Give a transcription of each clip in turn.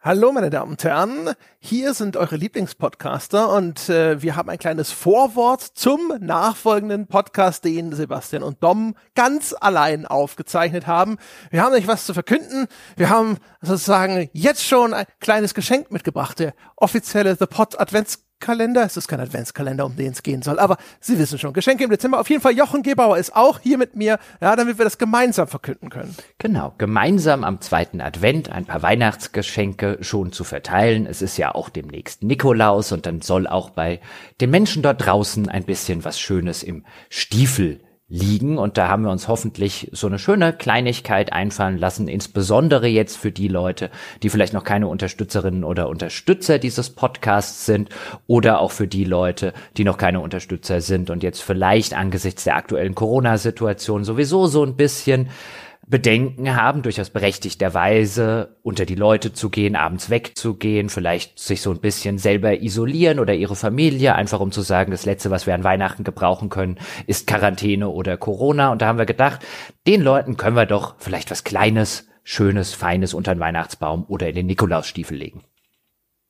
Hallo meine Damen und Herren, hier sind eure Lieblingspodcaster und äh, wir haben ein kleines Vorwort zum nachfolgenden Podcast, den Sebastian und Dom ganz allein aufgezeichnet haben. Wir haben euch was zu verkünden. Wir haben sozusagen jetzt schon ein kleines Geschenk mitgebracht, der offizielle The Pod Advents Kalender. Es ist kein Adventskalender, um den es gehen soll, aber Sie wissen schon, Geschenke im Dezember. Auf jeden Fall, Jochen Gebauer ist auch hier mit mir, ja, damit wir das gemeinsam verkünden können. Genau, gemeinsam am zweiten Advent ein paar Weihnachtsgeschenke schon zu verteilen. Es ist ja auch demnächst Nikolaus und dann soll auch bei den Menschen dort draußen ein bisschen was Schönes im Stiefel liegen. Und da haben wir uns hoffentlich so eine schöne Kleinigkeit einfallen lassen, insbesondere jetzt für die Leute, die vielleicht noch keine Unterstützerinnen oder Unterstützer dieses Podcasts sind oder auch für die Leute, die noch keine Unterstützer sind und jetzt vielleicht angesichts der aktuellen Corona-Situation sowieso so ein bisschen Bedenken haben, durchaus berechtigterweise unter die Leute zu gehen, abends wegzugehen, vielleicht sich so ein bisschen selber isolieren oder ihre Familie, einfach um zu sagen, das Letzte, was wir an Weihnachten gebrauchen können, ist Quarantäne oder Corona. Und da haben wir gedacht, den Leuten können wir doch vielleicht was Kleines, Schönes, Feines unter den Weihnachtsbaum oder in den Nikolausstiefel legen.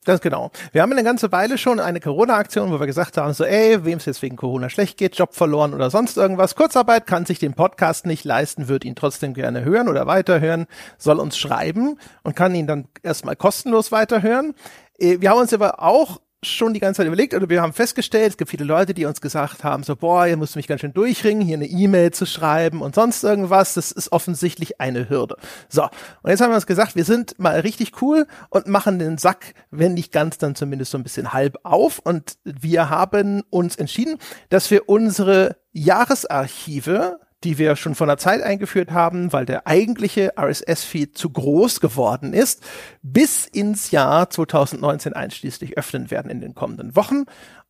Ganz genau. Wir haben eine ganze Weile schon eine Corona-Aktion, wo wir gesagt haben, so, ey, wem es jetzt wegen Corona schlecht geht, Job verloren oder sonst irgendwas, Kurzarbeit, kann sich den Podcast nicht leisten, wird ihn trotzdem gerne hören oder weiterhören, soll uns schreiben und kann ihn dann erstmal kostenlos weiterhören. Äh, wir haben uns aber auch schon die ganze Zeit überlegt oder wir haben festgestellt, es gibt viele Leute, die uns gesagt haben, so, boah, ihr müsst mich ganz schön durchringen, hier eine E-Mail zu schreiben und sonst irgendwas. Das ist offensichtlich eine Hürde. So. Und jetzt haben wir uns gesagt, wir sind mal richtig cool und machen den Sack, wenn nicht ganz, dann zumindest so ein bisschen halb auf. Und wir haben uns entschieden, dass wir unsere Jahresarchive die wir schon vor einer Zeit eingeführt haben, weil der eigentliche RSS-Feed zu groß geworden ist, bis ins Jahr 2019 einschließlich öffnen werden in den kommenden Wochen.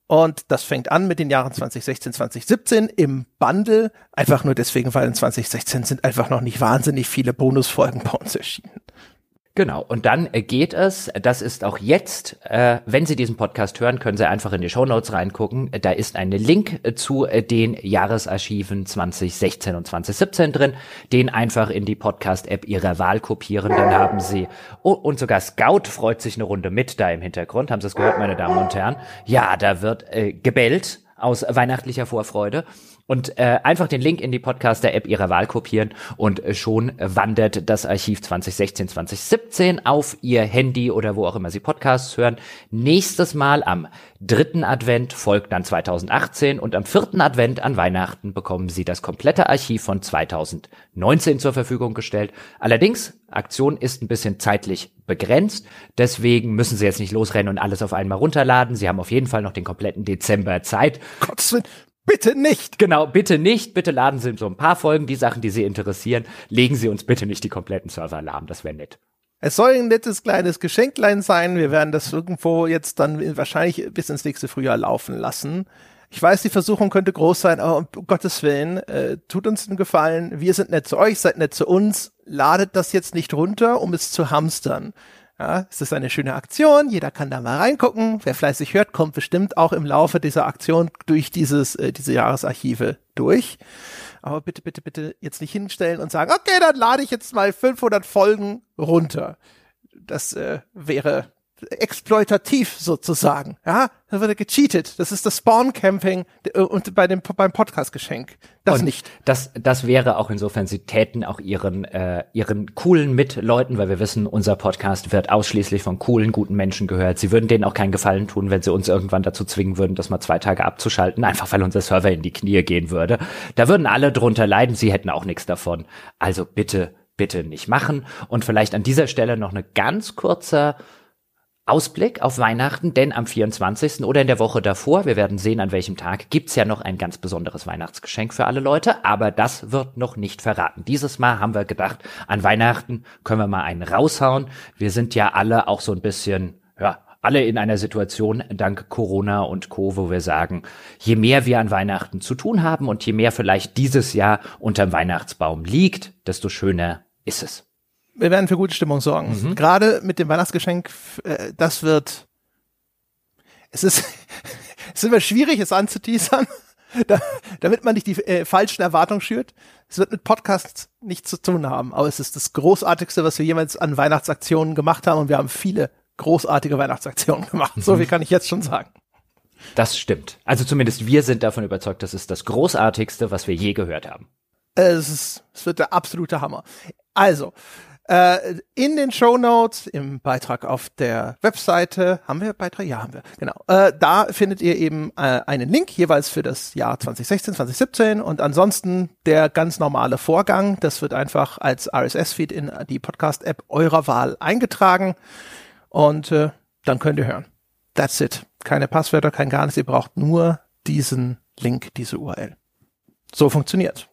Und das fängt an mit den Jahren 2016, 2017 im Bundle. Einfach nur deswegen, weil in 2016 sind einfach noch nicht wahnsinnig viele Bonusfolgen bei uns erschienen. Genau, und dann äh, geht es, das ist auch jetzt, äh, wenn Sie diesen Podcast hören, können Sie einfach in die Show Notes reingucken. Da ist ein Link äh, zu äh, den Jahresarchiven 2016 und 2017 drin. Den einfach in die Podcast-App Ihrer Wahl kopieren. Dann haben Sie, oh, und sogar Scout freut sich eine Runde mit da im Hintergrund. Haben Sie es gehört, meine Damen und Herren? Ja, da wird äh, gebellt aus weihnachtlicher Vorfreude und äh, einfach den Link in die Podcaster-App Ihrer Wahl kopieren und äh, schon wandert das Archiv 2016, 2017 auf Ihr Handy oder wo auch immer Sie Podcasts hören. Nächstes Mal am dritten Advent folgt dann 2018 und am vierten Advent an Weihnachten bekommen Sie das komplette Archiv von 2019 zur Verfügung gestellt. Allerdings, Aktion ist ein bisschen zeitlich begrenzt, deswegen müssen Sie jetzt nicht losrennen und alles auf einmal runterladen. Sie haben auf jeden Fall noch den kompletten Dezember Zeit. Gottes Willen, Bitte nicht. Genau, bitte nicht. Bitte laden Sie so ein paar Folgen, die Sachen, die Sie interessieren. Legen Sie uns bitte nicht die kompletten Server lahm. Das wäre nett. Es soll ein nettes kleines Geschenklein sein. Wir werden das irgendwo jetzt dann wahrscheinlich bis ins nächste Frühjahr laufen lassen. Ich weiß, die Versuchung könnte groß sein, aber um Gottes Willen, äh, tut uns einen Gefallen. Wir sind nett zu euch, seid nett zu uns. Ladet das jetzt nicht runter, um es zu hamstern. Ja, es ist eine schöne Aktion, jeder kann da mal reingucken. Wer fleißig hört, kommt bestimmt auch im Laufe dieser Aktion durch dieses, äh, diese Jahresarchive durch. Aber bitte, bitte, bitte jetzt nicht hinstellen und sagen, okay, dann lade ich jetzt mal 500 Folgen runter. Das äh, wäre exploitativ sozusagen. Ja, da wurde gecheatet. Das ist das Spawn-Camping äh, und bei dem beim Podcast-Geschenk. Das und nicht. Das, das wäre auch insofern, sie täten auch ihren, äh, ihren coolen Mitleuten, weil wir wissen, unser Podcast wird ausschließlich von coolen, guten Menschen gehört. Sie würden denen auch keinen Gefallen tun, wenn sie uns irgendwann dazu zwingen würden, das mal zwei Tage abzuschalten, einfach weil unser Server in die Knie gehen würde. Da würden alle drunter leiden, sie hätten auch nichts davon. Also bitte, bitte nicht machen. Und vielleicht an dieser Stelle noch eine ganz kurze Ausblick auf Weihnachten, denn am 24. oder in der Woche davor, wir werden sehen, an welchem Tag, gibt's ja noch ein ganz besonderes Weihnachtsgeschenk für alle Leute, aber das wird noch nicht verraten. Dieses Mal haben wir gedacht, an Weihnachten können wir mal einen raushauen. Wir sind ja alle auch so ein bisschen, ja, alle in einer Situation dank Corona und Co., wo wir sagen, je mehr wir an Weihnachten zu tun haben und je mehr vielleicht dieses Jahr unterm Weihnachtsbaum liegt, desto schöner ist es wir werden für gute Stimmung sorgen. Mhm. Gerade mit dem Weihnachtsgeschenk, äh, das wird, es ist, es ist immer schwierig, es anzuteasern, da, damit man nicht die äh, falschen Erwartungen schürt. Es wird mit Podcasts nichts zu tun haben, aber es ist das Großartigste, was wir jemals an Weihnachtsaktionen gemacht haben und wir haben viele großartige Weihnachtsaktionen gemacht. So viel kann ich jetzt schon sagen. Das stimmt. Also zumindest wir sind davon überzeugt, das ist das Großartigste, was wir je gehört haben. Es, ist, es wird der absolute Hammer. Also, in den Show Notes, im Beitrag auf der Webseite, haben wir Beitrag? Ja, haben wir, genau. Äh, da findet ihr eben äh, einen Link jeweils für das Jahr 2016, 2017 und ansonsten der ganz normale Vorgang. Das wird einfach als RSS-Feed in die Podcast-App eurer Wahl eingetragen und äh, dann könnt ihr hören. That's it. Keine Passwörter, kein gar nichts. Ihr braucht nur diesen Link, diese URL. So funktioniert.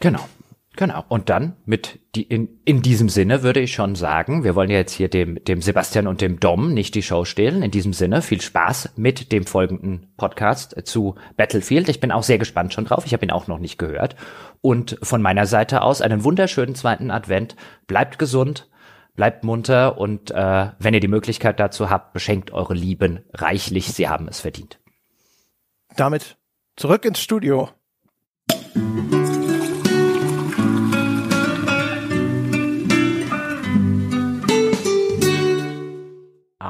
Genau. Genau. Und dann mit die, in, in diesem Sinne würde ich schon sagen, wir wollen ja jetzt hier dem, dem Sebastian und dem Dom nicht die Show stehlen. In diesem Sinne viel Spaß mit dem folgenden Podcast zu Battlefield. Ich bin auch sehr gespannt schon drauf. Ich habe ihn auch noch nicht gehört. Und von meiner Seite aus einen wunderschönen zweiten Advent. Bleibt gesund, bleibt munter und äh, wenn ihr die Möglichkeit dazu habt, beschenkt eure Lieben reichlich. Sie haben es verdient. Damit zurück ins Studio.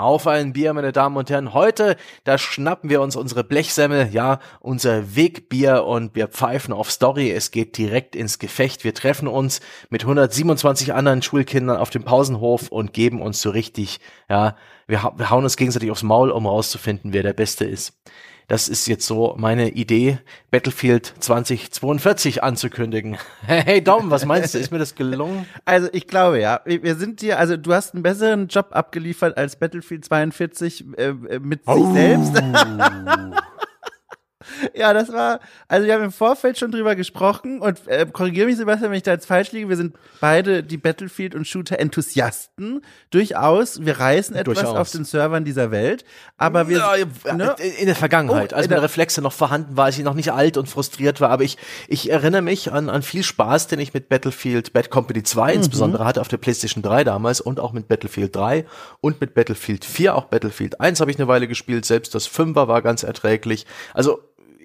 Auf ein Bier, meine Damen und Herren. Heute, da schnappen wir uns unsere Blechsemmel, ja, unser Wegbier und wir pfeifen auf Story. Es geht direkt ins Gefecht. Wir treffen uns mit 127 anderen Schulkindern auf dem Pausenhof und geben uns so richtig, ja, wir, wir hauen uns gegenseitig aufs Maul, um rauszufinden, wer der Beste ist. Das ist jetzt so meine Idee, Battlefield 2042 anzukündigen. Hey Dom, was meinst du? Ist mir das gelungen? Also ich glaube ja. Wir sind dir, also du hast einen besseren Job abgeliefert als Battlefield 42 äh, äh, mit oh. sich selbst. ja, das war, also wir haben im Vorfeld schon drüber gesprochen und äh, korrigiere mich, Sebastian, wenn ich da jetzt falsch liege. Wir sind beide die Battlefield- und Shooter-Enthusiasten. Durchaus. Wir reißen etwas Durchaus. auf den Servern dieser Welt. Aber wir. Ja, ne? In der Vergangenheit, oh, als meine Reflexe noch vorhanden war, als ich noch nicht alt und frustriert war. Aber ich, ich erinnere mich an, an viel Spaß, den ich mit Battlefield Bad Company 2 mhm. insbesondere hatte auf der PlayStation 3 damals und auch mit Battlefield 3 und mit Battlefield 4. Auch Battlefield 1 habe ich eine Weile gespielt. Selbst das 5er war ganz erträglich. Also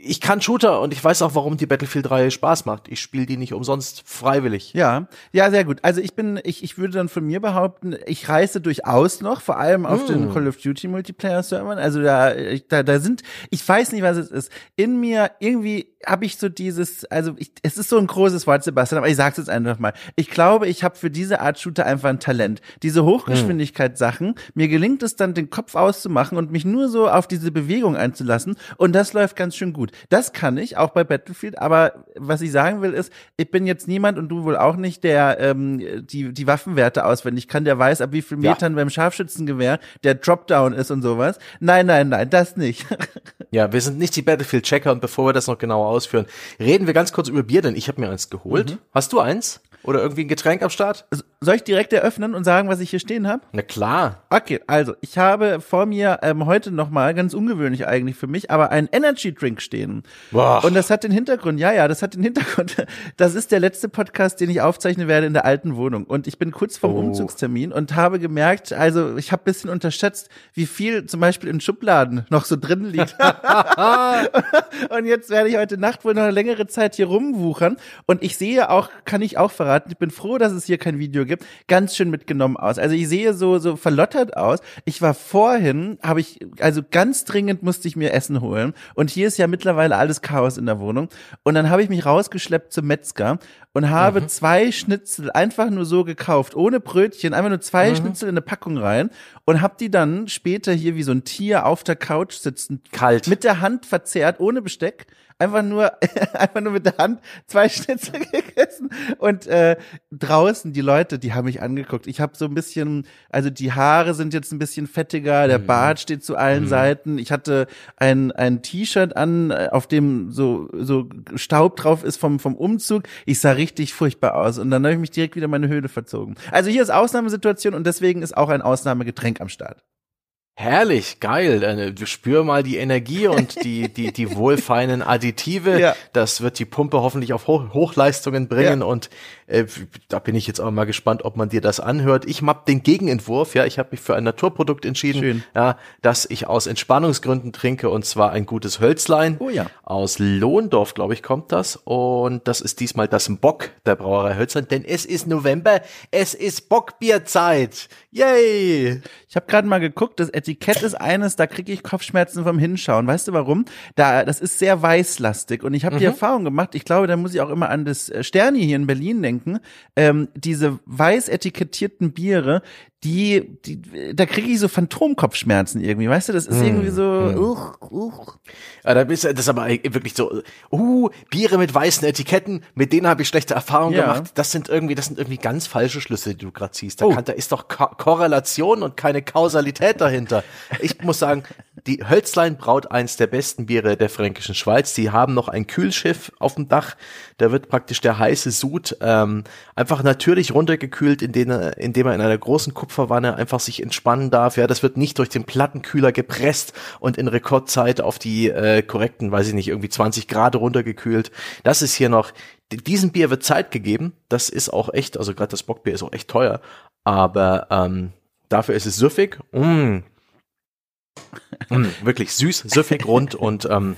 ich kann Shooter und ich weiß auch, warum die Battlefield-Reihe Spaß macht. Ich spiele die nicht umsonst freiwillig. Ja, ja, sehr gut. Also ich bin, ich, ich würde dann von mir behaupten, ich reise durchaus noch, vor allem auf mm. den Call of Duty Multiplayer-Servern. Also da, da, da sind, ich weiß nicht, was es ist. In mir irgendwie habe ich so dieses, also ich, es ist so ein großes Wort, Sebastian, aber ich sag's jetzt einfach mal. Ich glaube, ich habe für diese Art Shooter einfach ein Talent. Diese Hochgeschwindigkeitssachen, mir gelingt es dann, den Kopf auszumachen und mich nur so auf diese Bewegung einzulassen. Und das läuft ganz schön gut. Das kann ich, auch bei Battlefield, aber was ich sagen will, ist, ich bin jetzt niemand und du wohl auch nicht, der ähm, die, die Waffenwerte auswendig kann, der weiß, ab wie viel Metern ja. beim Scharfschützengewehr der Dropdown ist und sowas. Nein, nein, nein, das nicht. ja, wir sind nicht die Battlefield-Checker und bevor wir das noch genauer ausführen, reden wir ganz kurz über Bier, denn ich habe mir eins geholt. Mhm. Hast du eins? Oder irgendwie ein Getränk am Start? Soll ich direkt eröffnen und sagen, was ich hier stehen habe? Na klar. Okay, also ich habe vor mir ähm, heute nochmal, ganz ungewöhnlich eigentlich für mich, aber einen Energy Drink stehen. Boah. Und das hat den Hintergrund, ja, ja, das hat den Hintergrund. Das ist der letzte Podcast, den ich aufzeichnen werde in der alten Wohnung. Und ich bin kurz vorm oh. Umzugstermin und habe gemerkt, also ich habe bisschen unterschätzt, wie viel zum Beispiel in Schubladen noch so drin liegt. und jetzt werde ich heute Nacht wohl noch eine längere Zeit hier rumwuchern. Und ich sehe auch, kann ich auch verraten, verraten. Ich bin froh, dass es hier kein Video gibt. Ganz schön mitgenommen aus. Also ich sehe so so verlottert aus. Ich war vorhin, habe ich also ganz dringend musste ich mir Essen holen und hier ist ja mittlerweile alles Chaos in der Wohnung und dann habe ich mich rausgeschleppt zum Metzger und habe mhm. zwei Schnitzel einfach nur so gekauft, ohne Brötchen, einfach nur zwei mhm. Schnitzel in eine Packung rein und habe die dann später hier wie so ein Tier auf der Couch sitzen, kalt, mit der Hand verzehrt, ohne Besteck einfach nur, einfach nur mit der Hand zwei Schnitzel gegessen. Und äh, draußen, die Leute, die haben mich angeguckt. Ich habe so ein bisschen, also die Haare sind jetzt ein bisschen fettiger, der mhm. Bart steht zu allen mhm. Seiten. Ich hatte ein, ein T-Shirt an, äh, auf dem so, so Staub drauf ist vom, vom Umzug. Ich sah richtig furchtbar aus. Und dann habe ich mich direkt wieder meine Höhle verzogen. Also hier ist Ausnahmesituation und deswegen ist auch ein Ausnahmegetränk am Start. Herrlich, geil. Äh, Du spür mal die Energie und die, die, die wohlfeinen Additive. Ja. Das wird die Pumpe hoffentlich auf Hoch Hochleistungen bringen Ja. und äh, da bin ich jetzt auch mal gespannt, ob man dir das anhört. Ich hab den Gegenentwurf, ja, ich habe mich für ein Naturprodukt entschieden, Schön. ja, das ich aus Entspannungsgründen trinke und zwar ein gutes Hölzlein. Oh ja. Aus Lohndorf, glaube ich, kommt das und das ist diesmal das Bock der Brauerei Hölzlein, denn es ist November, es ist Bockbierzeit. Yay! Ich habe gerade mal geguckt, das Etikett ist eines, da kriege ich Kopfschmerzen vom Hinschauen. Weißt du warum? Da, das ist sehr weißlastig und ich habe die Erfahrung gemacht, ich glaube, da muss ich auch immer an das äh, Sterni hier in Berlin denken, ähm, diese weiß etikettierten Biere, die, die da kriege ich so Phantomkopfschmerzen irgendwie, weißt du, das ist irgendwie so, uch, uch. Ja, da bist das ist aber wirklich so, uh, Biere mit weißen Etiketten, mit denen habe ich schlechte Erfahrungen Ja. gemacht. Das sind irgendwie, das sind irgendwie ganz falsche Schlüsse, die du gerade ziehst. Da, Oh. kann, da ist doch Ko Korrelation und keine Kausalität dahinter. Ich muss sagen, die Hölzlein braut eins der besten Biere der fränkischen Schweiz. Die haben noch ein Kühlschiff auf dem Dach. Da wird praktisch der heiße Sud ähm, einfach natürlich runtergekühlt, indem er, indem er in einer großen Kupferwanne einfach sich entspannen darf. Ja, das wird nicht durch den Plattenkühler gepresst und in Rekordzeit auf die äh, korrekten, weiß ich nicht, irgendwie 20 Grad runtergekühlt. Das ist hier noch, diesem Bier wird Zeit gegeben. Das ist auch echt, also gerade das Bockbier ist auch echt teuer. Aber ähm, dafür ist es süffig. Mm. Mm, wirklich süß, süffig, rund und ähm,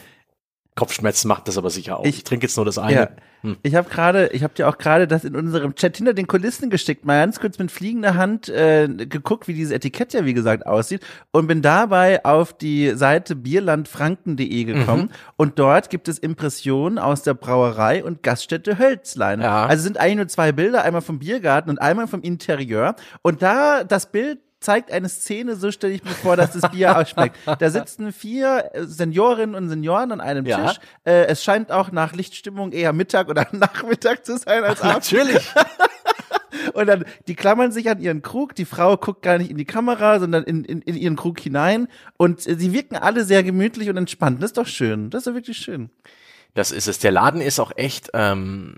Kopfschmerzen macht das aber sicher auch. Ich, Ich- trinke jetzt nur das eine. Ja. Hm. Ich habe gerade, ich habe dir auch gerade das in unserem Chat hinter den Kulissen geschickt, mal ganz kurz mit fliegender Hand äh, geguckt, wie dieses Etikett ja wie gesagt aussieht und bin dabei auf die Seite bierlandfranken.de gekommen Mhm. und dort gibt es Impressionen aus der Brauerei und Gaststätte Hölzlein. Ja. Also sind eigentlich nur zwei Bilder, einmal vom Biergarten und einmal vom Interieur und da das Bild zeigt eine Szene, so stelle ich mir vor, dass das Bier ausschmeckt. Da sitzen vier äh, Seniorinnen und Senioren an einem Ja. Tisch. Äh, es scheint auch nach Lichtstimmung eher Mittag oder Nachmittag zu sein als Abend. Natürlich. Und dann, die klammern sich an ihren Krug. Die Frau guckt gar nicht in die Kamera, sondern in, in, in ihren Krug hinein. Und äh, sie wirken alle sehr gemütlich und entspannt. Das ist doch schön. Das ist doch wirklich schön. Das ist es. Der Laden ist auch echt, ähm,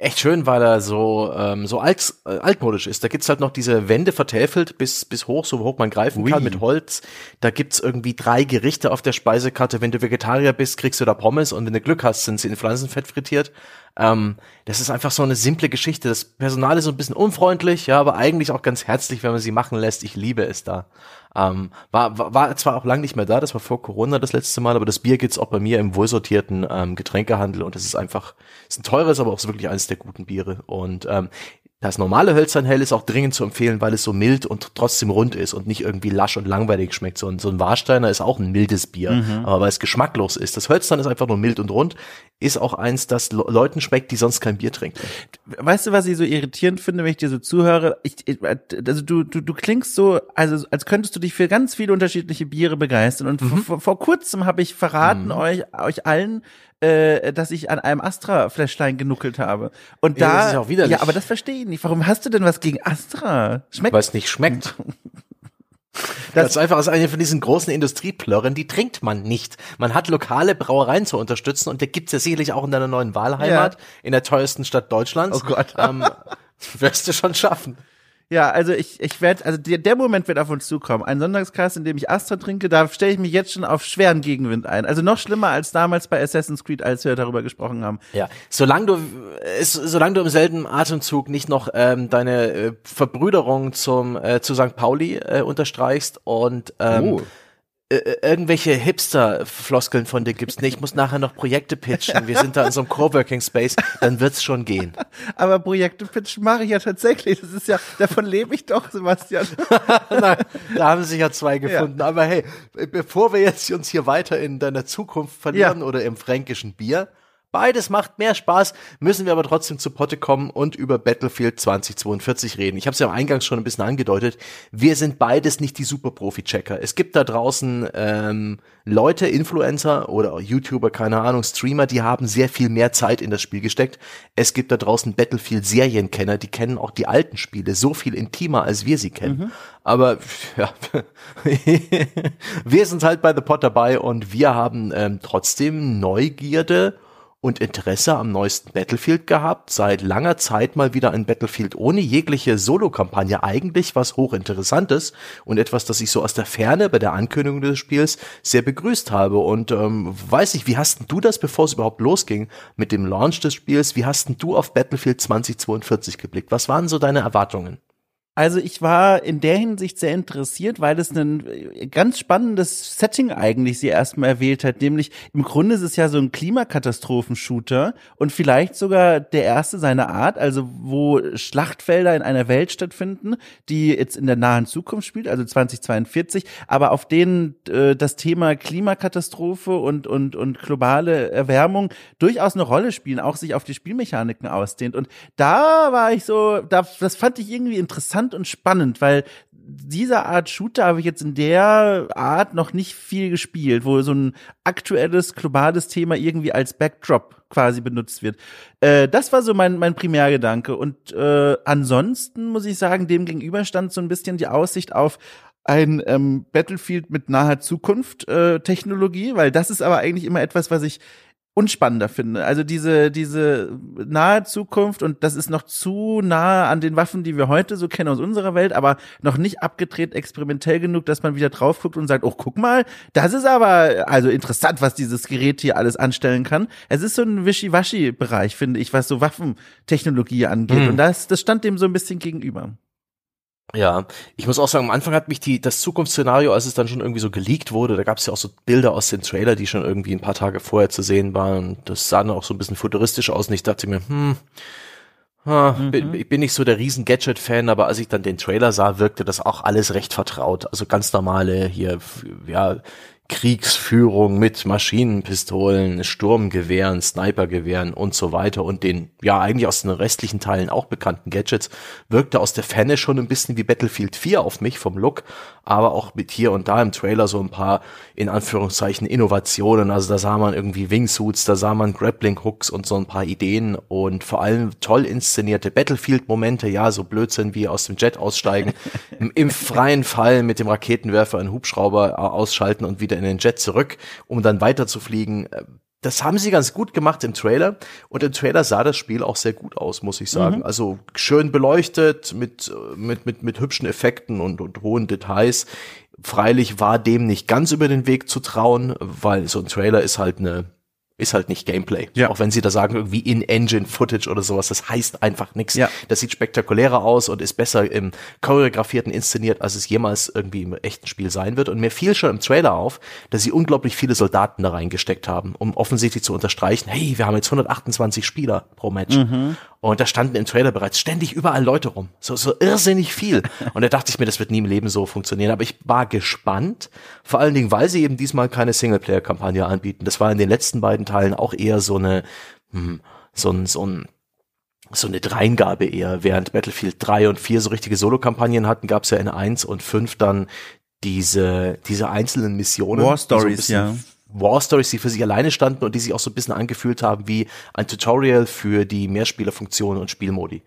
echt schön, weil er so, ähm, so alt, äh, altmodisch ist. Da gibt's halt noch diese Wände vertäfelt bis, bis hoch, so hoch man greifen kann, Ui. mit Holz. Da gibt's irgendwie drei Gerichte auf der Speisekarte. Wenn du Vegetarier bist, kriegst du da Pommes und wenn du Glück hast, sind sie in Pflanzenfett frittiert. Ähm, das ist einfach so eine simple Geschichte. Das Personal ist so ein bisschen unfreundlich, ja, aber eigentlich auch ganz herzlich, wenn man sie machen lässt. Ich liebe es da. Ähm, war, war, war zwar auch lang nicht mehr da, das war vor Corona das letzte Mal, aber das Bier gibt's auch bei mir im wohlsortierten ähm, Getränkehandel und es ist einfach, ist ein teures, aber auch wirklich eines der guten Biere. Und ähm, das normale Hölzernhell ist auch dringend zu empfehlen, weil es so mild und trotzdem rund ist und nicht irgendwie lasch und langweilig schmeckt. So ein, so ein Warsteiner ist auch ein mildes Bier, aber weil es geschmacklos ist. Das Hölzern ist einfach nur mild und rund, ist auch eins, das Le Leuten schmeckt, die sonst kein Bier trinken. Weißt du, was ich so irritierend finde, wenn ich dir so zuhöre? Ich, also du, du, du klingst so, also als könntest du dich für ganz viele unterschiedliche Biere begeistern. Und Mhm. vor, vor kurzem habe ich verraten euch, euch allen, äh, dass ich an einem Astra-Fläschlein genuckelt habe. Und Ja, da, das ist ja auch widerlich. ja, aber das verstehe ich nicht. Warum hast du denn was gegen Astra? Schmeckt Weil es nicht schmeckt. Das ist einfach aus eine von diesen großen Industrieplörren, die trinkt man nicht. Man hat lokale Brauereien zu unterstützen und der gibt's ja sicherlich auch in deiner neuen Wahlheimat, in der teuersten Stadt Deutschlands. Oh Gott. Ähm, wirst du schon schaffen. Ja, also ich, ich werde, also der, der Moment wird auf uns zukommen. Ein Sonntagskast, in dem ich Astra trinke, da stelle ich mich jetzt schon auf schweren Gegenwind ein. Also noch schlimmer als damals bei Assassin's Creed, als wir darüber gesprochen haben. Ja, solange du, solange du im selben Atemzug nicht noch ähm, deine äh, Verbrüderung zum äh, zu St. Pauli äh, unterstreichst und ähm, Oh. Äh, äh, irgendwelche Hipster-Floskeln von dir gibst. Nee, ich muss nachher noch Projekte pitchen. Wir sind da in so einem Coworking Space, dann wird's schon gehen. Aber Projekte Pitch mache ich ja tatsächlich. Das ist ja, davon lebe ich doch, Sebastian. Na, da haben sich ja zwei gefunden. Aber hey, bevor wir jetzt uns hier weiter in deiner Zukunft verlieren Ja. oder im fränkischen Bier, beides macht mehr Spaß, müssen wir aber trotzdem zu Potte kommen und über Battlefield 2042 reden. Ich habe es ja eingangs schon ein bisschen angedeutet. Wir sind beides nicht die Super-Profi-Checker. Es gibt da draußen ähm, Leute, Influencer oder YouTuber, keine Ahnung, Streamer, die haben sehr viel mehr Zeit in das Spiel gesteckt. Es gibt da draußen Battlefield-Serienkenner, die kennen auch die alten Spiele so viel intimer, als wir sie kennen. Aber ja, wir sind halt bei The Pot dabei und wir haben ähm, trotzdem Neugierde und Interesse am neuesten Battlefield gehabt, seit langer Zeit mal wieder ein Battlefield ohne jegliche Solo-Kampagne, eigentlich was hochinteressantes und etwas, das ich so aus der Ferne bei der Ankündigung des Spiels sehr begrüßt habe und ähm, weiß ich, wie hast denn du das, bevor es überhaupt losging mit dem Launch des Spiels, wie hast denn du auf Battlefield 2042 geblickt? Was waren so deine Erwartungen? Also ich war in der Hinsicht sehr interessiert, weil es ein äh, ganz spannendes Setting eigentlich sie erstmal erwählt hat. Nämlich im Grunde ist es ja so ein Klimakatastrophen-Shooter und vielleicht sogar der erste seiner Art, also wo Schlachtfelder in einer Welt stattfinden, die jetzt in der nahen Zukunft spielt, also 2042, aber auf denen äh, das Thema Klimakatastrophe und, und, und globale Erwärmung durchaus eine Rolle spielen, auch sich auf die Spielmechaniken ausdehnt. Und da war ich so, da, das fand ich irgendwie interessant interessant und spannend, weil dieser Art Shooter habe ich jetzt in der Art noch nicht viel gespielt, wo so ein aktuelles globales Thema irgendwie als Backdrop quasi benutzt wird. Äh, das war so mein, mein Primärgedanke. Und äh, ansonsten muss ich sagen, dem gegenüber stand so ein bisschen die Aussicht auf ein ähm, Battlefield mit naher Zukunft äh, Technologie, weil das ist aber eigentlich immer etwas, was ich unspannender finde. Also diese, diese nahe Zukunft und das ist noch zu nahe an den Waffen, die wir heute so kennen aus unserer Welt, aber noch nicht abgedreht experimentell genug, dass man wieder drauf guckt und sagt, oh, guck mal, das ist aber also interessant, was dieses Gerät hier alles anstellen kann. Es ist so ein Wischiwaschi-Bereich, finde ich, was so Waffentechnologie angeht. Mhm. Und das, das stand dem so ein bisschen gegenüber. Ja, ich muss auch sagen, am Anfang hat mich die das Zukunftsszenario, als es dann schon irgendwie so geleakt wurde, da gab es ja auch so Bilder aus dem Trailer, die schon irgendwie ein paar Tage vorher zu sehen waren. Und das sah dann auch so ein bisschen futuristisch aus. Und ich dachte mir, hm, ah, mhm. bin, ich bin nicht so der riesen Gadget-Fan, aber als ich dann den Trailer sah, wirkte das auch alles recht vertraut. Also ganz normale hier, ja, Kriegsführung mit Maschinenpistolen, Sturmgewehren, Snipergewehren und so weiter und den ja eigentlich aus den restlichen Teilen auch bekannten Gadgets wirkte aus der Ferne schon ein bisschen wie Battlefield 4 auf mich vom Look, aber auch mit hier und da im Trailer so ein paar in Anführungszeichen Innovationen, also da sah man irgendwie Wingsuits, da sah man Grappling Hooks und so ein paar Ideen und vor allem toll inszenierte Battlefield Momente, ja, so Blödsinn wie aus dem Jet aussteigen, im, im freien Fall mit dem Raketenwerfer einen Hubschrauber äh, ausschalten und wieder in den Jet zurück, um dann weiter zu fliegen. Das haben sie ganz gut gemacht im Trailer und im Trailer sah das Spiel auch sehr gut aus, muss ich sagen. Mhm. Also schön beleuchtet mit mit mit mit hübschen Effekten und, und hohen Details. Freilich war dem nicht ganz über den Weg zu trauen, weil so ein Trailer ist halt eine ist halt nicht Gameplay. Ja. Auch wenn sie da sagen, irgendwie In-Engine-Footage oder sowas, das heißt einfach nichts. Ja. Das sieht spektakulärer aus und ist besser im choreografierten inszeniert, als es jemals irgendwie im echten Spiel sein wird. Und mir fiel schon im Trailer auf, dass sie unglaublich viele Soldaten da reingesteckt haben, um offensichtlich zu unterstreichen, hey, wir haben jetzt 128 Spieler pro Match. Mhm. Und da standen im Trailer bereits ständig überall Leute rum. So, so irrsinnig viel. Und da dachte ich mir, das wird nie im Leben so funktionieren. Aber ich war gespannt. Vor allen Dingen, weil sie eben diesmal keine Singleplayer-Kampagne anbieten. Das war in den letzten beiden Teilen auch eher so eine, hm, so ein, so ein, so eine Dreingabe eher. Während Battlefield 3 und 4 so richtige Solo-Kampagnen hatten, gab es ja in 1 und 5 dann diese, diese einzelnen Missionen. War Stories, so ja War Stories, die für sich alleine standen und die sich auch so ein bisschen angefühlt haben wie ein Tutorial für die Mehrspielerfunktionen und Spielmodi.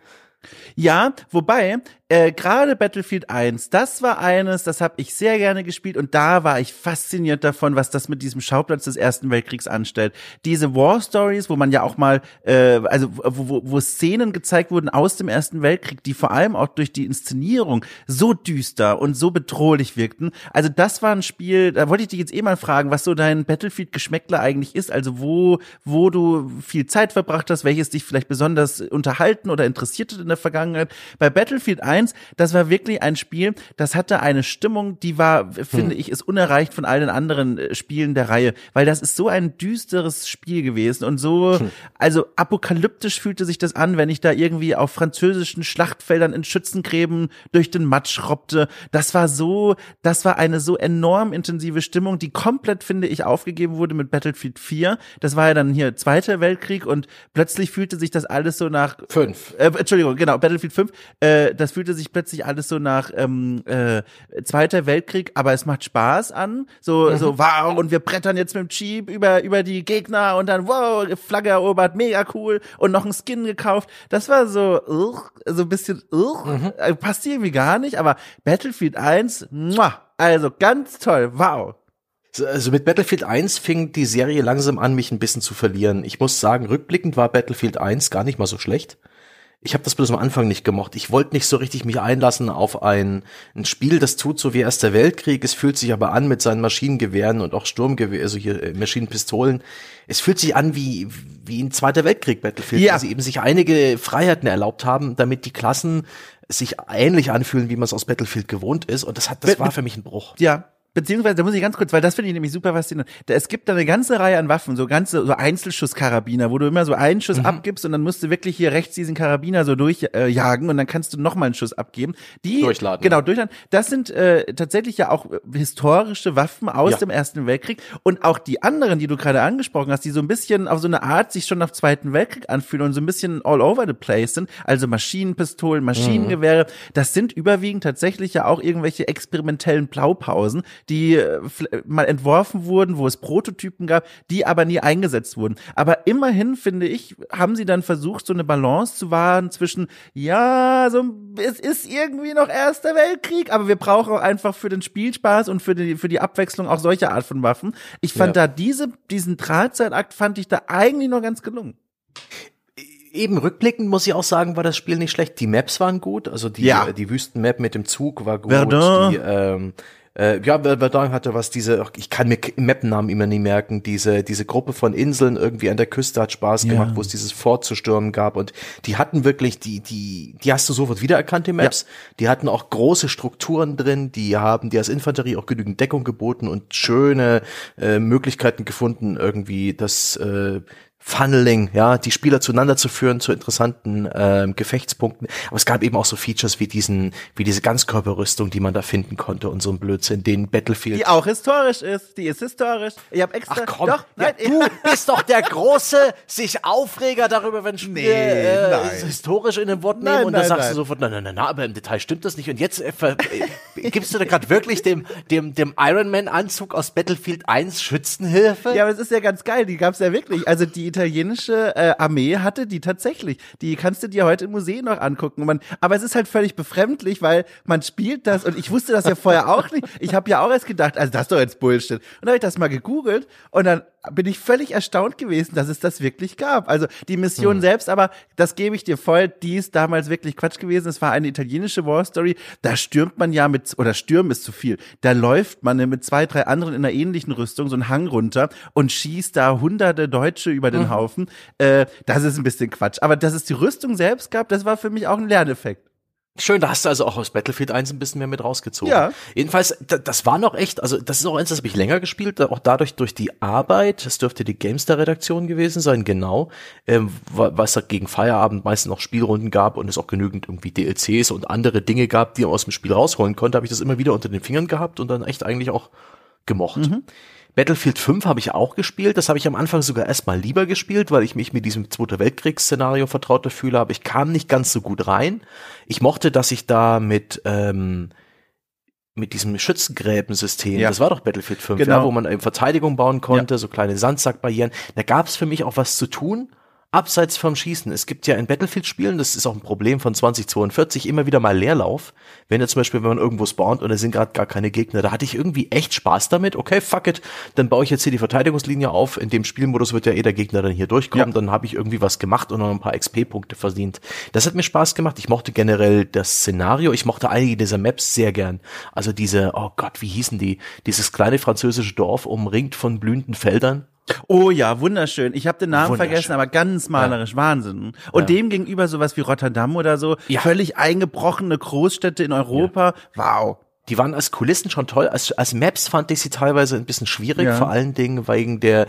Ja, wobei äh, gerade Battlefield 1, das war eines, das habe ich sehr gerne gespielt und da war ich fasziniert davon, was das mit diesem Schauplatz des Ersten Weltkriegs anstellt. Diese War Stories, wo man ja auch mal, äh, also wo, wo, wo Szenen gezeigt wurden aus dem Ersten Weltkrieg, die vor allem auch durch die Inszenierung so düster und so bedrohlich wirkten. Also das war ein Spiel, da wollte ich dich jetzt eh mal fragen, was so dein Battlefield-Geschmäckler eigentlich ist, also wo, wo du viel Zeit verbracht hast, welches dich vielleicht besonders unterhalten oder interessiert hat in der Vergangenheit. Bei Battlefield 1 1, das war wirklich ein Spiel, das hatte eine Stimmung, die war, finde hm. ich, ist unerreicht von allen anderen äh, Spielen der Reihe, weil das ist so ein düsteres Spiel gewesen und so, hm. also apokalyptisch fühlte sich das an, wenn ich da irgendwie auf französischen Schlachtfeldern in Schützengräben durch den Matsch robbte. Das war so, das war eine so enorm intensive Stimmung, die komplett, finde ich, aufgegeben wurde mit Battlefield 4. Das war ja dann hier Zweiter Weltkrieg und plötzlich fühlte sich das alles so nach fünf. Äh, Entschuldigung, genau, Battlefield 5. Äh, das fühlte fühlte sich plötzlich alles so nach ähm, äh, Zweiter Weltkrieg, aber es macht Spaß an. So, mhm. so, wow, und wir brettern jetzt mit dem Jeep über, über die Gegner und dann, wow, Flagge erobert, mega cool und noch ein Skin gekauft. Das war so, uh, so ein bisschen, uh, mhm. Äh, passt irgendwie gar nicht, aber Battlefield 1, muah, also ganz toll, wow. Also mit Battlefield 1 fing die Serie langsam an, mich ein bisschen zu verlieren. Ich muss sagen, rückblickend war Battlefield 1 gar nicht mal so schlecht. Ich habe das bloß am Anfang nicht gemocht. Ich wollte nicht so richtig mich einlassen auf ein, ein Spiel, das tut so wie Erster Weltkrieg. Es fühlt sich aber an mit seinen Maschinengewehren und auch Sturmgewehr, also hier äh, Maschinenpistolen. Es fühlt sich an wie, wie ein Zweiter Weltkrieg Battlefield, Ja. weil sie eben sich einige Freiheiten erlaubt haben, damit die Klassen sich ähnlich anfühlen, wie man es aus Battlefield gewohnt ist. Und das hat, das Mit- war für mich ein Bruch. Ja. Beziehungsweise, da muss ich ganz kurz, weil das finde ich nämlich super faszinierend. Da, es gibt da eine ganze Reihe an Waffen, so ganze, so Einzelschusskarabiner, wo du immer so einen Schuss abgibst und dann musst du wirklich hier rechts diesen Karabiner so durchjagen äh, und dann kannst du noch mal einen Schuss abgeben. Die, Durchladen. Genau, durchladen. Das sind äh, tatsächlich ja auch historische Waffen aus Ja. dem Ersten Weltkrieg und auch die anderen, die du gerade angesprochen hast, die so ein bisschen auf so eine Art sich schon nach Zweiten Weltkrieg anfühlen und so ein bisschen all over the place sind, also Maschinenpistolen, Maschinengewehre, das sind überwiegend tatsächlich ja auch irgendwelche experimentellen Blaupausen, die äh, fl- mal entworfen wurden, wo es Prototypen gab, die aber nie eingesetzt wurden. Aber immerhin, finde ich, haben sie dann versucht, so eine Balance zu wahren zwischen, ja, so, es ist irgendwie noch Erster Weltkrieg, aber wir brauchen auch einfach für den Spielspaß und für die, für die Abwechslung auch solche Art von Waffen. Ich fand Ja. da diese, diesen Drahtseilakt fand ich da eigentlich noch ganz gelungen. Eben rückblickend muss ich auch sagen, war das Spiel nicht schlecht. Die Maps waren gut, also die, Ja. äh, die Wüstenmap mit dem Zug war gut. Verdun. Die, ähm, äh, ja, Ver- Verdun hatte was, diese, ich kann mir Mapnamen immer nie merken, diese, diese Gruppe von Inseln irgendwie an der Küste hat Spaß gemacht, wo es dieses Fort zu stürmen gab. Und die hatten wirklich, die, die, die hast du sofort wiedererkannt, die Maps. Die hatten auch große Strukturen drin, die haben die als Infanterie auch genügend Deckung geboten und schöne äh, Möglichkeiten gefunden, irgendwie das, äh, Funneling, ja, die Spieler zueinander zu führen zu interessanten ähm, Gefechtspunkten. Aber es gab eben auch so Features wie diesen, wie diese Ganzkörperrüstung, die man da finden konnte und so ein Blödsinn, den Battlefield. Die auch historisch ist, die ist historisch. Ich habe extra, Ach komm, doch, nein, ja, du bist doch der große sich Aufreger darüber, wenn Spiele Nee, äh, historisch in den Wort nehmen Nein, und dann sagst nein. du sofort, nein, nein, nein, nein, aber im Detail stimmt das nicht. Und jetzt äh, äh, gibst du da gerade wirklich dem, dem, dem Iron Man Anzug aus Battlefield 1 Schützenhilfe? Ja, aber es ist ja ganz geil, die gab's ja wirklich. Also die italienische äh, Armee hatte die tatsächlich. Die kannst du dir heute im Museum noch angucken. Man, aber es ist halt völlig befremdlich, weil man spielt das und ich wusste das ja vorher auch nicht. Ich habe ja auch erst gedacht, also das ist doch jetzt Bullshit. Und dann habe ich das mal gegoogelt und dann bin ich völlig erstaunt gewesen, dass es das wirklich gab. Also die Mission selbst, aber das gebe ich dir voll, die ist damals wirklich Quatsch gewesen. Es war eine italienische War Story. Da stürmt man ja mit, oder stürmen ist zu viel. Da läuft man mit zwei, drei anderen in einer ähnlichen Rüstung so einen Hang runter und schießt da hunderte Deutsche über den Haufen. Äh, das ist ein bisschen Quatsch. Aber dass es die Rüstung selbst gab, das war für mich auch ein Lerneffekt. Schön, da hast du also auch aus Battlefield 1 ein bisschen mehr mit rausgezogen. Ja. Jedenfalls, da- das war noch echt, also das ist auch eins, das habe ich länger gespielt, auch dadurch durch die Arbeit, das dürfte die Gamestar-Redaktion gewesen sein, genau, ähm, wa- was da gegen Feierabend meistens noch Spielrunden gab und es auch genügend irgendwie DLCs und andere Dinge gab, die man aus dem Spiel rausholen konnte, habe ich das immer wieder unter den Fingern gehabt und dann echt eigentlich auch gemocht. Battlefield 5 habe ich auch gespielt. Das habe ich am Anfang sogar erstmal lieber gespielt, weil ich mich mit diesem Zweiter Weltkriegsszenario vertrauter fühle, aber ich kam nicht ganz so gut rein. Ich mochte, dass ich da mit, ähm, mit diesem Schützengräbensystem, Ja. das war doch Battlefield 5, Genau. ja, wo man eben Verteidigung bauen konnte, so kleine Sandsackbarrieren. Da gab es für mich auch was zu tun. Abseits vom Schießen. Es gibt ja in Battlefield-Spielen, das ist auch ein Problem von 2042, immer wieder mal Leerlauf. Wenn jetzt zum Beispiel, wenn man irgendwo spawnt und da sind gerade gar keine Gegner, da hatte ich irgendwie echt Spaß damit. Okay, fuck it, dann baue ich jetzt hier die Verteidigungslinie auf. In dem Spielmodus wird ja eh der Gegner dann hier durchkommen. Ja. Dann habe ich irgendwie was gemacht und noch ein paar XP-Punkte verdient. Das hat mir Spaß gemacht. Ich mochte generell das Szenario. Ich mochte einige dieser Maps sehr gern. Also diese, oh Gott, wie hießen die? Dieses kleine französische Dorf umringt von blühenden Feldern. Oh ja, wunderschön. Ich habe den Namen vergessen, aber ganz malerisch, Wahnsinn. Und dem gegenüber sowas wie Rotterdam oder so, Ja. völlig eingebrochene Großstädte in Europa. Wow. Die waren als Kulissen schon toll. Als, als Maps fand ich sie teilweise ein bisschen schwierig, Ja. vor allen Dingen wegen der,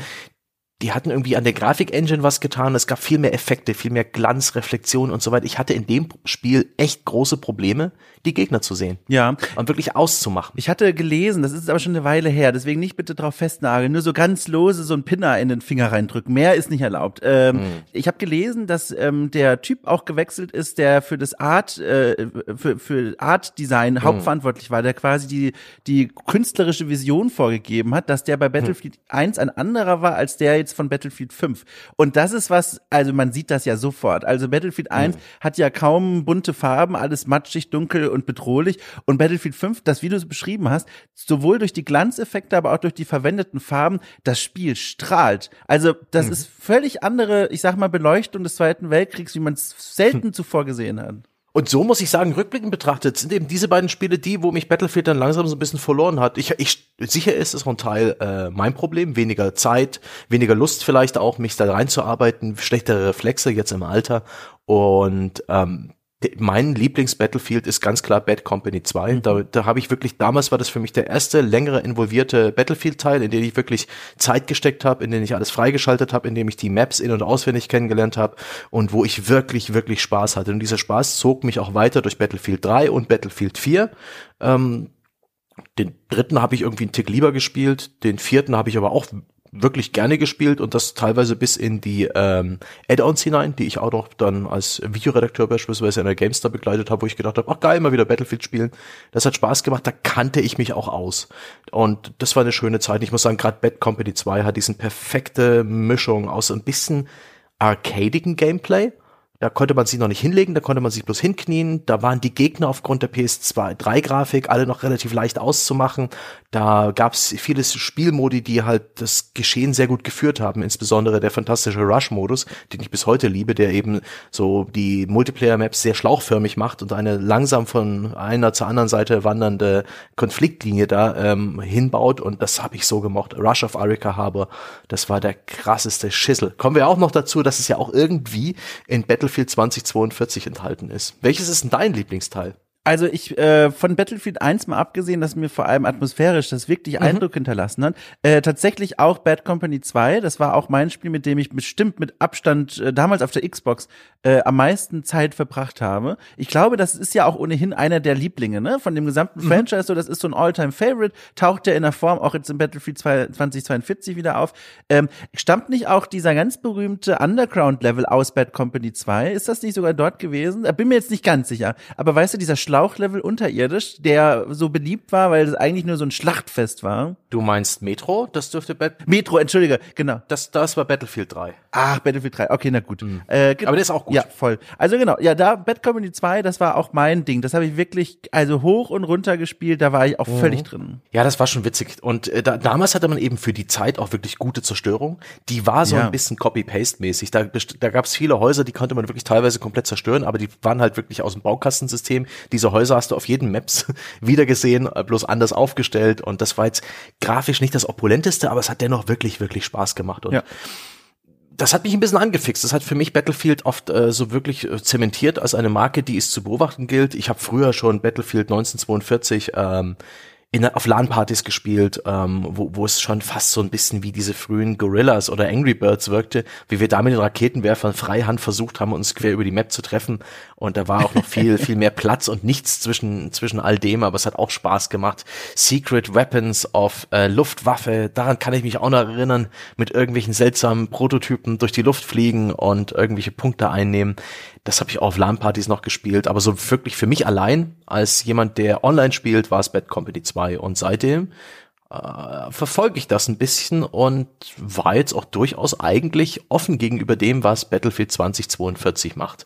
die hatten irgendwie an der Grafik-Engine was getan. Es gab viel mehr Effekte, viel mehr Glanz, Reflexion und so weiter. Ich hatte in dem Spiel echt große Probleme, die Gegner zu sehen Ja. und wirklich auszumachen. Ich hatte gelesen, das ist aber schon eine Weile her, deswegen nicht bitte drauf festnageln, nur so ganz lose so ein Pinner in den Finger reindrücken. Mehr ist nicht erlaubt. Ähm, Ich habe gelesen, dass ähm, der Typ auch gewechselt ist, der für das Art, äh, für, für Art Design hauptverantwortlich war, der quasi die, die künstlerische Vision vorgegeben hat, dass der bei Battlefield 1 ein anderer war, als der jetzt von Battlefield 5. Und das ist was, also man sieht das ja sofort. Also Battlefield 1 mhm. hat ja kaum bunte Farben, alles matschig, dunkel und bedrohlich. Und Battlefield 5, das wie du es beschrieben hast, sowohl durch die Glanzeffekte, aber auch durch die verwendeten Farben, das Spiel strahlt. Also das mhm. ist völlig andere, ich sag mal, Beleuchtung des Zweiten Weltkriegs, wie man es selten hm. zuvor gesehen hat. Und so muss ich sagen, rückblickend betrachtet, sind eben diese beiden Spiele die, wo mich Battlefield dann langsam so ein bisschen verloren hat. Ich, ich sicher ist es auch ein Teil äh, mein Problem, weniger Zeit, weniger Lust vielleicht auch, mich da reinzuarbeiten, schlechtere Reflexe jetzt im Alter. Und ähm, mein Lieblings-Battlefield ist ganz klar Bad Company 2. Mhm. Da, da habe ich wirklich, damals war das für mich der erste längere involvierte Battlefield-Teil, in den ich wirklich Zeit gesteckt habe, in den ich alles freigeschaltet habe, in dem ich die Maps in- und auswendig kennengelernt habe und wo ich wirklich, wirklich Spaß hatte. Und dieser Spaß zog mich auch weiter durch Battlefield 3 und Battlefield 4. Ähm, den dritten habe ich irgendwie einen Tick lieber gespielt, den vierten habe ich aber auch wirklich gerne gespielt und das teilweise bis in die ähm, Add-ons hinein, die ich auch noch dann als Videoredakteur beispielsweise in der GameStar begleitet habe, wo ich gedacht habe, ach geil, mal wieder Battlefield spielen. Das hat Spaß gemacht, da kannte ich mich auch aus. Und das war eine schöne Zeit. Ich muss sagen, gerade Bad Company 2 hat diesen perfekte Mischung aus ein bisschen arcadigen Gameplay, da konnte man sich noch nicht hinlegen, da konnte man sich bloß hinknien. Da waren die Gegner aufgrund der PS2 3 Grafik alle noch relativ leicht auszumachen. Da gab es viele Spielmodi, die halt das Geschehen sehr gut geführt haben, insbesondere der fantastische Rush-Modus, den ich bis heute liebe, der eben so die Multiplayer-Maps sehr schlauchförmig macht und eine langsam von einer zur anderen Seite wandernde Konfliktlinie da ähm, hinbaut. Und das habe ich so gemocht. Rush of Arica Harbor, das war der krasseste Schissel. Kommen wir auch noch dazu, dass es ja auch irgendwie in Battlefield 2042 enthalten ist. Welches ist denn dein Lieblingsteil? Also ich äh, von Battlefield 1 mal abgesehen, dass mir vor allem atmosphärisch das wirklich mhm. Eindruck hinterlassen hat, äh, tatsächlich auch Bad Company 2, das war auch mein Spiel, mit dem ich bestimmt mit Abstand äh, damals auf der Xbox äh, am meisten Zeit verbracht habe. Ich glaube, das ist ja auch ohnehin einer der Lieblinge, ne, von dem gesamten mhm. Franchise, so das ist so ein All-Time Favorite, taucht ja in der Form auch jetzt im Battlefield 2042 wieder auf. Ähm, stammt nicht auch dieser ganz berühmte Underground Level aus Bad Company 2? Ist das nicht sogar dort gewesen? Bin mir jetzt nicht ganz sicher, aber weißt du, dieser Schlauchlevel unterirdisch, der so beliebt war, weil es eigentlich nur so ein Schlachtfest war. Du meinst Metro? Das dürfte Bat Metro, entschuldige, genau. Das, das war Battlefield 3. Ach, Battlefield 3, okay, na gut. Mhm. Äh, genau. Aber der ist auch gut. Ja, voll. Also genau, ja, da Bad Company 2, das war auch mein Ding. Das habe ich wirklich, also hoch und runter gespielt, da war ich auch mhm. völlig drin. Ja, das war schon witzig. Und äh, da, damals hatte man eben für die Zeit auch wirklich gute Zerstörung. Die war so ja. ein bisschen Copy-Paste-mäßig. Da, da gab es viele Häuser, die konnte man wirklich teilweise komplett zerstören, aber die waren halt wirklich aus dem Baukastensystem. Diese Häuser hast du auf jeden Maps wieder gesehen, äh, bloß anders aufgestellt. Und das war jetzt grafisch nicht das opulenteste, aber es hat dennoch wirklich, wirklich Spaß gemacht. Und ja das hat mich ein bisschen angefixt. Das hat für mich Battlefield oft äh, so wirklich äh, zementiert als eine Marke, die es zu beobachten gilt. Ich habe früher schon Battlefield 1942 ähm, in, auf LAN-Partys gespielt, ähm, wo, wo es schon fast so ein bisschen wie diese frühen Gorillas oder Angry Birds wirkte, wie wir da mit den Raketenwerfern freihand versucht haben, uns quer über die Map zu treffen. Und da war auch noch viel, viel mehr Platz und nichts zwischen, zwischen all dem, aber es hat auch Spaß gemacht. Secret Weapons of äh, Luftwaffe, daran kann ich mich auch noch erinnern, mit irgendwelchen seltsamen Prototypen durch die Luft fliegen und irgendwelche Punkte einnehmen. Das habe ich auch auf LAN-Partys noch gespielt, aber so wirklich für mich allein, als jemand, der online spielt, war es Bad Company 2. Und seitdem äh, verfolge ich das ein bisschen und war jetzt auch durchaus eigentlich offen gegenüber dem, was Battlefield 2042 macht.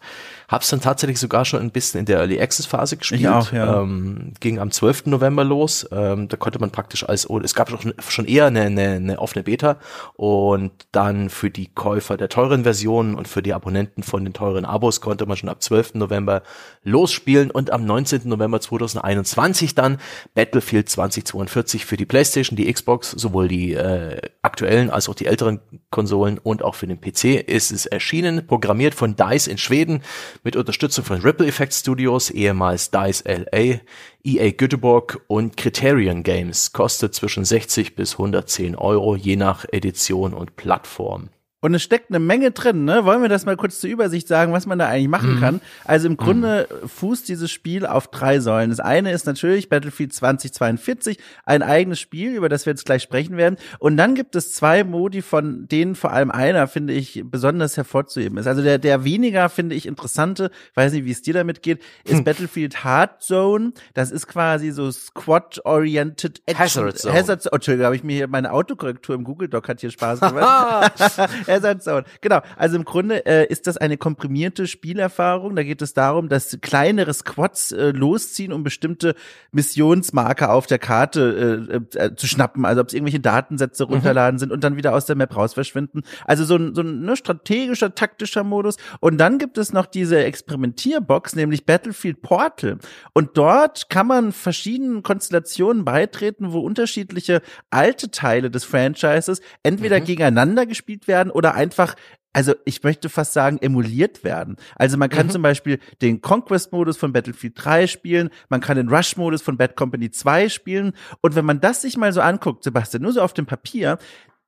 Hab's dann tatsächlich sogar schon ein bisschen in der Early Access Phase gespielt. Ich auch, ja. ähm, ging am 12. November los. Ähm, da konnte man praktisch als, oh, es gab schon, schon eher eine, eine, eine offene Beta und dann für die Käufer der teuren Versionen und für die Abonnenten von den teuren Abos konnte man schon ab 12. November losspielen und am 19. November 2021 dann Battlefield 2042 für die Playstation, die Xbox, sowohl die äh, aktuellen als auch die älteren Konsolen und auch für den PC ist es erschienen, programmiert von DICE in Schweden mit Unterstützung von Ripple Effect Studios, ehemals DICE LA, EA Göteborg und Criterion Games, kostet zwischen 60 bis 110 Euro, je nach Edition und Plattform. Und es steckt eine Menge drin, ne? Wollen wir das mal kurz zur Übersicht sagen, was man da eigentlich machen mhm. kann? Also im Grunde mhm. fußt dieses Spiel auf drei Säulen. Das eine ist natürlich Battlefield 2042, ein eigenes Spiel, über das wir jetzt gleich sprechen werden. Und dann gibt es zwei Modi, von denen vor allem einer, finde ich, besonders hervorzuheben ist. Also der, der weniger, finde ich, interessante, weiß nicht, wie es dir damit geht, ist hm. Battlefield Hard Zone. Das ist quasi so Squad-Oriented Hazard Zone. Hazard Zone. Oh, Entschuldigung, habe ich mir hier meine Autokorrektur im Google Doc hat hier Spaß gemacht. Hazard Zone. Genau. Also im Grunde äh, ist das eine komprimierte Spielerfahrung. Da geht es darum, dass kleinere Squads äh, losziehen, um bestimmte Missionsmarker auf der Karte äh, äh, zu schnappen. Also ob es irgendwelche Datensätze mhm. runterladen mhm. sind und dann wieder aus der Map raus verschwinden. Also so ein, so ein ne, strategischer, taktischer Modus. Und dann gibt es noch diese Experimentierbox, nämlich Battlefield Portal. Und dort kann man verschiedenen Konstellationen beitreten, wo unterschiedliche alte Teile des Franchises entweder mhm. gegeneinander gespielt werden oder einfach also ich möchte fast sagen, emuliert werden. Also man kann mhm. zum Beispiel den Conquest-Modus von Battlefield 3 spielen, man kann den Rush-Modus von Bad Company 2 spielen. Und wenn man das sich mal so anguckt, Sebastian, nur so auf dem Papier,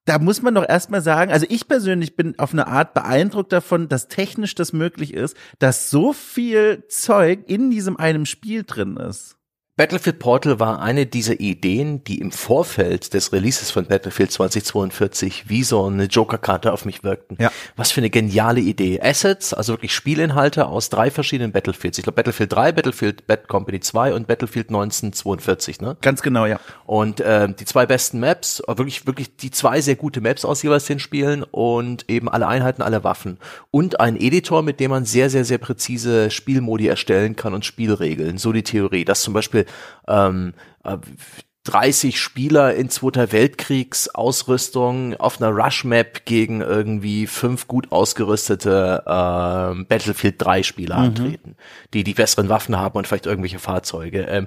da muss man doch erstmal sagen, also ich persönlich bin auf eine Art beeindruckt davon, dass technisch das möglich ist, dass so viel Zeug in diesem einem Spiel drin ist. Battlefield Portal war eine dieser Ideen, die im Vorfeld des Releases von Battlefield 2042 wie so eine Joker-Karte auf mich wirkten. Ja. Was für eine geniale Idee. Assets, also wirklich Spielinhalte aus drei verschiedenen Battlefields. Ich glaube Battlefield 3, Battlefield Bad Company 2 und Battlefield 1942, ne? Ganz genau, ja. Und äh, die zwei besten Maps, wirklich wirklich die zwei sehr gute Maps aus jeweils den Spielen und eben alle Einheiten, alle Waffen und ein Editor, mit dem man sehr sehr sehr präzise Spielmodi erstellen kann und Spielregeln. So die Theorie, dass zum Beispiel ähm, äh, 30 Spieler in Zweiter Weltkriegs Ausrüstung auf einer Rush Map gegen irgendwie fünf gut ausgerüstete äh, Battlefield 3 Spieler mhm. antreten, die die besseren Waffen haben und vielleicht irgendwelche Fahrzeuge. Ähm,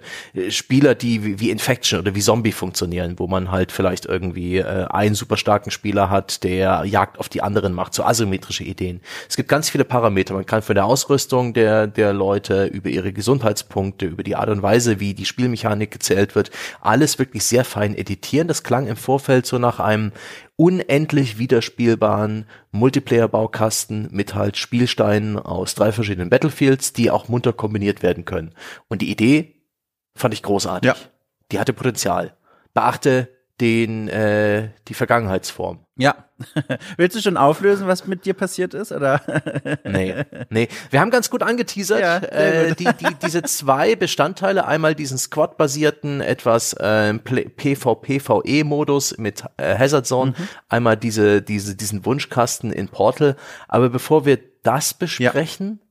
Spieler, die wie, wie Infection oder wie Zombie funktionieren, wo man halt vielleicht irgendwie äh, einen super starken Spieler hat, der Jagd auf die anderen macht, so asymmetrische Ideen. Es gibt ganz viele Parameter. Man kann von der Ausrüstung der der Leute über ihre Gesundheitspunkte, über die Art und Weise, wie die Spielmechanik gezählt wird, alles alles wirklich sehr fein editieren. Das klang im Vorfeld so nach einem unendlich wiederspielbaren Multiplayer-Baukasten mit halt Spielsteinen aus drei verschiedenen Battlefields, die auch munter kombiniert werden können. Und die Idee fand ich großartig. Ja. Die hatte Potenzial. Beachte den äh, die Vergangenheitsform. Ja. Willst du schon auflösen, was mit dir passiert ist, oder? nee, nee. Wir haben ganz gut angeteasert, ja, äh, die, die, diese zwei Bestandteile, einmal diesen Squad-basierten, etwas äh, PvPvE-Modus mit äh, Hazard Zone, mhm. einmal diese, diese, diesen Wunschkasten in Portal. Aber bevor wir das besprechen, ja.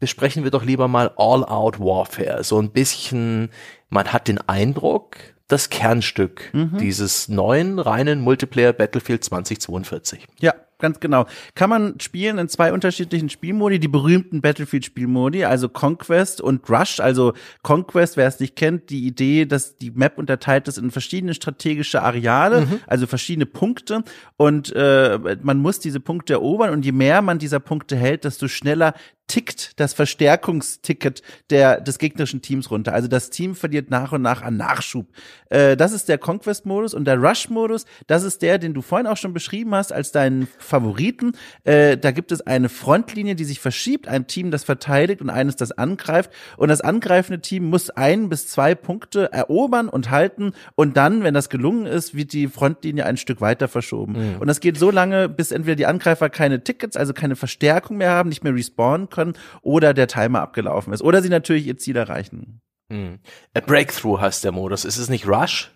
besprechen wir doch lieber mal All-Out Warfare. So ein bisschen, man hat den Eindruck, das Kernstück mhm. dieses neuen reinen Multiplayer Battlefield 2042. Ja, ganz genau. Kann man spielen in zwei unterschiedlichen Spielmodi, die berühmten Battlefield-Spielmodi, also Conquest und Rush. Also Conquest, wer es nicht kennt, die Idee, dass die Map unterteilt ist in verschiedene strategische Areale, mhm. also verschiedene Punkte und äh, man muss diese Punkte erobern und je mehr man dieser Punkte hält, desto schneller tickt das Verstärkungsticket der, des gegnerischen Teams runter. Also das Team verliert nach und nach an Nachschub. Äh, das ist der Conquest-Modus und der Rush-Modus, das ist der, den du vorhin auch schon beschrieben hast als deinen Favoriten. Äh, da gibt es eine Frontlinie, die sich verschiebt, ein Team, das verteidigt und eines, das angreift. Und das angreifende Team muss ein bis zwei Punkte erobern und halten und dann, wenn das gelungen ist, wird die Frontlinie ein Stück weiter verschoben. Mhm. Und das geht so lange, bis entweder die Angreifer keine Tickets, also keine Verstärkung mehr haben, nicht mehr respawnen können oder der Timer abgelaufen ist. Oder sie natürlich ihr Ziel erreichen. Hm. A Breakthrough heißt der Modus. Ist es nicht Rush?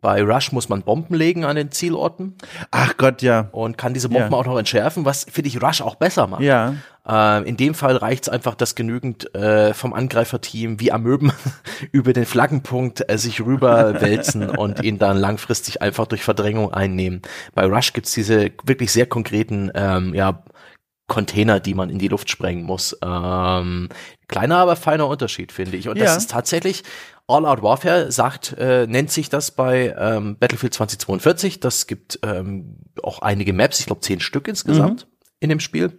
Bei Rush muss man Bomben legen an den Zielorten. Ach Gott, ja. Und kann diese Bomben ja. auch noch entschärfen, was finde ich Rush auch besser macht. Ja. Äh, in dem Fall reicht es einfach, dass genügend äh, vom Angreiferteam wie Amöben über den Flaggenpunkt äh, sich rüberwälzen und ihn dann langfristig einfach durch Verdrängung einnehmen. Bei Rush gibt's diese wirklich sehr konkreten ähm, ja, Container, die man in die Luft sprengen muss. Ähm, kleiner, aber feiner Unterschied, finde ich. Und ja. das ist tatsächlich, All Out Warfare sagt, äh, nennt sich das bei ähm, Battlefield 2042. Das gibt ähm, auch einige Maps, ich glaube zehn Stück insgesamt mhm. in dem Spiel.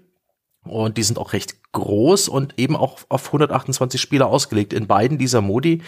Und die sind auch recht groß und eben auch auf 128 Spieler ausgelegt. In beiden dieser Modi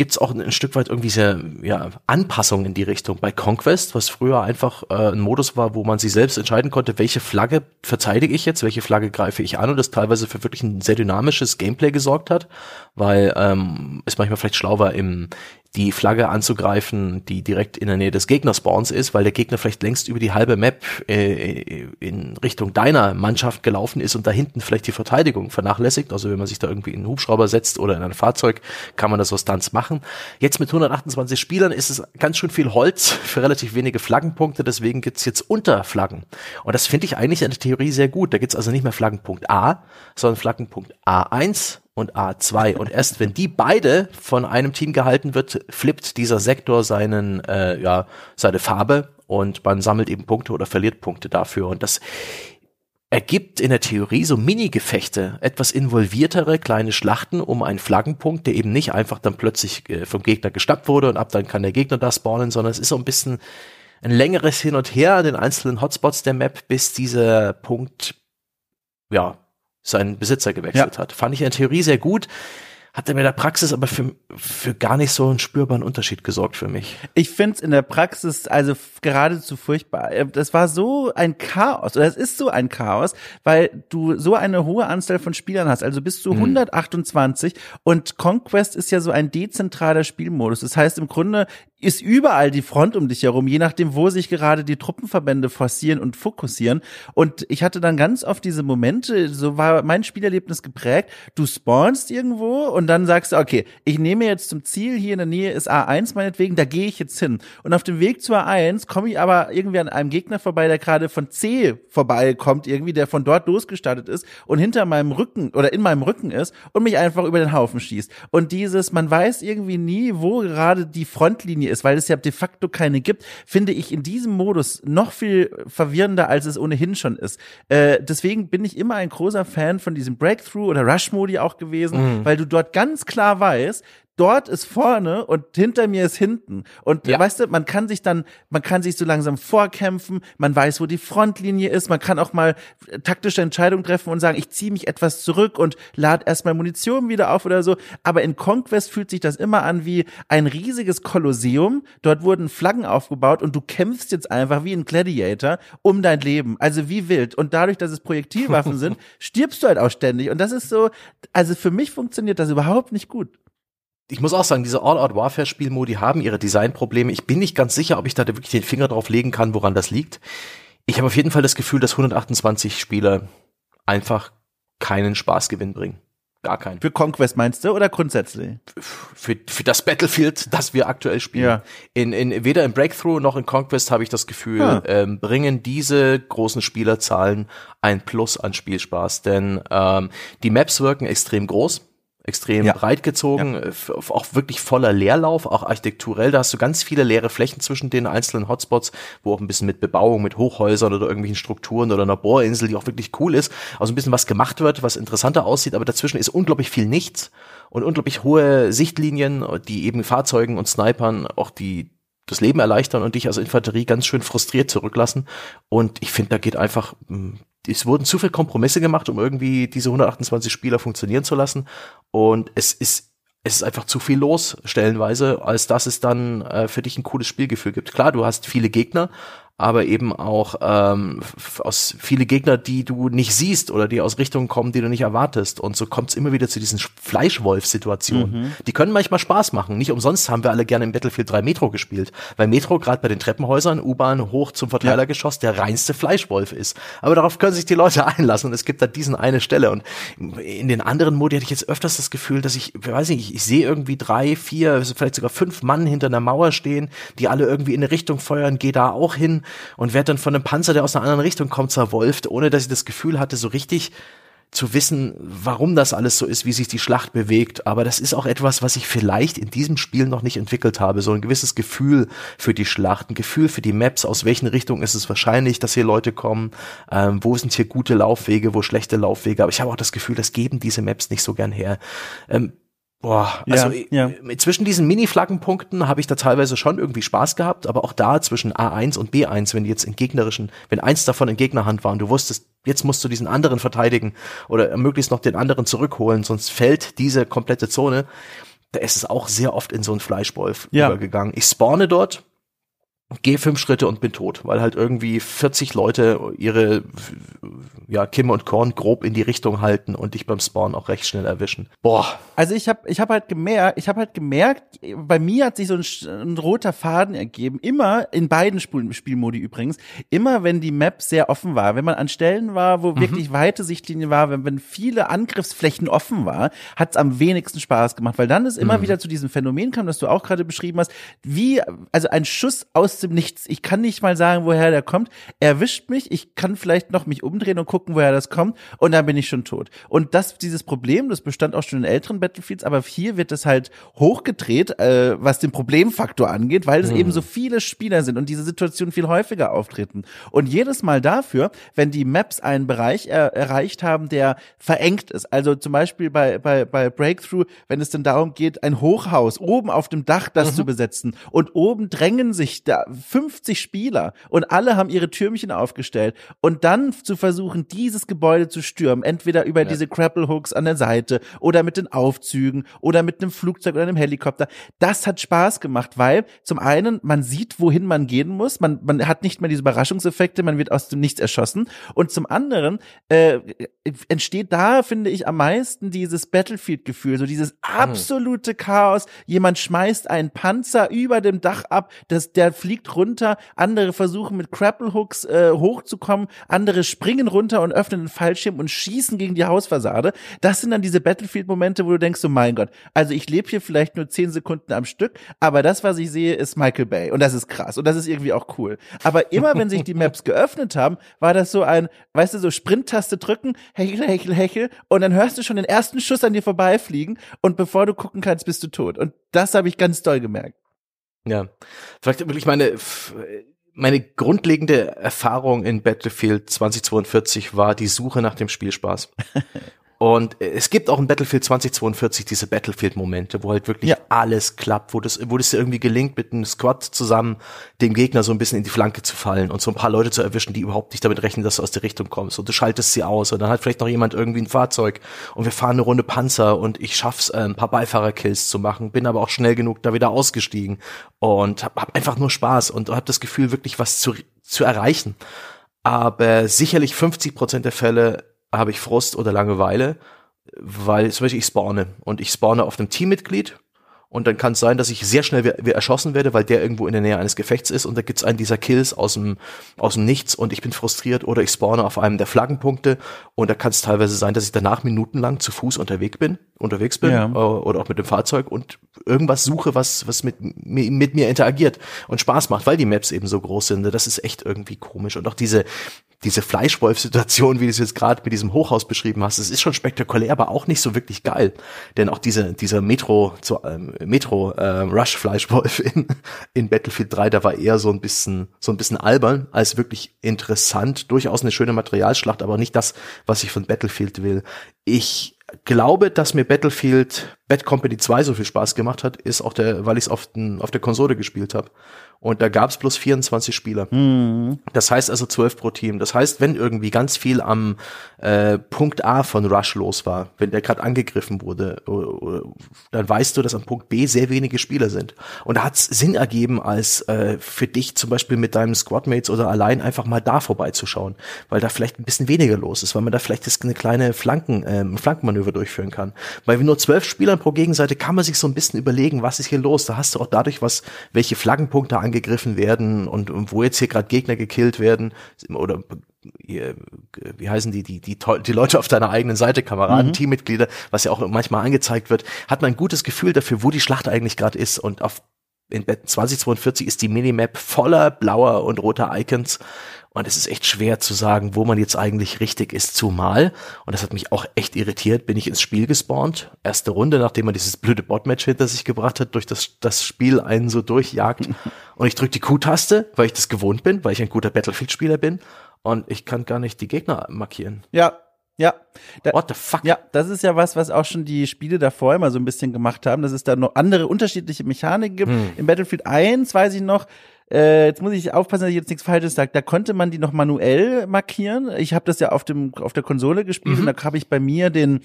gibt's auch ein, ein, Stück weit irgendwie sehr ja, Anpassungen in die Richtung. Bei Conquest, was früher einfach äh, ein Modus war, wo man sich selbst entscheiden konnte, welche Flagge verteidige ich jetzt, welche Flagge greife ich an und das teilweise für wirklich ein sehr dynamisches Gameplay gesorgt hat, weil ähm, es manchmal vielleicht schlau war, im, die Flagge anzugreifen, die direkt in der Nähe des Gegnerspawns ist, weil der Gegner vielleicht längst über die halbe Map äh, in Richtung deiner Mannschaft gelaufen ist und da hinten vielleicht die Verteidigung vernachlässigt. Also wenn man sich da irgendwie in einen Hubschrauber setzt oder in ein Fahrzeug, kann man das aus Stunts machen. Jetzt mit 128 Spielern ist es ganz schön viel Holz für relativ wenige Flaggenpunkte, deswegen gibt's jetzt Unterflaggen. Und das finde ich eigentlich in der Theorie sehr gut. Da gibt's also nicht mehr Flaggenpunkt A, sondern Flaggenpunkt A1 und A2. Und erst wenn die beide von einem Team gehalten wird, flippt dieser Sektor seinen, äh, ja, seine Farbe und man sammelt eben Punkte oder verliert Punkte dafür. Und das ergibt in der Theorie so Mini-Gefechte, etwas involviertere kleine Schlachten um einen Flaggenpunkt, der eben nicht einfach dann plötzlich äh, vom Gegner gestappt wurde und ab dann kann der Gegner da spawnen, sondern es ist so ein bisschen ein längeres Hin und Her an den einzelnen Hotspots der Map, bis dieser Punkt, ja, seinen Besitzer gewechselt ja. hat. Fand ich in der Theorie sehr gut hat er mit der Praxis aber für, für gar nicht so einen spürbaren Unterschied gesorgt für mich. Ich finde es in der Praxis also geradezu furchtbar. Äh, das war so ein Chaos, oder es ist so ein Chaos, weil du so eine hohe Anzahl von Spielern hast, also bis zu 128 hm. und Conquest ist ja so ein dezentraler Spielmodus. Das heißt im Grunde ist überall die Front um dich herum, je nachdem, wo sich gerade die Truppenverbände forcieren und fokussieren. Und ich hatte dann ganz oft diese Momente, so war mein Spielerlebnis geprägt, du spawnst irgendwo und dann sagst du, okay, ich nehme jetzt zum Ziel, hier in der Nähe ist A1 meinetwegen, da gehe ich jetzt hin. Und auf dem Weg zu A1 komme ich aber irgendwie an einem Gegner vorbei, der gerade von C vorbeikommt, irgendwie, der von dort losgestartet ist und hinter meinem Rücken oder in meinem Rücken ist und mich einfach über den Haufen schießt. Und dieses, man weiß irgendwie nie, wo gerade die Frontlinie ist, weil es ja de facto keine gibt, finde ich in diesem Modus noch viel verwirrender, als es ohnehin schon ist. Äh, deswegen bin ich immer ein großer Fan von diesem Breakthrough oder Rush-Modi auch gewesen, mhm. weil du dort ganz klar weißt, dort ist vorne und hinter mir ist hinten. Und ja. weißt du, man kann sich dann, man kann sich so langsam vorkämpfen, man weiß, wo die Frontlinie ist, man kann auch mal taktische Entscheidungen treffen und sagen, ich ziehe mich etwas zurück und lade erstmal Munition wieder auf oder so. Aber in Conquest fühlt sich das immer an wie ein riesiges Kolosseum. Dort wurden Flaggen aufgebaut und du kämpfst jetzt einfach wie ein Gladiator um dein Leben. Also wie wild. Und dadurch, dass es Projektilwaffen sind, stirbst du halt auch ständig. Und das ist so, also für mich funktioniert das überhaupt nicht gut ich muss auch sagen, diese All-Out-Warfare-Spielmodi haben ihre Designprobleme. Ich bin nicht ganz sicher, ob ich da wirklich den Finger drauf legen kann, woran das liegt. Ich habe auf jeden Fall das Gefühl, dass 128 Spieler einfach keinen Spaßgewinn bringen. Gar keinen. Für Conquest meinst du oder grundsätzlich? Für, für das Battlefield, das wir aktuell spielen. Ja. In, in, weder im Breakthrough noch in Conquest habe ich das Gefühl, ja. ähm, bringen diese großen Spielerzahlen ein Plus an Spielspaß. Denn ähm, die Maps wirken extrem groß extrem ja. breit gezogen, ja. Auch wirklich voller Leerlauf, auch architekturell. Da hast du ganz viele leere Flächen zwischen den einzelnen Hotspots, wo auch ein bisschen mit Bebauung, mit Hochhäusern oder irgendwelchen Strukturen oder einer Bohrinsel, die auch wirklich cool ist, also ein bisschen was gemacht wird, was interessanter aussieht, aber dazwischen ist unglaublich viel nichts und unglaublich hohe Sichtlinien, die eben Fahrzeugen und Snipern auch die das Leben erleichtern und dich als Infanterie ganz schön frustriert zurücklassen. Und ich finde, da geht einfach hm, es wurden zu viele Kompromisse gemacht, um irgendwie diese 128 Spieler funktionieren zu lassen. Und es ist es ist einfach zu viel los, stellenweise, als dass es dann äh, für dich ein cooles Spielgefühl gibt. Klar, du hast viele Gegner, aber eben auch ähm, aus viele Gegner, die du nicht siehst oder die aus Richtungen kommen, die du nicht erwartest. Und so kommt es immer wieder zu diesen Fleischwolf-Situationen. Mhm. Die können manchmal Spaß machen. Nicht umsonst haben wir alle gerne im Battlefield 3 Metro gespielt, weil Metro gerade bei den Treppenhäusern, U-Bahn hoch zum Verteilergeschoss der reinste Fleischwolf ist. Aber darauf können sich die Leute einlassen und es gibt da diesen eine Stelle. Und in den anderen Modi hatte ich jetzt öfters das Gefühl, dass ich, weiß nicht, ich, ich sehe irgendwie drei, vier, vielleicht sogar fünf Mann hinter einer Mauer stehen, die alle irgendwie in eine Richtung feuern, geh da auch hin und werde dann von einem Panzer, der aus einer anderen Richtung kommt, zerwolft, ohne dass ich das Gefühl hatte, so richtig zu wissen, warum das alles so ist, wie sich die Schlacht bewegt. Aber das ist auch etwas, was ich vielleicht in diesem Spiel noch nicht entwickelt habe. So ein gewisses Gefühl für die Schlacht, ein Gefühl für die Maps, aus welchen Richtungen ist es wahrscheinlich, dass hier Leute kommen, ähm, wo sind hier gute Laufwege, wo schlechte Laufwege. Aber ich habe auch das Gefühl, das geben diese Maps nicht so gern her. Ähm, Boah, also ja, ja. zwischen diesen Mini-Flaggenpunkten habe ich da teilweise schon irgendwie Spaß gehabt, aber auch da zwischen A1 und B1, wenn die jetzt in gegnerischen, wenn eins davon in Gegnerhand war und du wusstest, jetzt musst du diesen anderen verteidigen oder möglichst noch den anderen zurückholen, sonst fällt diese komplette Zone. da ist es auch sehr oft in so einen Fleischwolf Ja. übergegangen. Ich spawne dort, gehe fünf Schritte und bin tot, weil halt irgendwie 40 Leute ihre ja, Kim und Korn grob in die Richtung halten und dich beim Spawn auch recht schnell erwischen. Boah, Also ich habe ich hab halt gemerkt, ich habe halt gemerkt, bei mir hat sich so ein, ein roter Faden ergeben, immer in beiden Spiel Spielmodi übrigens, immer wenn die Map sehr offen war, wenn man an Stellen war, wo wirklich weite Sichtlinien war, wenn, wenn viele Angriffsflächen offen war, hat es am wenigsten Spaß gemacht, weil dann es immer wieder zu diesem Phänomen kam, das du auch gerade beschrieben hast, wie also ein Schuss aus dem Nichts. Ich kann nicht mal sagen, woher der kommt. Er erwischt mich, ich kann vielleicht noch mich umdrehen und gucken, woher das kommt und dann bin ich schon tot. Und das dieses Problem, das bestand auch schon in älteren Battlefields, aber hier wird es halt hochgedreht, äh, was den Problemfaktor angeht, weil es eben so viele Spieler sind und diese Situationen viel häufiger auftreten. Und jedes Mal dafür, wenn die Maps einen Bereich er erreicht haben, der verengt ist, also zum Beispiel bei, bei, bei Breakthrough, wenn es dann darum geht, ein Hochhaus oben auf dem Dach das zu besetzen und oben drängen sich da 50 Spieler und alle haben ihre Türmchen aufgestellt und dann zu versuchen, dieses Gebäude zu stürmen, entweder über diese Grapple Hooks an der Seite oder mit den Aufzügen oder mit einem Flugzeug oder einem Helikopter. Das hat Spaß gemacht, weil zum einen man sieht, wohin man gehen muss, man, man hat nicht mehr diese Überraschungseffekte, man wird aus dem Nichts erschossen und zum anderen äh, entsteht da, finde ich, am meisten dieses Battlefield-Gefühl, so dieses absolute Chaos. Jemand schmeißt einen Panzer über dem Dach ab, das, der fliegt runter, andere versuchen mit Grapple-Hooks äh, hochzukommen, andere springen runter und öffnen den Fallschirm und schießen gegen die Hausfassade. Das sind dann diese Battlefield-Momente, wo du denkst, so mein Gott, also ich lebe hier vielleicht nur zehn Sekunden am Stück, aber das, was ich sehe, ist Michael Bay und das ist krass und das ist irgendwie auch cool. Aber immer, wenn sich die Maps geöffnet haben, war das so ein, weißt du, so Sprint-Taste drücken, hechel, hechel, hechel und dann hörst du schon den ersten Schuss an dir vorbeifliegen und bevor du gucken kannst, bist du tot. Und das habe ich ganz doll gemerkt. Ja, vielleicht wirklich meine, meine grundlegende Erfahrung in Battlefield 2042 war die Suche nach dem Spielspaß. Und es gibt auch in Battlefield 2042 diese Battlefield-Momente, wo halt wirklich Ja. alles klappt, wo das, wo das dir irgendwie gelingt, mit einem Squad zusammen dem Gegner so ein bisschen in die Flanke zu fallen und so ein paar Leute zu erwischen, die überhaupt nicht damit rechnen, dass du aus der Richtung kommst. Und du schaltest sie aus und dann hat vielleicht noch jemand irgendwie ein Fahrzeug und wir fahren eine Runde Panzer und ich schaff's, äh, ein paar Beifahrerkills zu machen, bin aber auch schnell genug da wieder ausgestiegen und hab, hab einfach nur Spaß und hab das Gefühl, wirklich was zu, zu erreichen. Aber sicherlich 50 Prozent der Fälle habe ich Frust oder Langeweile, weil zum Beispiel ich spawne und ich spawne auf einem Teammitglied und dann kann es sein, dass ich sehr schnell wieder, wieder erschossen werde, weil der irgendwo in der Nähe eines Gefechts ist und da gibt's einen dieser Kills aus dem, aus dem Nichts und ich bin frustriert oder ich spawne auf einem der Flaggenpunkte und da kann es teilweise sein, dass ich danach minutenlang zu Fuß unterwegs bin, unterwegs bin Ja. äh, oder auch mit dem Fahrzeug und irgendwas suche, was, was mit, mi- mit mir interagiert und Spaß macht, weil die Maps eben so groß sind. Das ist echt irgendwie komisch und auch diese, diese Fleischwolf-Situation, wie du es jetzt gerade mit diesem Hochhaus beschrieben hast, das ist schon spektakulär, aber auch nicht so wirklich geil. Denn auch diese, dieser Metro, so, ähm, Metro äh, Rush Fleischwolf in, in Battlefield 3, da war eher so ein bisschen, so ein bisschen albern, als wirklich interessant. Durchaus eine schöne Materialschlacht, aber nicht das, was ich von Battlefield will. Ich glaube, dass mir Battlefield Bad Company 2 so viel Spaß gemacht hat, ist auch der, weil ich es auf, auf der Konsole gespielt habe. Und da gab es bloß 24 Spieler. Das heißt also 12 pro Team. Das heißt, wenn irgendwie ganz viel am äh, Punkt A von Rush los war, wenn der gerade angegriffen wurde, dann weißt du, dass am Punkt B sehr wenige Spieler sind. Und da hat es Sinn ergeben, als äh, für dich zum Beispiel mit deinem Squadmates oder allein einfach mal da vorbeizuschauen, weil da vielleicht ein bisschen weniger los ist, weil man da vielleicht das eine kleine Flanken, ähm, Flankenmanöver durchführen kann. Weil mit nur zwölf Spielern pro Gegenseite kann man sich so ein bisschen überlegen, was ist hier los. Da hast du auch dadurch was, welche Flaggenpunkte angegriffen werden und, und wo jetzt hier gerade Gegner gekillt werden oder wie heißen die, die, die, die Leute auf deiner eigenen Seite, Kameraden, Teammitglieder, was ja auch manchmal angezeigt wird, hat man ein gutes Gefühl dafür, wo die Schlacht eigentlich gerade ist. Und auf in Bett 2042 ist die Minimap voller blauer und roter Icons und es ist echt schwer zu sagen, wo man jetzt eigentlich richtig ist, zumal, und das hat mich auch echt irritiert, bin ich ins Spiel gespawnt, erste Runde, nachdem man dieses blöde Botmatch hinter sich gebracht hat, durch das, das Spiel einen so durchjagt und ich drücke die Q-Taste, weil ich das gewohnt bin, weil ich ein guter Battlefield-Spieler bin und ich kann gar nicht die Gegner markieren. Ja, ja. Da, What the fuck? Ja, das ist ja was, was auch schon die Spiele davor immer so ein bisschen gemacht haben, dass es da noch andere unterschiedliche Mechaniken gibt. Hm. Im Battlefield 1 weiß ich noch, äh, jetzt muss ich aufpassen, dass ich jetzt nichts Falsches sage, da konnte man die noch manuell markieren. Ich habe das ja auf dem auf der Konsole gespielt Mhm. und da habe ich bei mir den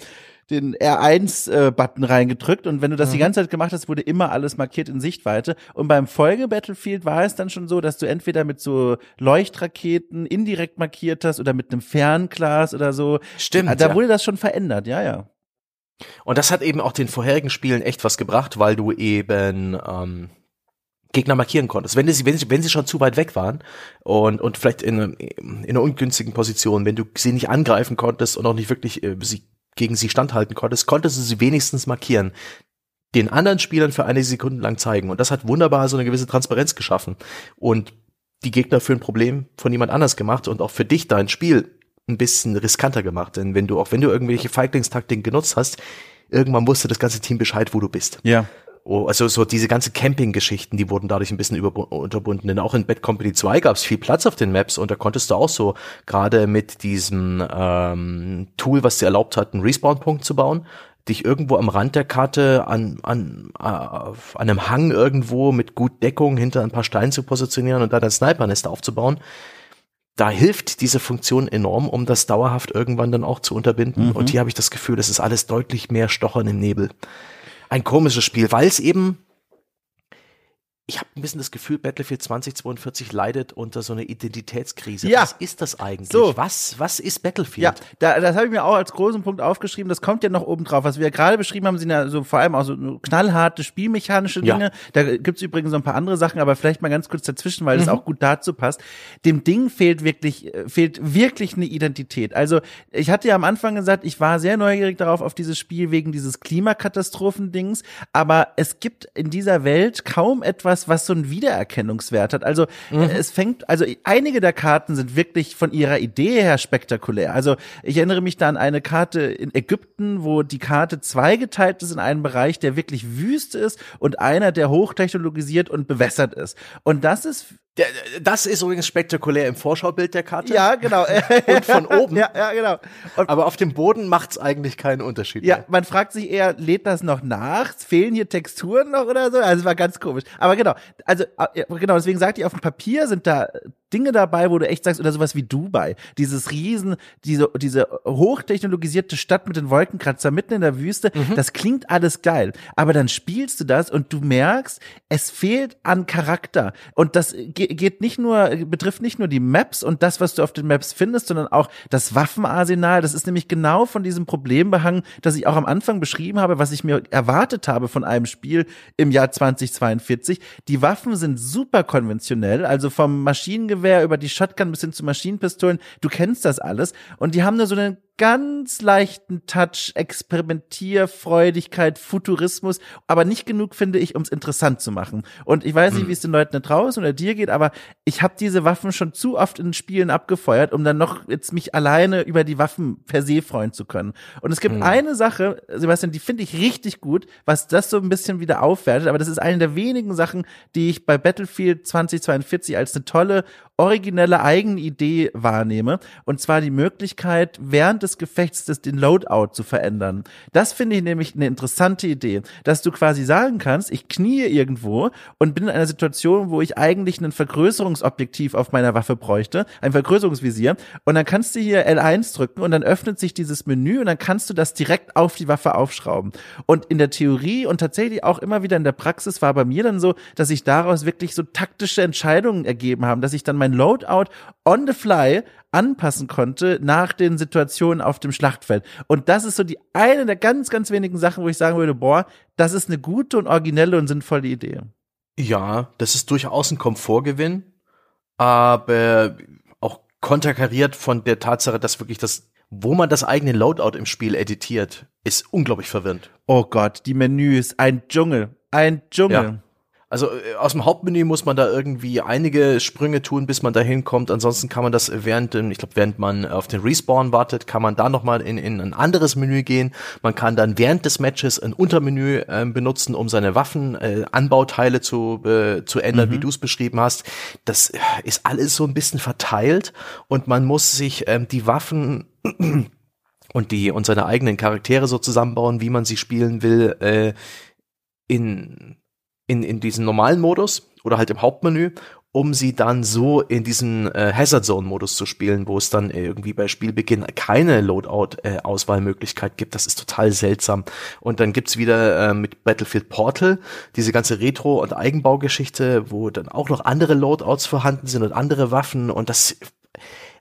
den R1-Button reingedrückt und wenn du das Mhm. die ganze Zeit gemacht hast, wurde immer alles markiert in Sichtweite. Und beim Folge-Battlefield war es dann schon so, dass du entweder mit so Leuchtraketen indirekt markiert hast oder mit einem Fernglas oder so. Stimmt, Da ja. wurde das schon verändert, ja, ja. Und das hat eben auch den vorherigen Spielen echt was gebracht, weil du eben ähm, Gegner markieren konntest. Wenn, sie, wenn, wenn sie schon zu weit weg waren und, und vielleicht in, in einer ungünstigen Position, wenn du sie nicht angreifen konntest und auch nicht wirklich äh, sie, gegen sie standhalten konntest, konntest du sie wenigstens markieren. Den anderen Spielern für einige Sekunden lang zeigen. Und das hat wunderbar so eine gewisse Transparenz geschaffen. Und die Gegner für ein Problem von jemand anders gemacht und auch für dich dein Spiel ein bisschen riskanter gemacht. Denn wenn du, auch wenn du irgendwelche Feiglingstaktiken genutzt hast, irgendwann wusste das ganze Team Bescheid, wo du bist. Ja. Oh, also so diese ganze Camping-Geschichten, die wurden dadurch ein bisschen unterbunden. Denn auch in Bad Company 2 gab es viel Platz auf den Maps und da konntest du auch so gerade mit diesem ähm, Tool, was dir erlaubt hat, einen Respawn-Punkt zu bauen, dich irgendwo am Rand der Karte an, an, äh, auf einem Hang irgendwo mit gut Deckung hinter ein paar Steinen zu positionieren und da dein Snipernest aufzubauen. Da hilft diese Funktion enorm, um das dauerhaft irgendwann dann auch zu unterbinden. Und hier habe ich das Gefühl, es ist alles deutlich mehr Stochern im Nebel ein komisches Spiel, weil es eben ich habe ein bisschen das Gefühl, Battlefield 2042 leidet unter so einer Identitätskrise. Ja. Was ist das eigentlich? So. Was, was ist Battlefield? Ja, da, das habe ich mir auch als großen Punkt aufgeschrieben. Das kommt ja noch oben drauf. Was wir ja gerade beschrieben haben, sind ja so vor allem auch so knallharte spielmechanische Ja. Dinge. Da gibt's übrigens noch ein paar andere Sachen, aber vielleicht mal ganz kurz dazwischen, weil das auch gut dazu passt. Dem Ding fehlt wirklich, äh, fehlt wirklich eine Identität. Also ich hatte ja am Anfang gesagt, ich war sehr neugierig darauf auf dieses Spiel wegen dieses Klimakatastrophendings, aber es gibt in dieser Welt kaum etwas, was so einen Wiedererkennungswert hat. Also äh, es fängt, also einige der Karten sind wirklich von ihrer Idee her spektakulär. Also ich erinnere mich da an eine Karte in Ägypten, wo die Karte zweigeteilt ist in einen Bereich, der wirklich Wüste ist und einer, der hochtechnologisiert und bewässert ist. Und das ist das ist übrigens spektakulär im Vorschaubild der Karte. ja genau Und von oben. ja ja genau. Und Aber auf dem Boden macht's eigentlich keinen Unterschied. Ja, mehr. man fragt sich eher, lädt das noch nach? Fehlen hier Texturen noch oder so? Also es war ganz komisch. Aber genau, also äh, genau, deswegen sagte ich, auf dem Papier sind da Dinge dabei, wo du echt sagst, oder sowas wie Dubai, dieses Riesen, diese, diese hochtechnologisierte Stadt mit den Wolkenkratzer mitten in der Wüste, das klingt alles geil. Aber dann spielst du das und du merkst, es fehlt an Charakter. Und das ge geht nicht nur, betrifft nicht nur die Maps und das, was du auf den Maps findest, sondern auch das Waffenarsenal. Das ist nämlich genau von diesem Problem behangen, das ich auch am Anfang beschrieben habe, was ich mir erwartet habe von einem Spiel im Jahr 2042. Die Waffen sind super konventionell, also vom Maschinengewehr über die Shotgun bis hin zu Maschinenpistolen. Du kennst das alles. Und die haben nur so einen ganz leichten Touch, Experimentierfreudigkeit, Futurismus, aber nicht genug, finde ich, um es interessant zu machen. Und ich weiß nicht, wie es den Leuten da draußen oder dir geht, aber ich habe diese Waffen schon zu oft in Spielen abgefeuert, um dann noch jetzt mich alleine über die Waffen per se freuen zu können. Und es gibt eine Sache, Sebastian, die finde ich richtig gut, was das so ein bisschen wieder aufwertet, aber das ist eine der wenigen Sachen, die ich bei Battlefield 2042 als eine tolle, originelle eigene Idee wahrnehme. Und zwar die Möglichkeit, während des Gefechts das, den Loadout zu verändern. Das finde ich nämlich eine interessante Idee, dass du quasi sagen kannst, ich knie irgendwo und bin in einer Situation, wo ich eigentlich ein Vergrößerungsobjektiv auf meiner Waffe bräuchte, ein Vergrößerungsvisier. Und dann kannst du hier L1 drücken und dann öffnet sich dieses Menü und dann kannst du das direkt auf die Waffe aufschrauben. Und in der Theorie und tatsächlich auch immer wieder in der Praxis war bei mir dann so, dass sich daraus wirklich so taktische Entscheidungen ergeben haben, dass ich dann mein Loadout on the fly anpassen konnte nach den Situationen auf dem Schlachtfeld. Und das ist so die eine der ganz, ganz wenigen Sachen, wo ich sagen würde, boah, das ist eine gute und originelle und sinnvolle Idee. Ja, das ist durchaus ein Komfortgewinn, aber auch konterkariert von der Tatsache, dass wirklich das, wo man das eigene Loadout im Spiel editiert, ist unglaublich verwirrend. Oh Gott, die Menüs, ein Dschungel, ein Dschungel. Ja. Also äh, aus dem Hauptmenü muss man da irgendwie einige Sprünge tun, bis man da hinkommt. Ansonsten kann man das während, ich glaube, während man auf den Respawn wartet, kann man da nochmal in, in ein anderes Menü gehen. Man kann dann während des Matches ein Untermenü ähm, benutzen, um seine Waffen, äh, Anbauteile zu, äh, zu ändern, wie du es beschrieben hast. Das äh, ist alles so ein bisschen verteilt und man muss sich ähm, die Waffen und die und seine eigenen Charaktere so zusammenbauen, wie man sie spielen will, äh, in, in, in diesem normalen Modus oder halt im Hauptmenü. um sie dann so in diesen äh, Hazard Zone Modus zu spielen, wo es dann irgendwie bei Spielbeginn keine Loadout äh, Auswahlmöglichkeit gibt. Das ist total seltsam. Und dann gibt's wieder äh, mit Battlefield Portal diese ganze Retro- und Eigenbaugeschichte, wo dann auch noch andere Loadouts vorhanden sind und andere Waffen und das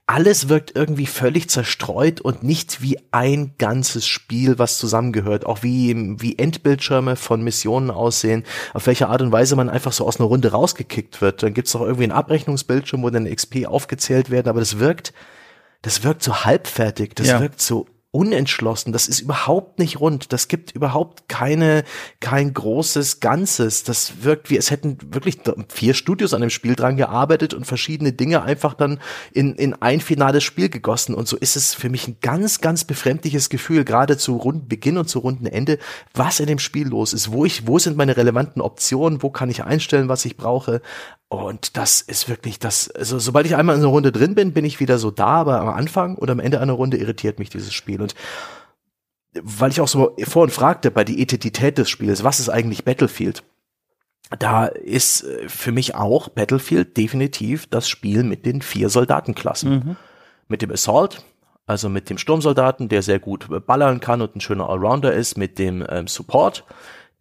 alles wirkt irgendwie völlig zerstreut und nicht wie ein ganzes Spiel, was zusammengehört. Auch wie, wie Endbildschirme von Missionen aussehen, auf welche Art und Weise man einfach so aus einer Runde rausgekickt wird. Dann gibt's auch irgendwie einen Abrechnungsbildschirm, wo dann XP aufgezählt werden, aber das wirkt, das wirkt so halbfertig, das ja. wirkt so unentschlossen. Das ist überhaupt nicht rund. Das gibt überhaupt keine, kein großes Ganzes. Das wirkt wie, es hätten wirklich vier Studios an dem Spiel dran gearbeitet und verschiedene Dinge einfach dann in, in ein finales Spiel gegossen. Und so ist es für mich ein ganz, ganz befremdliches Gefühl, gerade zu Rundenbeginn und zu Rundenende, was in dem Spiel los ist, wo ich, wo sind meine relevanten Optionen, wo kann ich einstellen, was ich brauche. Und das ist wirklich das, also sobald ich einmal in einer Runde drin bin, bin ich wieder so da, aber am Anfang oder am Ende einer Runde irritiert mich dieses Spiel. Und weil ich auch so vorhin fragte bei die Identität des Spiels, was ist eigentlich Battlefield? Da ist äh, für mich auch Battlefield definitiv das Spiel mit den vier Soldatenklassen. Mhm. Mit dem Assault, also mit dem Sturmsoldaten, der sehr gut ballern kann und ein schöner Allrounder ist, mit dem ähm, Support,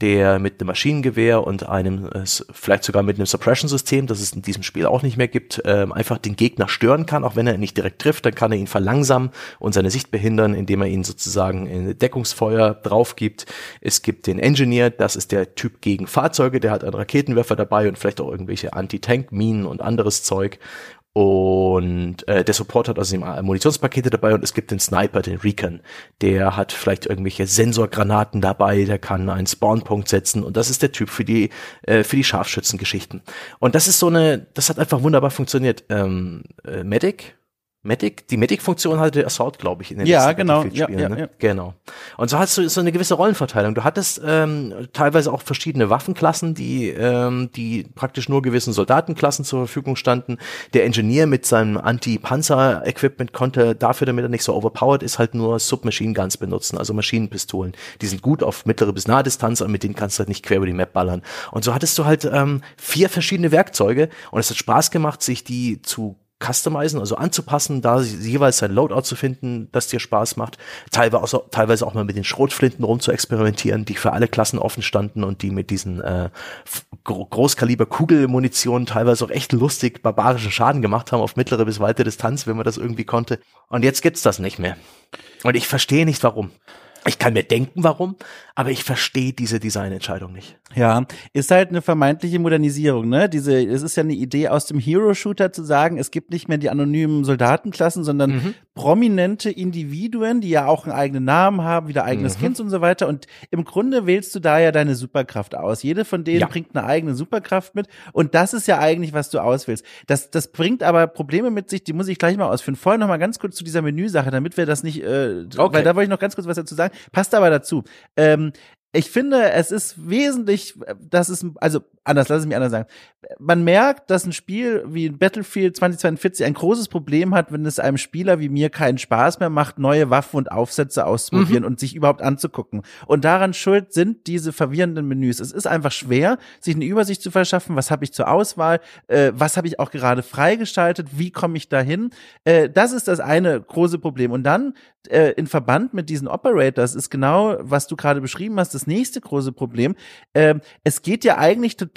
der mit einem Maschinengewehr und einem, äh, vielleicht sogar mit einem Suppression-System, das es in diesem Spiel auch nicht mehr gibt, ähm, einfach den Gegner stören kann, auch wenn er ihn nicht direkt trifft, dann kann er ihn verlangsamen und seine Sicht behindern, indem er ihn sozusagen in Deckungsfeuer drauf gibt. Es gibt den Engineer, das ist der Typ gegen Fahrzeuge, der hat einen Raketenwerfer dabei und vielleicht auch irgendwelche Anti-Tank-Minen und anderes Zeug. Und äh, der Support hat also Munitionspakete dabei und es gibt den Sniper, den Recon. Der hat vielleicht irgendwelche Sensorgranaten dabei, der kann einen Spawnpunkt setzen und das ist der Typ für die äh, für die Scharfschützengeschichten. Und das ist so eine, das hat einfach wunderbar funktioniert. Ähm, äh, Medic Medic, die Medic-Funktion hatte der Assault, glaube ich, in den ja, genau, ja, ja, ne? ja. Genau. Und so hast du so eine gewisse Rollenverteilung. Du hattest ähm, teilweise auch verschiedene Waffenklassen, die, ähm, die praktisch nur gewissen Soldatenklassen zur Verfügung standen. Der Engineer mit seinem Anti-Panzer-Equipment konnte dafür, damit er nicht so overpowered ist, halt nur Submachine Guns benutzen, also Maschinenpistolen. Die sind gut auf mittlere bis nahe Distanz, aber mit denen kannst du halt nicht quer über die Map ballern. Und so hattest du halt ähm, vier verschiedene Werkzeuge und es hat Spaß gemacht, sich die zu customizen, also anzupassen, da jeweils sein Loadout zu finden, das dir Spaß macht. Teilweise auch, teilweise auch mal mit den Schrotflinten rum zu experimentieren, die für alle Klassen offen standen und die mit diesen äh, Großkaliber Kugelmunition teilweise auch echt lustig barbarischen Schaden gemacht haben auf mittlere bis weite Distanz, wenn man das irgendwie konnte. Und jetzt gibt's das nicht mehr. Und ich verstehe nicht warum. Ich kann mir denken, warum, aber ich verstehe diese Designentscheidung nicht. Ja, ist halt eine vermeintliche Modernisierung, ne? Diese, es ist ja eine Idee aus dem Hero-Shooter zu sagen, es gibt nicht mehr die anonymen Soldatenklassen, sondern mhm. prominente Individuen, die ja auch einen eigenen Namen haben, wieder eigenes mhm. Kind und so weiter. Und im Grunde wählst du da ja deine Superkraft aus. Jede von denen ja. bringt eine eigene Superkraft mit. Und das ist ja eigentlich, was du auswählst. Das, das bringt aber Probleme mit sich, die muss ich gleich mal ausführen. Vorher noch mal ganz kurz zu dieser Menüsache, damit wir das nicht, äh, okay. weil da wollte ich noch ganz kurz was dazu sagen. Passt aber dazu. Ähm, ich finde, es ist wesentlich, das ist, also anders, lass es mich anders sagen. Man merkt, dass ein Spiel wie Battlefield 2042 ein großes Problem hat, wenn es einem Spieler wie mir keinen Spaß mehr macht, neue Waffen und Aufsätze auszuprobieren mhm. und sich überhaupt anzugucken. Und daran schuld sind diese verwirrenden Menüs. Es ist einfach schwer, sich eine Übersicht zu verschaffen. Was habe ich zur Auswahl? Äh, was habe ich auch gerade freigestaltet? Wie komme ich dahin? Äh, das ist das eine große Problem. Und dann äh, in Verband mit diesen Operators ist genau, was du gerade beschrieben hast, das nächste große Problem. Äh, es geht ja eigentlich total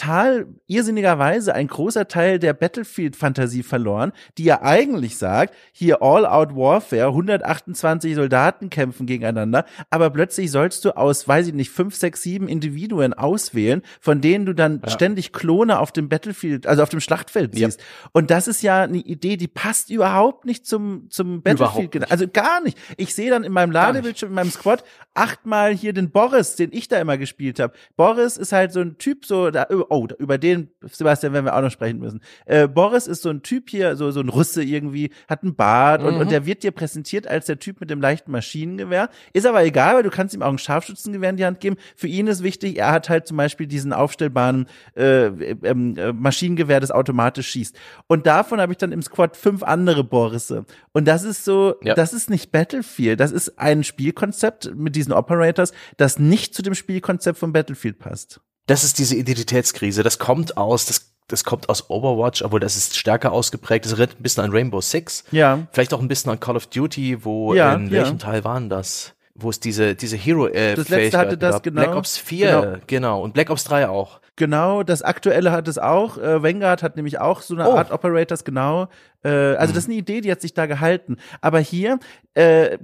irrsinnigerweise ein großer Teil der Battlefield-Fantasie verloren, die ja eigentlich sagt, hier All-Out Warfare, 128 Soldaten kämpfen gegeneinander, aber plötzlich sollst du aus, weiß ich nicht, fünf, sechs, sieben Individuen auswählen, von denen du dann ja. ständig Klone auf dem Battlefield, also auf dem Schlachtfeld siehst. Ja. Und das ist ja eine Idee, die passt überhaupt nicht zum, zum Battlefield. Also gar nicht. Ich sehe dann in meinem Ladebildschirm, in meinem Squad, achtmal hier den Boris, den ich da immer gespielt habe. Boris ist halt so ein Typ, so, da, oh, über den, Sebastian, werden wir auch noch sprechen müssen. Äh, Boris ist so ein Typ hier, so, so ein Russe irgendwie, hat einen Bart mhm. und, und mhm. der wird dir präsentiert als der Typ mit dem leichten Maschinengewehr. Ist aber egal, weil du kannst ihm auch ein Scharfschützengewehr in die Hand geben. Für ihn ist wichtig, er hat halt zum Beispiel diesen aufstellbaren äh, ähm, äh, Maschinengewehr, das automatisch schießt. Und davon habe ich dann im Squad fünf andere Borisse. Und das ist so, ja. das ist nicht Battlefield. Das ist ein Spielkonzept mit diesen Operators, das nicht zu dem Spielkonzept von Battlefield passt. Das ist diese Identitätskrise. Das kommt aus, das das kommt aus Overwatch, obwohl das ist stärker ausgeprägt. Das erinnert ein bisschen an Rainbow Six. Ja. Vielleicht auch ein bisschen an Call of Duty, wo Ja, in ja. welchem Teil waren das? Wo es diese, diese Hero äh, Das letzte hatte das, gab. genau. Black Ops 4, genau. Und Black Ops 3 auch. Genau, das aktuelle hat es auch. Äh, Vanguard hat nämlich auch so eine Oh. Art Operators, genau. Äh, also das ist eine Idee, die hat sich da gehalten. Aber hier äh,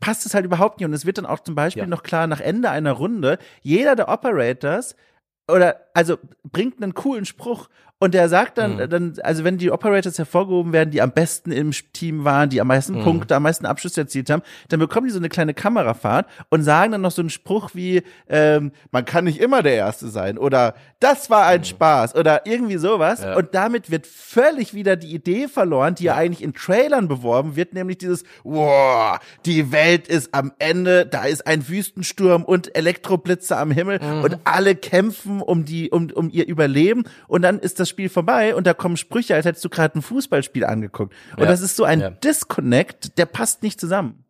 passt es halt überhaupt nicht. Und es wird dann auch zum Beispiel Ja. noch klar, nach Ende einer Runde, jeder der Operators oder also bringt einen coolen Spruch und der sagt dann, Mhm. dann, also wenn die Operators hervorgehoben werden, die am besten im Team waren, die am meisten Mhm. Punkte, am meisten Abschlüsse erzielt haben, dann bekommen die so eine kleine Kamerafahrt und sagen dann noch so einen Spruch wie, ähm, man kann nicht immer der Erste sein oder das war ein Spaß oder irgendwie sowas. Mhm. Ja. Und damit wird völlig wieder die Idee verloren, die ja eigentlich in Trailern beworben wird, nämlich dieses, wow, die Welt ist am Ende, da ist ein Wüstensturm und Elektroblitze am Himmel Mhm. und alle kämpfen um die, um, um ihr Überleben und dann ist das Spiel vorbei und da kommen Sprüche, als hättest du gerade ein Fußballspiel angeguckt. Und Ja. das ist so ein Ja. Disconnect, der passt nicht zusammen.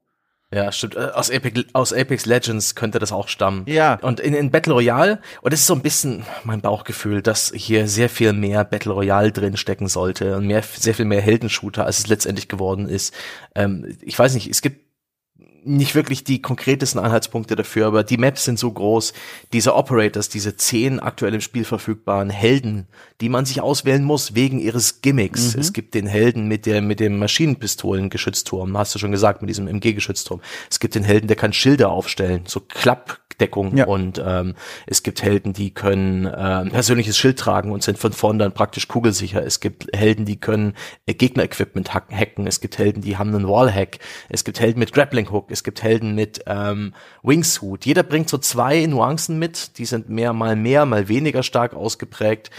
Ja, stimmt. Äh, Aus, Epic, aus Apex Legends könnte das auch stammen. Ja. Und in, in Battle Royale, und das ist so ein bisschen mein Bauchgefühl, dass hier sehr viel mehr Battle Royale drin stecken sollte und mehr, sehr viel mehr Heldenshooter, als es letztendlich geworden ist. Ähm, ich weiß nicht, es gibt nicht wirklich die konkretesten Anhaltspunkte dafür, aber die Maps sind so groß, diese Operators, diese zehn aktuell im Spiel verfügbaren Helden, die man sich auswählen muss wegen ihres Gimmicks. Es gibt den Helden mit der mit dem Maschinenpistolen-Geschützturm, hast du schon gesagt, mit diesem MG-Geschützturm. Es gibt den Helden, der kann Schilder aufstellen, so Klappdeckung Ja. und ähm, es gibt Helden, die können ähm, persönliches Schild tragen und sind von vorn dann praktisch kugelsicher. Es gibt Helden, die können äh, Gegner-Equipment hacken. Es gibt Helden, die haben einen Wallhack. Es gibt Helden mit Grappling Hook. Es gibt Helden mit ähm, Wingsuit. Jeder bringt so zwei Nuancen mit. Die sind mehr mal mehr, mal weniger stark ausgeprägt.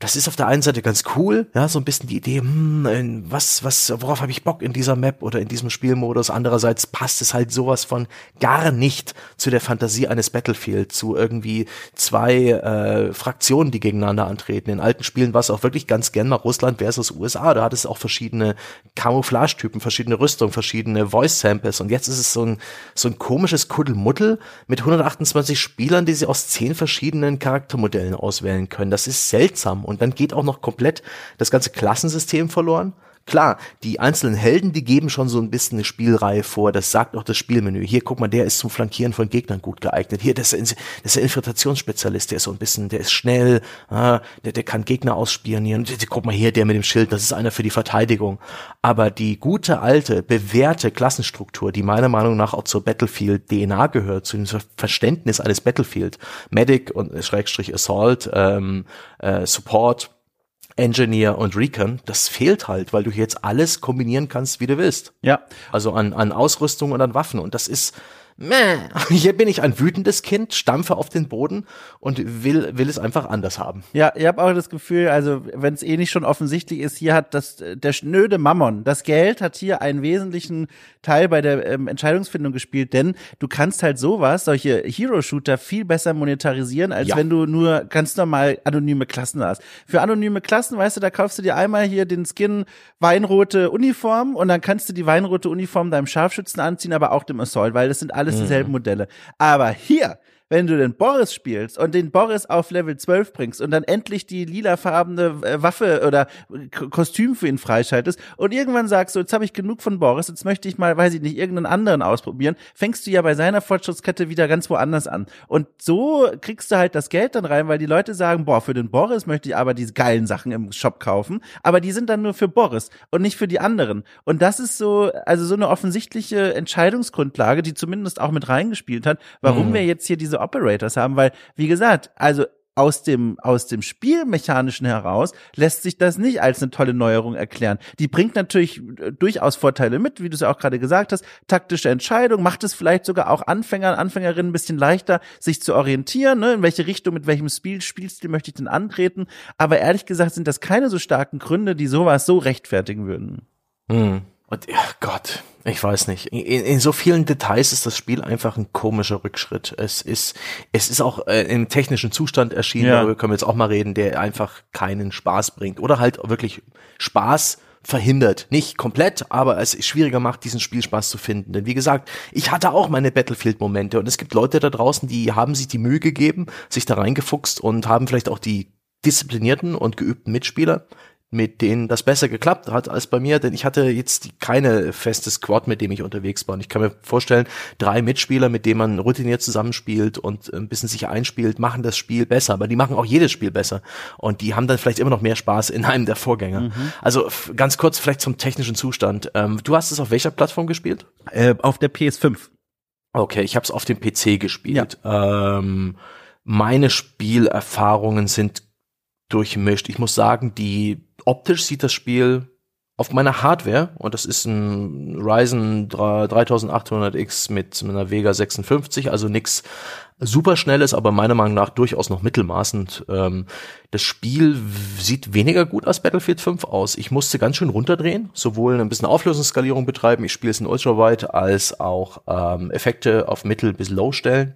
Das ist auf der einen Seite ganz cool, ja, so ein bisschen die Idee, hm, was, was, worauf habe ich Bock in dieser Map oder in diesem Spielmodus. Andererseits passt es halt sowas von gar nicht zu der Fantasie eines Battlefield, zu irgendwie zwei äh, Fraktionen, die gegeneinander antreten. In alten Spielen war es auch wirklich ganz gern mal Russland versus USA. Da hat es auch verschiedene Camouflage-Typen, verschiedene Rüstungen, verschiedene Voice-Samples. Und jetzt ist es so ein, so ein komisches Kuddelmuddel mit 128 Spielern, die sie aus zehn verschiedenen Charaktermodellen auswählen können. Das ist seltsam. Und dann geht auch noch komplett das ganze Klassensystem verloren. Klar, die einzelnen Helden, die geben schon so ein bisschen eine Spielreihe vor. Das sagt auch das Spielmenü. Hier, guck mal, der ist zum Flankieren von Gegnern gut geeignet. Hier, das ist, das ist der Infiltrationsspezialist, der ist so ein bisschen, der ist schnell, ah, der, der kann Gegner ausspionieren. Guck mal hier, der mit dem Schild, das ist einer für die Verteidigung. Aber die gute, alte, bewährte Klassenstruktur, die meiner Meinung nach auch zur Battlefield-DNA gehört, zu dem Verständnis eines Battlefield, Medic und äh, Schrägstrich Assault, ähm, äh, Support, Engineer und Recon, das fehlt halt, weil du jetzt alles kombinieren kannst, wie du willst. Ja. Also an, an Ausrüstung und an Waffen. Und das ist, meh. Hier bin ich ein wütendes Kind, stampfe auf den Boden und will, will es einfach anders haben. Ja, ich habe auch das Gefühl, also wenn es eh nicht schon offensichtlich ist, hier hat das der schnöde Mammon, das Geld hat hier einen wesentlichen Teil bei der ähm, Entscheidungsfindung gespielt, denn du kannst halt sowas, solche Hero-Shooter viel besser monetarisieren, als Ja. wenn du nur ganz normal anonyme Klassen hast. Für anonyme Klassen, weißt du, da kaufst du dir einmal hier den Skin weinrote Uniform und dann kannst du die weinrote Uniform deinem Scharfschützen anziehen, aber auch dem Assault, weil das sind alles dieselben Modelle. Aber hier wenn du den Boris spielst und den Boris auf Level 12 bringst und dann endlich die lilafarbene äh, Waffe oder Kostüm für ihn freischaltest und irgendwann sagst du, jetzt habe ich genug von Boris, jetzt möchte ich mal, weiß ich nicht, irgendeinen anderen ausprobieren, fängst du ja bei seiner Fortschrittskette wieder ganz woanders an. Und so kriegst du halt das Geld dann rein, weil die Leute sagen, boah, für den Boris möchte ich aber diese geilen Sachen im Shop kaufen, aber die sind dann nur für Boris und nicht für die anderen. Und das ist so, also so eine offensichtliche Entscheidungsgrundlage, die zumindest auch mit reingespielt hat, warum Mhm. wir jetzt hier diese Operators haben, weil, wie gesagt, also aus dem, aus dem Spielmechanischen heraus lässt sich das nicht als eine tolle Neuerung erklären. Die bringt natürlich äh, durchaus Vorteile mit, wie du es ja auch gerade gesagt hast. Taktische Entscheidung macht es vielleicht sogar auch Anfängern, Anfängerinnen ein bisschen leichter, sich zu orientieren, ne? in welche Richtung, mit welchem Spiel, Spielstil möchte ich denn antreten. Aber ehrlich gesagt sind das keine so starken Gründe, die sowas so rechtfertigen würden. Hm. Und ja, Gott, ich weiß nicht. In, in so vielen Details ist das Spiel einfach ein komischer Rückschritt. Es ist, es ist auch äh, im technischen Zustand erschienen, Ja. darüber können wir jetzt auch mal reden, der einfach keinen Spaß bringt. Oder halt wirklich Spaß verhindert. Nicht komplett, aber es schwieriger macht, diesen Spielspaß zu finden. Denn wie gesagt, ich hatte auch meine Battlefield-Momente und es gibt Leute da draußen, die haben sich die Mühe gegeben, sich da reingefuchst und haben vielleicht auch die disziplinierten und geübten Mitspieler mit denen das besser geklappt hat als bei mir, denn ich hatte jetzt keine feste Squad, mit dem ich unterwegs war. Und ich kann mir vorstellen, drei Mitspieler, mit denen man routiniert zusammenspielt und ein bisschen sich einspielt, machen das Spiel besser. Aber die machen auch jedes Spiel besser. Und die haben dann vielleicht immer noch mehr Spaß in einem der Vorgänger. Mhm. Also ganz kurz vielleicht zum technischen Zustand. Ähm, du hast es auf welcher Plattform gespielt? Äh, auf der PS5. Okay, ich habe es auf dem PC gespielt. Ja. Ähm, meine Spielerfahrungen sind durchmischt. Ich muss sagen, die optisch sieht das Spiel auf meiner Hardware, und das ist ein Ryzen 3800X mit einer Vega 56, also nix super schnelles, aber meiner Meinung nach durchaus noch mittelmaßend. Ähm, das Spiel sieht weniger gut als Battlefield 5 aus. Ich musste ganz schön runterdrehen, sowohl ein bisschen Auflösungsskalierung betreiben, ich spiele es in Ultrawide, als auch ähm, Effekte auf Mittel bis Low stellen.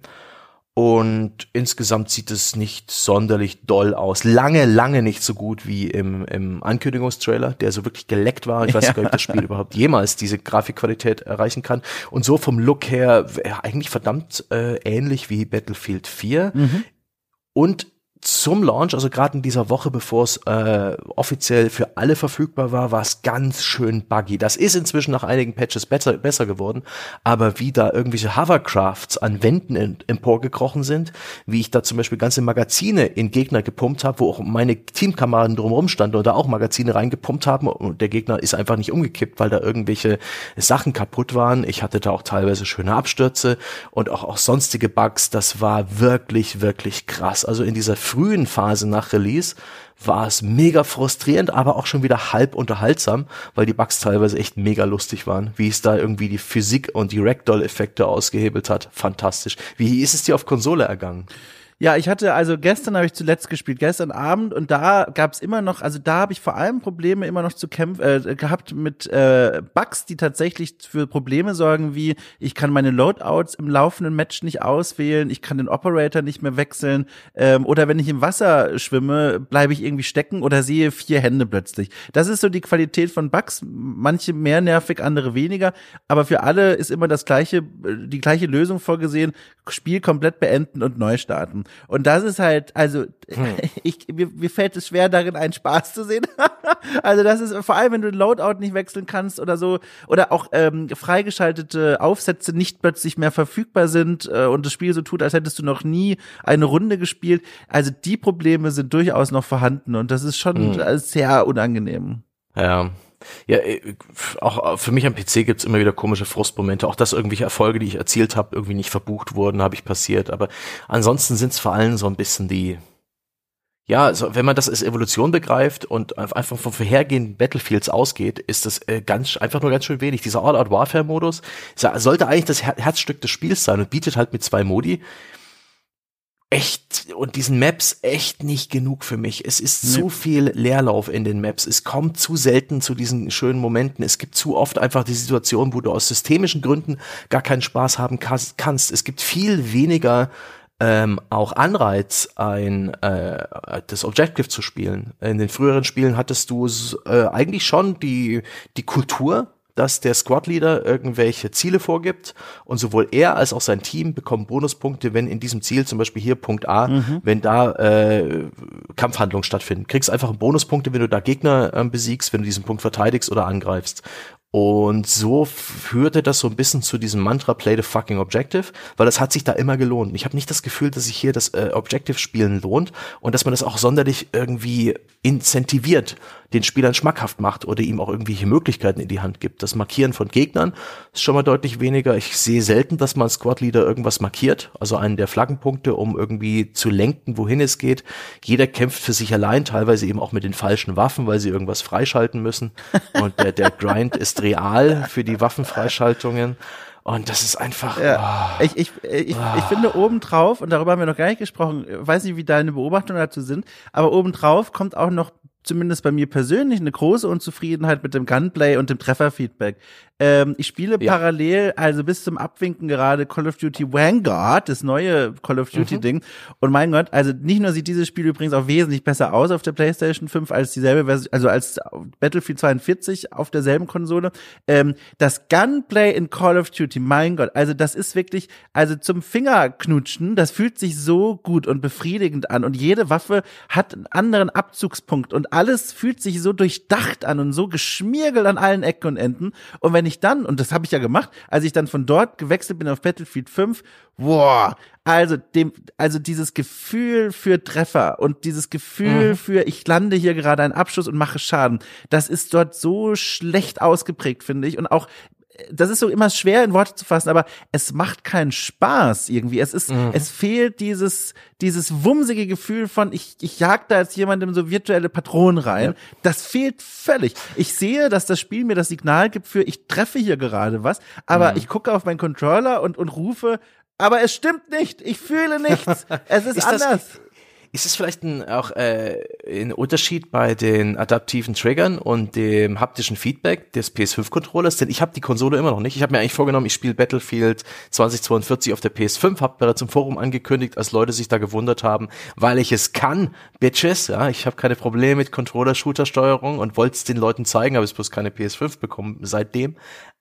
Und insgesamt sieht es nicht sonderlich doll aus. Lange, lange nicht so gut wie im, im Ankündigungstrailer, der so wirklich geleckt war. Ich weiß ja. nicht, ob das Spiel überhaupt jemals diese Grafikqualität erreichen kann. Und so vom Look her eigentlich verdammt äh, ähnlich wie Battlefield 4. Mhm. Und zum Launch, also gerade in dieser Woche, bevor es äh, offiziell für alle verfügbar war, war es ganz schön buggy. Das ist inzwischen nach einigen Patches besser, besser geworden, aber wie da irgendwelche Hovercrafts an Wänden emporgekrochen sind, wie ich da zum Beispiel ganze Magazine in Gegner gepumpt habe, wo auch meine Teamkameraden drumherum standen und da auch Magazine reingepumpt haben und der Gegner ist einfach nicht umgekippt, weil da irgendwelche Sachen kaputt waren. Ich hatte da auch teilweise schöne Abstürze und auch, auch sonstige Bugs. Das war wirklich, wirklich krass. Also in dieser frühen Phase nach Release war es mega frustrierend, aber auch schon wieder halb unterhaltsam, weil die Bugs teilweise echt mega lustig waren, wie es da irgendwie die Physik und die Ragdoll-Effekte ausgehebelt hat. Fantastisch. Wie ist es dir auf Konsole ergangen? Ja, ich hatte, also gestern habe ich zuletzt gespielt, gestern Abend und da gab es immer noch, also da habe ich vor allem Probleme immer noch zu kämpfen, äh, gehabt mit äh, Bugs, die tatsächlich für Probleme sorgen, wie ich kann meine Loadouts im laufenden Match nicht auswählen, ich kann den Operator nicht mehr wechseln ähm, oder wenn ich im Wasser schwimme, bleibe ich irgendwie stecken oder sehe vier Hände plötzlich. Das ist so die Qualität von Bugs, manche mehr nervig, andere weniger, aber für alle ist immer das gleiche, die gleiche Lösung vorgesehen, Spiel komplett beenden und neu starten. Und das ist halt, also hm. ich, mir, mir fällt es schwer, darin einen Spaß zu sehen. also das ist vor allem, wenn du den Loadout nicht wechseln kannst oder so, oder auch ähm, freigeschaltete Aufsätze nicht plötzlich mehr verfügbar sind äh, und das Spiel so tut, als hättest du noch nie eine Runde gespielt. Also die Probleme sind durchaus noch vorhanden und das ist schon hm. sehr unangenehm. Ja, ja, äh, auch für mich am PC gibt's immer wieder komische Frustmomente. Auch dass irgendwelche Erfolge, die ich erzielt habe, irgendwie nicht verbucht wurden, habe ich passiert. Aber ansonsten sind's vor allem so ein bisschen die, ja, also wenn man das als Evolution begreift und einfach von vorhergehenden Battlefields ausgeht, ist das äh, ganz einfach nur ganz schön wenig. Dieser All-Out-Warfare-Modus sollte eigentlich das Herzstück des Spiels sein und bietet halt mit zwei Modi echt und diesen Maps echt nicht genug für mich. Es ist nee. zu viel Leerlauf in den Maps. Es kommt zu selten zu diesen schönen Momenten. Es gibt zu oft einfach die Situation, wo du aus systemischen Gründen gar keinen Spaß haben kannst. Es gibt viel weniger ähm, auch Anreiz, ein äh, das Objective zu spielen. In den früheren Spielen hattest du äh, eigentlich schon die die Kultur dass der Squad-Leader irgendwelche Ziele vorgibt und sowohl er als auch sein Team bekommen Bonuspunkte, wenn in diesem Ziel, zum Beispiel hier Punkt A, mhm. wenn da äh, Kampfhandlungen stattfinden. Kriegst einfach Bonuspunkte, wenn du da Gegner äh, besiegst, wenn du diesen Punkt verteidigst oder angreifst. Und so führte das so ein bisschen zu diesem Mantra Play the fucking Objective, weil das hat sich da immer gelohnt. Ich habe nicht das Gefühl, dass sich hier das äh, Objective spielen lohnt und dass man das auch sonderlich irgendwie incentiviert, den Spielern schmackhaft macht oder ihm auch irgendwelche Möglichkeiten in die Hand gibt. Das Markieren von Gegnern ist schon mal deutlich weniger. Ich sehe selten, dass man Squad Leader irgendwas markiert, also einen der Flaggenpunkte, um irgendwie zu lenken, wohin es geht. Jeder kämpft für sich allein, teilweise eben auch mit den falschen Waffen, weil sie irgendwas freischalten müssen. Und der, der Grind ist real für die Waffenfreischaltungen. Und das ist einfach. Ja. Oh. Ich, ich, ich, oh. ich finde obendrauf, und darüber haben wir noch gar nicht gesprochen, weiß nicht, wie deine Beobachtungen dazu sind, aber obendrauf kommt auch noch zumindest bei mir persönlich eine große Unzufriedenheit mit dem Gunplay und dem Trefferfeedback. Ähm, ich spiele ja. parallel, also bis zum Abwinken gerade Call of Duty Vanguard, das neue Call of Duty mhm. Ding. Und mein Gott, also nicht nur sieht dieses Spiel übrigens auch wesentlich besser aus auf der PlayStation 5 als dieselbe Version, also als Battlefield 42 auf derselben Konsole. Ähm, das Gunplay in Call of Duty, mein Gott, also das ist wirklich, also zum Fingerknutschen, das fühlt sich so gut und befriedigend an. Und jede Waffe hat einen anderen Abzugspunkt und alles fühlt sich so durchdacht an und so geschmiergelt an allen Ecken und Enden. Und wenn ich dann, und das habe ich ja gemacht, als ich dann von dort gewechselt bin auf Battlefield 5, boah, also dem, also dieses Gefühl für Treffer und dieses Gefühl mhm. für ich lande hier gerade einen Abschuss und mache Schaden, das ist dort so schlecht ausgeprägt, finde ich. Und auch das ist so immer schwer in Worte zu fassen, aber es macht keinen Spaß irgendwie. Es ist, mhm. es fehlt dieses, dieses wumsige Gefühl von, ich, ich jag da jetzt jemandem so virtuelle Patronen rein. Ja. Das fehlt völlig. Ich sehe, dass das Spiel mir das Signal gibt für, ich treffe hier gerade was, aber mhm. ich gucke auf meinen Controller und, und rufe, aber es stimmt nicht. Ich fühle nichts. Es ist, ist anders. Das, ist es vielleicht ein, auch äh, ein Unterschied bei den adaptiven Triggern und dem haptischen Feedback des PS5-Controllers? Denn ich habe die Konsole immer noch nicht. Ich habe mir eigentlich vorgenommen, ich spiele Battlefield 2042 auf der PS5, habe bereits im Forum angekündigt, als Leute sich da gewundert haben, weil ich es kann, Bitches. Ja, ich habe keine Probleme mit Controller-Shooter-Steuerung und wollte es den Leuten zeigen, habe es bloß keine PS5 bekommen seitdem.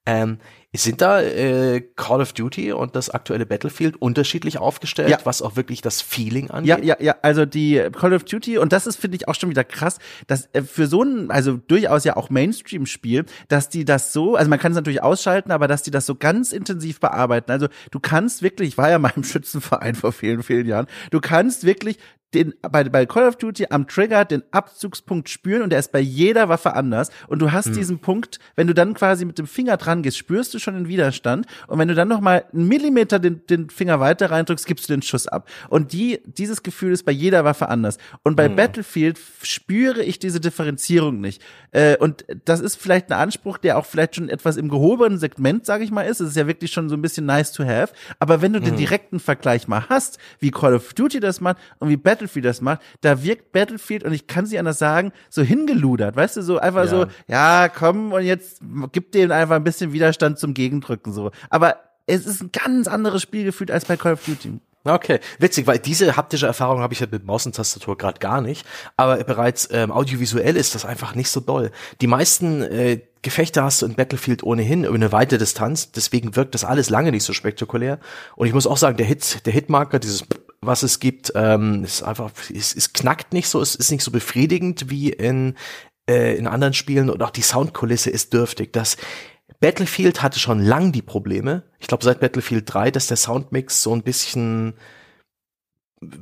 Ähm, sind da äh, Call of Duty und das aktuelle Battlefield unterschiedlich aufgestellt, ja. was auch wirklich das Feeling angeht? Ja, ja, ja. Also die Call of Duty und das ist finde ich auch schon wieder krass, dass äh, für so ein also durchaus ja auch Mainstream-Spiel, dass die das so, also man kann es natürlich ausschalten, aber dass die das so ganz intensiv bearbeiten. Also du kannst wirklich, ich war ja mal im Schützenverein vor vielen vielen Jahren, du kannst wirklich den, bei, bei Call of Duty am Trigger den Abzugspunkt spüren und der ist bei jeder Waffe anders. Und du hast hm. diesen Punkt, wenn du dann quasi mit dem Finger dran gehst, spürst du schon den Widerstand. Und wenn du dann noch mal einen Millimeter den, den Finger weiter reindrückst, gibst du den Schuss ab. Und die, dieses Gefühl ist bei jeder Waffe anders. Und bei hm. Battlefield spüre ich diese Differenzierung nicht. Äh, und das ist vielleicht ein Anspruch, der auch vielleicht schon etwas im gehobenen Segment, sage ich mal, ist. Es ist ja wirklich schon so ein bisschen nice to have. Aber wenn du hm. den direkten Vergleich mal hast, wie Call of Duty das macht und wie Battlefield das macht, da wirkt Battlefield, und ich kann sie anders sagen, so hingeludert, weißt du, so einfach ja. so, ja, komm und jetzt gib dem einfach ein bisschen Widerstand zum Gegendrücken, so. Aber es ist ein ganz anderes Spiel gefühlt als bei Call of Duty. Okay, witzig, weil diese haptische Erfahrung habe ich ja mit Maus und Tastatur gerade gar nicht. Aber bereits ähm, audiovisuell ist das einfach nicht so doll. Die meisten äh, Gefechte hast du in Battlefield ohnehin über eine weite Distanz, deswegen wirkt das alles lange nicht so spektakulär. Und ich muss auch sagen, der Hit, der Hitmarker, dieses was es gibt, ähm, ist einfach, es, es knackt nicht so, es ist nicht so befriedigend wie in, äh, in anderen Spielen und auch die Soundkulisse ist dürftig. Das Battlefield hatte schon lang die Probleme. Ich glaube seit Battlefield 3, dass der Soundmix so ein bisschen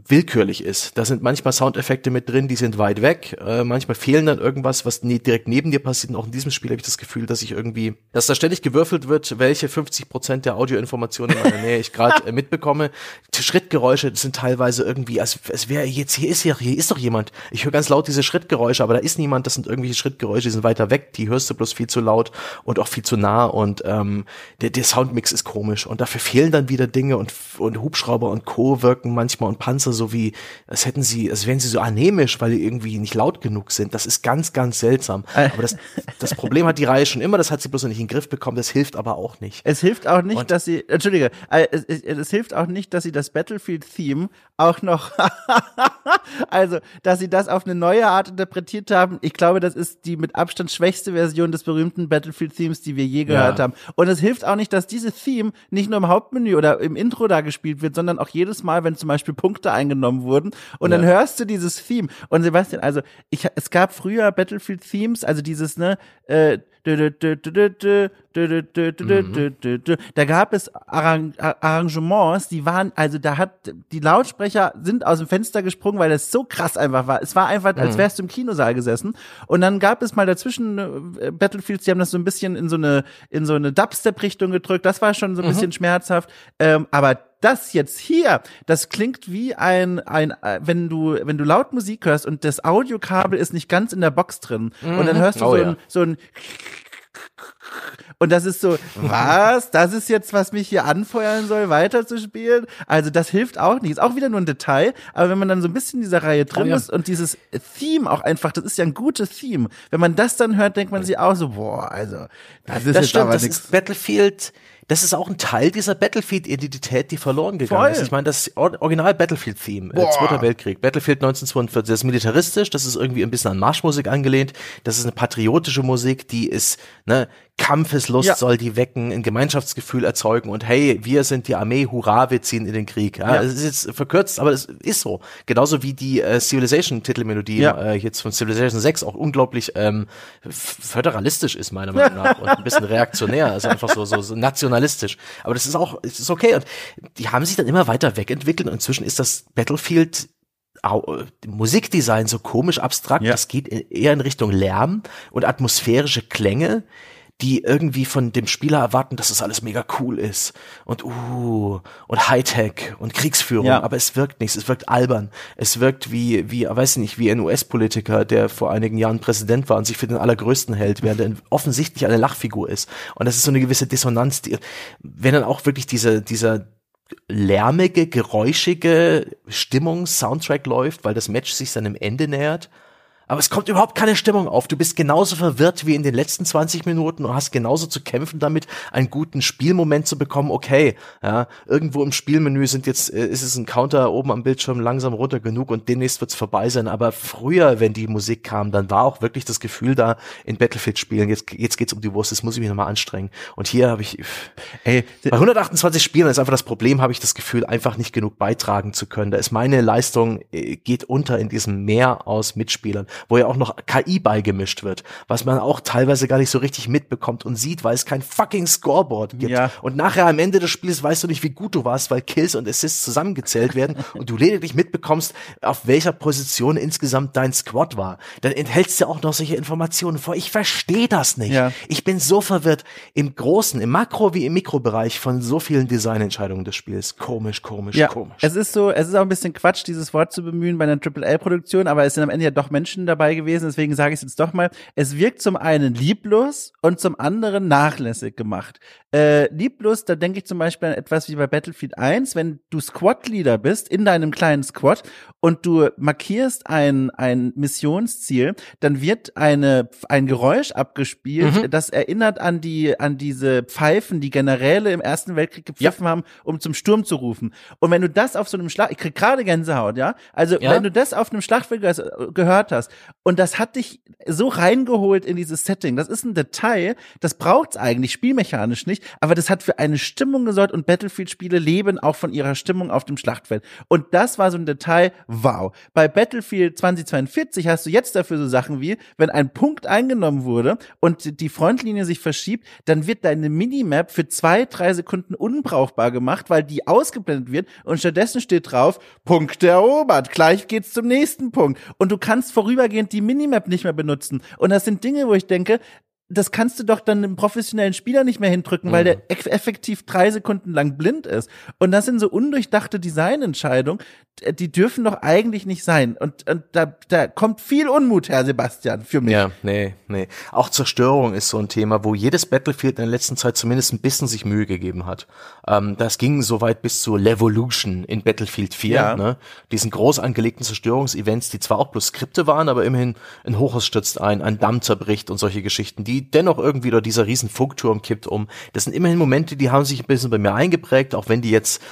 willkürlich ist. Da sind manchmal Soundeffekte mit drin, die sind weit weg. Äh, manchmal fehlen dann irgendwas, was nie direkt neben dir passiert. Und auch in diesem Spiel habe ich das Gefühl, dass ich irgendwie, dass da ständig gewürfelt wird, welche 50 Prozent der Audioinformationen in meiner Nähe ich gerade äh, mitbekomme. Die Schrittgeräusche sind teilweise irgendwie, als, als wäre jetzt hier ist hier, hier ist doch jemand. Ich höre ganz laut diese Schrittgeräusche, aber da ist niemand. Das sind irgendwelche Schrittgeräusche, die sind weiter weg. Die hörst du bloß viel zu laut und auch viel zu nah. Und ähm, der, der Soundmix ist komisch. Und dafür fehlen dann wieder Dinge und, und Hubschrauber und Co. wirken manchmal und Panzer so wie, als hätten sie, als wären sie so anämisch, weil die irgendwie nicht laut genug sind. Das ist ganz, ganz seltsam. Äh. Aber das, das Problem hat die Reihe schon immer, das hat sie bloß noch nicht in den Griff bekommen, das hilft aber auch nicht. Es hilft auch nicht, Und dass sie, Entschuldige, äh, es, es, es hilft auch nicht, dass sie das Battlefield-Theme auch noch, also, dass sie das auf eine neue Art interpretiert haben. Ich glaube, das ist die mit Abstand schwächste Version des berühmten Battlefield-Themes, die wir je gehört ja. haben. Und es hilft auch nicht, dass diese Theme nicht nur im Hauptmenü oder im Intro da gespielt wird, sondern auch jedes Mal, wenn zum Beispiel Punkte eingenommen genommen wurden. Und ja. dann hörst du dieses Theme. Und Sebastian, also ich, es gab früher Battlefield-Themes, also dieses, ne, äh, da gab es Arrangements, die waren, also da hat, die Lautsprecher sind aus dem Fenster gesprungen, weil das so krass einfach war. Es war einfach, als wärst du im Kinosaal gesessen. Und dann gab es mal dazwischen Battlefields, die haben das so ein bisschen in so eine, in so eine Dubstep-Richtung gedrückt. Das war schon so ein bisschen mhm. schmerzhaft. Ähm, aber das jetzt hier, das klingt wie ein, ein, wenn du, wenn du laut Musik hörst und das Audiokabel ist nicht ganz in der Box drin mhm. und dann hörst du oh, so, ein, so ein Und das ist so, was? Das ist jetzt, was mich hier anfeuern soll, weiterzuspielen? Also das hilft auch nicht. Ist auch wieder nur ein Detail, aber wenn man dann so ein bisschen in dieser Reihe drin oh, ja. ist und dieses Theme auch einfach, das ist ja ein gutes Theme. Wenn man das dann hört, denkt man sich auch so, boah, also das ist das jetzt stimmt, aber das ist Battlefield das ist auch ein Teil dieser Battlefield-Identität, die verloren gegangen Voll. ist. Ich meine, das Original Battlefield-Theme, äh, Zweiter Weltkrieg, Battlefield 1942, das ist militaristisch, das ist irgendwie ein bisschen an Marschmusik angelehnt, das ist eine patriotische Musik, die ist, ne, Kampfeslust ja. soll die wecken, ein Gemeinschaftsgefühl erzeugen und hey, wir sind die Armee, hurra, wir ziehen in den Krieg. Ja, ja. Es ist jetzt verkürzt, aber es ist so. Genauso wie die äh, Civilization-Titelmelodie ja. äh, jetzt von Civilization 6 auch unglaublich ähm, föderalistisch ist, meiner Meinung nach, und ein bisschen reaktionär, also einfach so, so, so nationalistisch. Aber das ist auch, es ist okay. Und die haben sich dann immer weiter wegentwickelt und inzwischen ist das Battlefield Musikdesign so komisch abstrakt, ja. das geht eher in Richtung Lärm und atmosphärische Klänge, die irgendwie von dem Spieler erwarten, dass das alles mega cool ist und uh und Hightech und Kriegsführung, ja. aber es wirkt nichts, es wirkt albern. Es wirkt wie wie weiß nicht, wie ein US-Politiker, der vor einigen Jahren Präsident war und sich für den allergrößten hält, während er offensichtlich eine Lachfigur ist. Und das ist so eine gewisse Dissonanz, die, wenn dann auch wirklich diese dieser lärmige, geräuschige Stimmung Soundtrack läuft, weil das Match sich seinem Ende nähert aber es kommt überhaupt keine Stimmung auf. Du bist genauso verwirrt wie in den letzten 20 Minuten und hast genauso zu kämpfen damit, einen guten Spielmoment zu bekommen. Okay, ja, irgendwo im Spielmenü sind jetzt, äh, ist es ein Counter oben am Bildschirm langsam runter genug und demnächst wird's vorbei sein. Aber früher, wenn die Musik kam, dann war auch wirklich das Gefühl da in Battlefield-Spielen, jetzt, jetzt geht's um die Wurst, jetzt muss ich mich nochmal anstrengen. Und hier habe ich, ey, bei 128 Spielen ist einfach das Problem, habe ich das Gefühl, einfach nicht genug beitragen zu können. Da ist meine Leistung, äh, geht unter in diesem Meer aus Mitspielern wo ja auch noch KI beigemischt wird, was man auch teilweise gar nicht so richtig mitbekommt und sieht, weil es kein fucking Scoreboard gibt. Ja. Und nachher am Ende des Spiels weißt du nicht, wie gut du warst, weil Kills und Assists zusammengezählt werden und du lediglich mitbekommst, auf welcher Position insgesamt dein Squad war. Dann enthältst du auch noch solche Informationen vor. Ich verstehe das nicht. Ja. Ich bin so verwirrt im großen, im Makro- wie im Mikrobereich von so vielen Designentscheidungen des Spiels. Komisch, komisch, ja. komisch. Es ist so, es ist auch ein bisschen Quatsch, dieses Wort zu bemühen bei einer AAA-Produktion, aber es sind am Ende ja doch Menschen dabei gewesen, deswegen sage ich es jetzt doch mal. Es wirkt zum einen lieblos und zum anderen nachlässig gemacht. Äh, lieblos, da denke ich zum Beispiel an etwas wie bei Battlefield 1, wenn du Squad-Leader bist in deinem kleinen Squad und du markierst ein, ein Missionsziel, dann wird eine, ein Geräusch abgespielt, mhm. das erinnert an die, an diese Pfeifen, die Generäle im Ersten Weltkrieg gepfiffen ja. haben, um zum Sturm zu rufen. Und wenn du das auf so einem Schlag, ich krieg gerade Gänsehaut, ja? Also, ja? wenn du das auf einem Schlachtfeld gehört hast und das hat dich so reingeholt in dieses Setting, das ist ein Detail, das braucht's eigentlich spielmechanisch nicht, aber das hat für eine Stimmung gesorgt und Battlefield-Spiele leben auch von ihrer Stimmung auf dem Schlachtfeld. Und das war so ein Detail, wow. Bei Battlefield 2042 hast du jetzt dafür so Sachen wie, wenn ein Punkt eingenommen wurde und die Frontlinie sich verschiebt, dann wird deine Minimap für zwei, drei Sekunden unbrauchbar gemacht, weil die ausgeblendet wird und stattdessen steht drauf, Punkt erobert, gleich geht's zum nächsten Punkt. Und du kannst vorübergehend die Minimap nicht mehr benutzen. Und das sind Dinge, wo ich denke, das kannst du doch dann einem professionellen Spieler nicht mehr hindrücken, weil der mhm. effektiv drei Sekunden lang blind ist. Und das sind so undurchdachte Designentscheidungen, die dürfen doch eigentlich nicht sein. Und, und da, da kommt viel Unmut, Herr Sebastian, für mich. Ja, nee, nee. Auch Zerstörung ist so ein Thema, wo jedes Battlefield in der letzten Zeit zumindest ein bisschen sich Mühe gegeben hat. Ähm, das ging soweit bis zu Levolution in Battlefield 4, ja. ne? Diesen groß angelegten Zerstörungsevents, die zwar auch bloß Skripte waren, aber immerhin ein Hochhaus stürzt ein, ein Damm zerbricht und solche Geschichten, die dennoch irgendwie da dieser riesen Funkturm kippt um. Das sind immerhin Momente, die haben sich ein bisschen bei mir eingeprägt, auch wenn die jetzt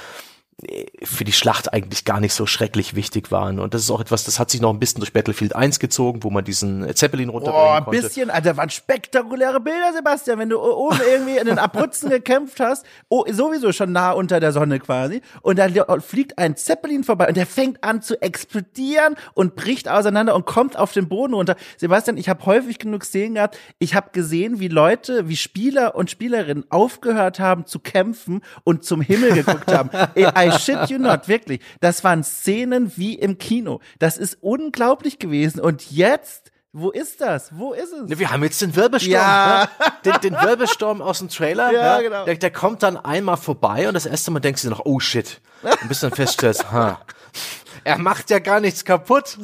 für die Schlacht eigentlich gar nicht so schrecklich wichtig waren. Und das ist auch etwas, das hat sich noch ein bisschen durch Battlefield 1 gezogen, wo man diesen Zeppelin runterbringen oh, ein konnte. bisschen, Alter, waren spektakuläre Bilder, Sebastian, wenn du oben irgendwie in den Abruzzen gekämpft hast, oh, sowieso schon nah unter der Sonne quasi, und da fliegt ein Zeppelin vorbei und der fängt an zu explodieren und bricht auseinander und kommt auf den Boden runter. Sebastian, ich habe häufig genug Szenen gehabt, ich habe gesehen, wie Leute, wie Spieler und Spielerinnen aufgehört haben zu kämpfen und zum Himmel geguckt haben. I shit you not, wirklich. Das waren Szenen wie im Kino. Das ist unglaublich gewesen. Und jetzt wo ist das? Wo ist es? Ne, wir haben jetzt den Wirbelsturm. Ja. Ne? Den, den Wirbelsturm aus dem Trailer. Ja, ja. genau. Der, der, kommt dann einmal vorbei und das erste Mal denkst du noch, oh shit. Und bis dann feststellst, ha, er macht ja gar nichts kaputt.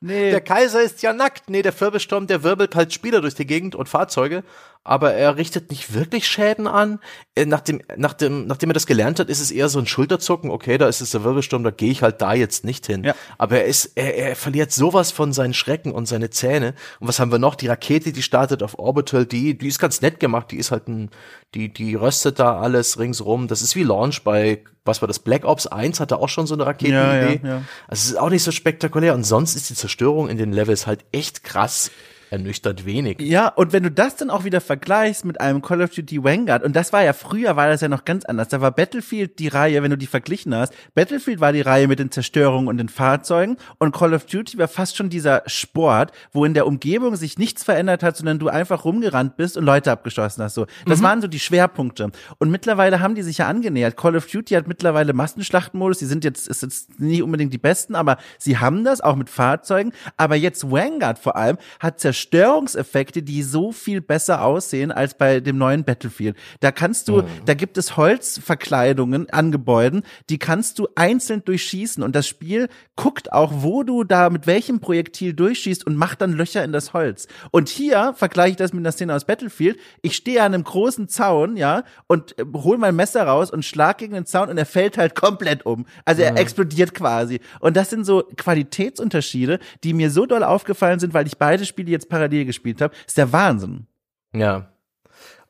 Nee. Der Kaiser ist ja nackt. Nee, der Wirbelsturm, der wirbelt halt Spieler durch die Gegend und Fahrzeuge. Aber er richtet nicht wirklich Schäden an. Äh, nachdem, nachdem, nachdem er das gelernt hat, ist es eher so ein Schulterzucken, okay, da ist es der Wirbelsturm, da gehe ich halt da jetzt nicht hin. Ja. Aber er ist, er, er verliert sowas von seinen Schrecken und seine Zähne. Und was haben wir noch? Die Rakete, die startet auf Orbital, die, die ist ganz nett gemacht, die ist halt ein, die, die röstet da alles ringsrum. Das ist wie Launch bei, was war das, Black Ops 1 hatte auch schon so eine Raketenidee. Ja, ja, ja. Also es ist auch nicht so spektakulär. Und sonst ist die Zerstörung in den Levels halt echt krass ernüchternd wenig. Ja, und wenn du das dann auch wieder vergleichst mit einem Call of Duty Vanguard, und das war ja früher, war das ja noch ganz anders. Da war Battlefield die Reihe, wenn du die verglichen hast. Battlefield war die Reihe mit den Zerstörungen und den Fahrzeugen und Call of Duty war fast schon dieser Sport, wo in der Umgebung sich nichts verändert hat, sondern du einfach rumgerannt bist und Leute abgeschossen hast. So, das mhm. waren so die Schwerpunkte. Und mittlerweile haben die sich ja angenähert. Call of Duty hat mittlerweile Massenschlachtenmodus. Die sind jetzt, ist jetzt nicht unbedingt die besten, aber sie haben das auch mit Fahrzeugen. Aber jetzt Vanguard vor allem hat zerstört Störungseffekte, die so viel besser aussehen als bei dem neuen Battlefield. Da kannst du, mhm. da gibt es Holzverkleidungen an Gebäuden, die kannst du einzeln durchschießen und das Spiel guckt auch, wo du da mit welchem Projektil durchschießt und macht dann Löcher in das Holz. Und hier vergleiche ich das mit einer Szene aus Battlefield. Ich stehe an einem großen Zaun, ja, und äh, hol mein Messer raus und schlag gegen den Zaun und er fällt halt komplett um. Also er mhm. explodiert quasi. Und das sind so Qualitätsunterschiede, die mir so doll aufgefallen sind, weil ich beide Spiele jetzt parallel gespielt habe, ist der Wahnsinn. Ja.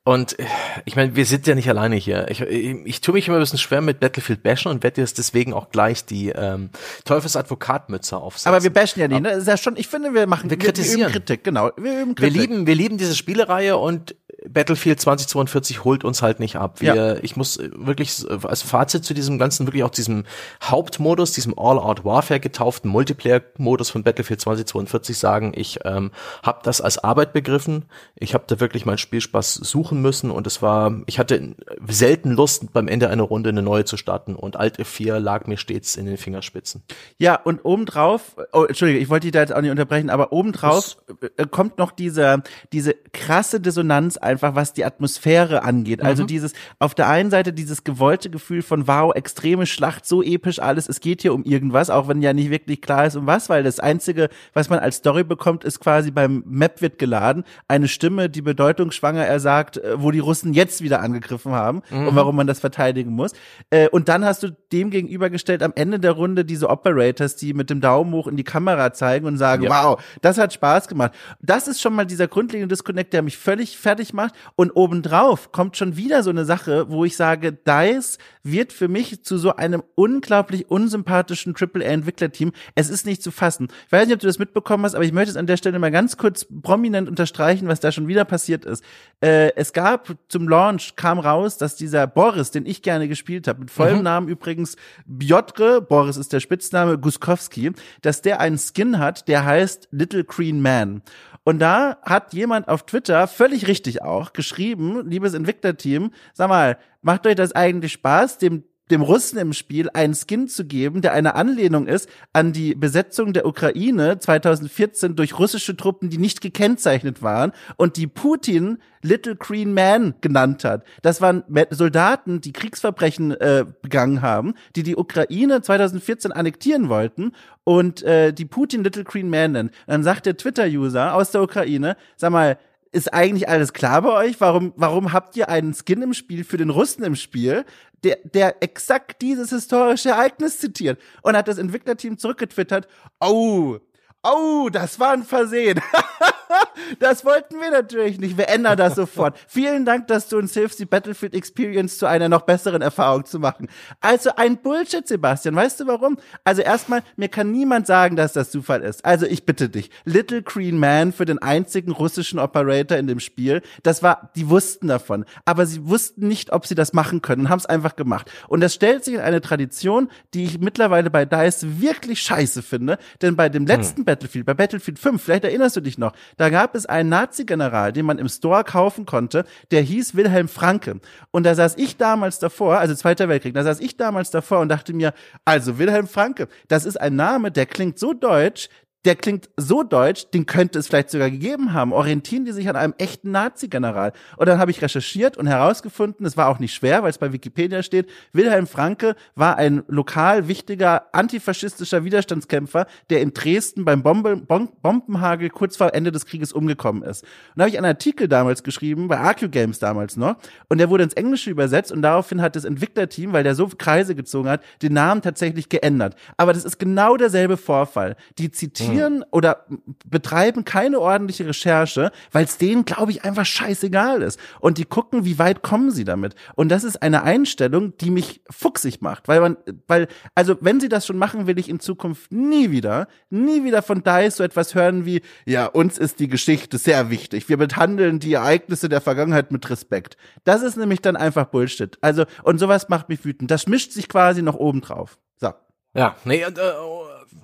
Und äh, ich meine, wir sind ja nicht alleine hier. Ich, ich, ich tue mich immer ein bisschen schwer mit Battlefield bashen und werde jetzt deswegen auch gleich die ähm, Teufelsadvokatmütze aufsetzen. Aber wir bashen ja nicht, ne? Das ist ja schon, ich finde, wir machen wir kritisieren. Wir Kritik, genau. Wir, Kritik. wir lieben, wir lieben diese Spielereihe und Battlefield 2042 holt uns halt nicht ab. Wir, ja. Ich muss wirklich als Fazit zu diesem ganzen, wirklich auch diesem Hauptmodus, diesem All-Out Warfare getauften Multiplayer-Modus von Battlefield 2042 sagen, ich ähm, habe das als Arbeit begriffen. Ich habe da wirklich meinen Spielspaß suchen müssen und es war, ich hatte selten Lust, beim Ende einer Runde eine neue zu starten und Alt F4 lag mir stets in den Fingerspitzen. Ja, und obendrauf, oh, Entschuldige, ich wollte dich da jetzt auch nicht unterbrechen, aber obendrauf das äh, kommt noch diese, diese krasse Dissonanz einfach, was die Atmosphäre angeht. Also mhm. dieses, auf der einen Seite dieses gewollte Gefühl von wow, extreme Schlacht, so episch alles, es geht hier um irgendwas, auch wenn ja nicht wirklich klar ist um was, weil das Einzige, was man als Story bekommt, ist quasi beim Map wird geladen, eine Stimme, die bedeutungsschwanger er sagt, wo die Russen jetzt wieder angegriffen haben mhm. und warum man das verteidigen muss. Äh, und dann hast du dem gegenübergestellt am Ende der Runde diese Operators, die mit dem Daumen hoch in die Kamera zeigen und sagen, ja. wow, das hat Spaß gemacht. Das ist schon mal dieser grundlegende Disconnect, der mich völlig fertig macht. Und obendrauf kommt schon wieder so eine Sache, wo ich sage, DICE wird für mich zu so einem unglaublich unsympathischen AAA-Entwicklerteam. Es ist nicht zu fassen. Ich weiß nicht, ob du das mitbekommen hast, aber ich möchte es an der Stelle mal ganz kurz prominent unterstreichen, was da schon wieder passiert ist. Äh, es gab zum Launch, kam raus, dass dieser Boris, den ich gerne gespielt habe, mit vollem mhm. Namen übrigens Bjotre, Boris ist der Spitzname, Guskowski, dass der einen Skin hat, der heißt Little Green Man. Und da hat jemand auf Twitter völlig richtig auch geschrieben, liebes Entwicklerteam, sag mal, macht euch das eigentlich Spaß, dem dem Russen im Spiel einen Skin zu geben, der eine Anlehnung ist an die Besetzung der Ukraine 2014 durch russische Truppen, die nicht gekennzeichnet waren und die Putin Little Green Man genannt hat. Das waren Soldaten, die Kriegsverbrechen äh, begangen haben, die die Ukraine 2014 annektieren wollten und äh, die Putin Little Green Man nennen. Dann sagt der Twitter-User aus der Ukraine, sag mal, ist eigentlich alles klar bei euch? Warum, warum habt ihr einen Skin im Spiel für den Russen im Spiel, der, der exakt dieses historische Ereignis zitiert? Und hat das Entwicklerteam zurückgetwittert, oh, oh, das war ein Versehen. das wollten wir natürlich nicht. Wir ändern das sofort. Vielen Dank, dass du uns hilfst, die Battlefield Experience zu einer noch besseren Erfahrung zu machen. Also ein Bullshit, Sebastian. Weißt du warum? Also erstmal, mir kann niemand sagen, dass das Zufall ist. Also ich bitte dich. Little Green Man für den einzigen russischen Operator in dem Spiel. Das war, die wussten davon. Aber sie wussten nicht, ob sie das machen können haben es einfach gemacht. Und das stellt sich in eine Tradition, die ich mittlerweile bei DICE wirklich scheiße finde. Denn bei dem letzten hm. Battlefield, bei Battlefield 5, vielleicht erinnerst du dich noch, da gab es einen Nazi-General, den man im Store kaufen konnte, der hieß Wilhelm Franke. Und da saß ich damals davor, also Zweiter Weltkrieg, da saß ich damals davor und dachte mir, also Wilhelm Franke, das ist ein Name, der klingt so deutsch, der klingt so deutsch, den könnte es vielleicht sogar gegeben haben. Orientieren die sich an einem echten Nazi-General? Und dann habe ich recherchiert und herausgefunden, es war auch nicht schwer, weil es bei Wikipedia steht, Wilhelm Franke war ein lokal wichtiger antifaschistischer Widerstandskämpfer, der in Dresden beim Bombe Bombenhagel kurz vor Ende des Krieges umgekommen ist. Und da habe ich einen Artikel damals geschrieben, bei AQ Games damals noch, und der wurde ins Englische übersetzt und daraufhin hat das Entwicklerteam, weil der so Kreise gezogen hat, den Namen tatsächlich geändert. Aber das ist genau derselbe Vorfall. Die zitieren recherchieren oder betreiben keine ordentliche Recherche, weil es denen, glaube ich, einfach scheißegal ist. Und die gucken, wie weit kommen sie damit. Und das ist eine Einstellung, die mich fuchsig macht, weil man, weil, also wenn sie das schon machen, will ich in Zukunft nie wieder, nie wieder von DICE so etwas hören wie, ja, uns ist die Geschichte sehr wichtig. Wir behandeln die Ereignisse der Vergangenheit mit Respekt. Das ist nämlich dann einfach Bullshit. Also, und sowas macht mich wütend. Das mischt sich quasi noch oben drauf. So. Ja, nee, und, äh,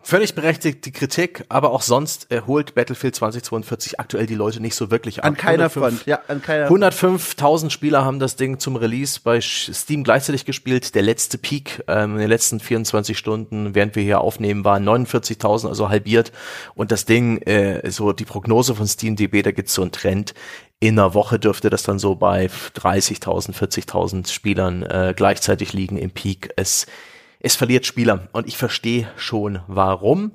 völlig berechtigt die Kritik, aber auch sonst erholt Battlefield 2042 aktuell die Leute nicht so wirklich ab. An keiner 105, Front, ja, an keiner 105.000 Spieler haben das Ding zum Release bei Steam gleichzeitig gespielt. Der letzte Peak ähm, in den letzten 24 Stunden, während wir hier aufnehmen, war 49.000, also halbiert. Und das Ding, äh, so die Prognose von SteamDB, da gibt's so einen Trend in einer Woche dürfte das dann so bei 30.000, 40.000 Spielern äh, gleichzeitig liegen im Peak. Es es verliert Spieler und ich verstehe schon warum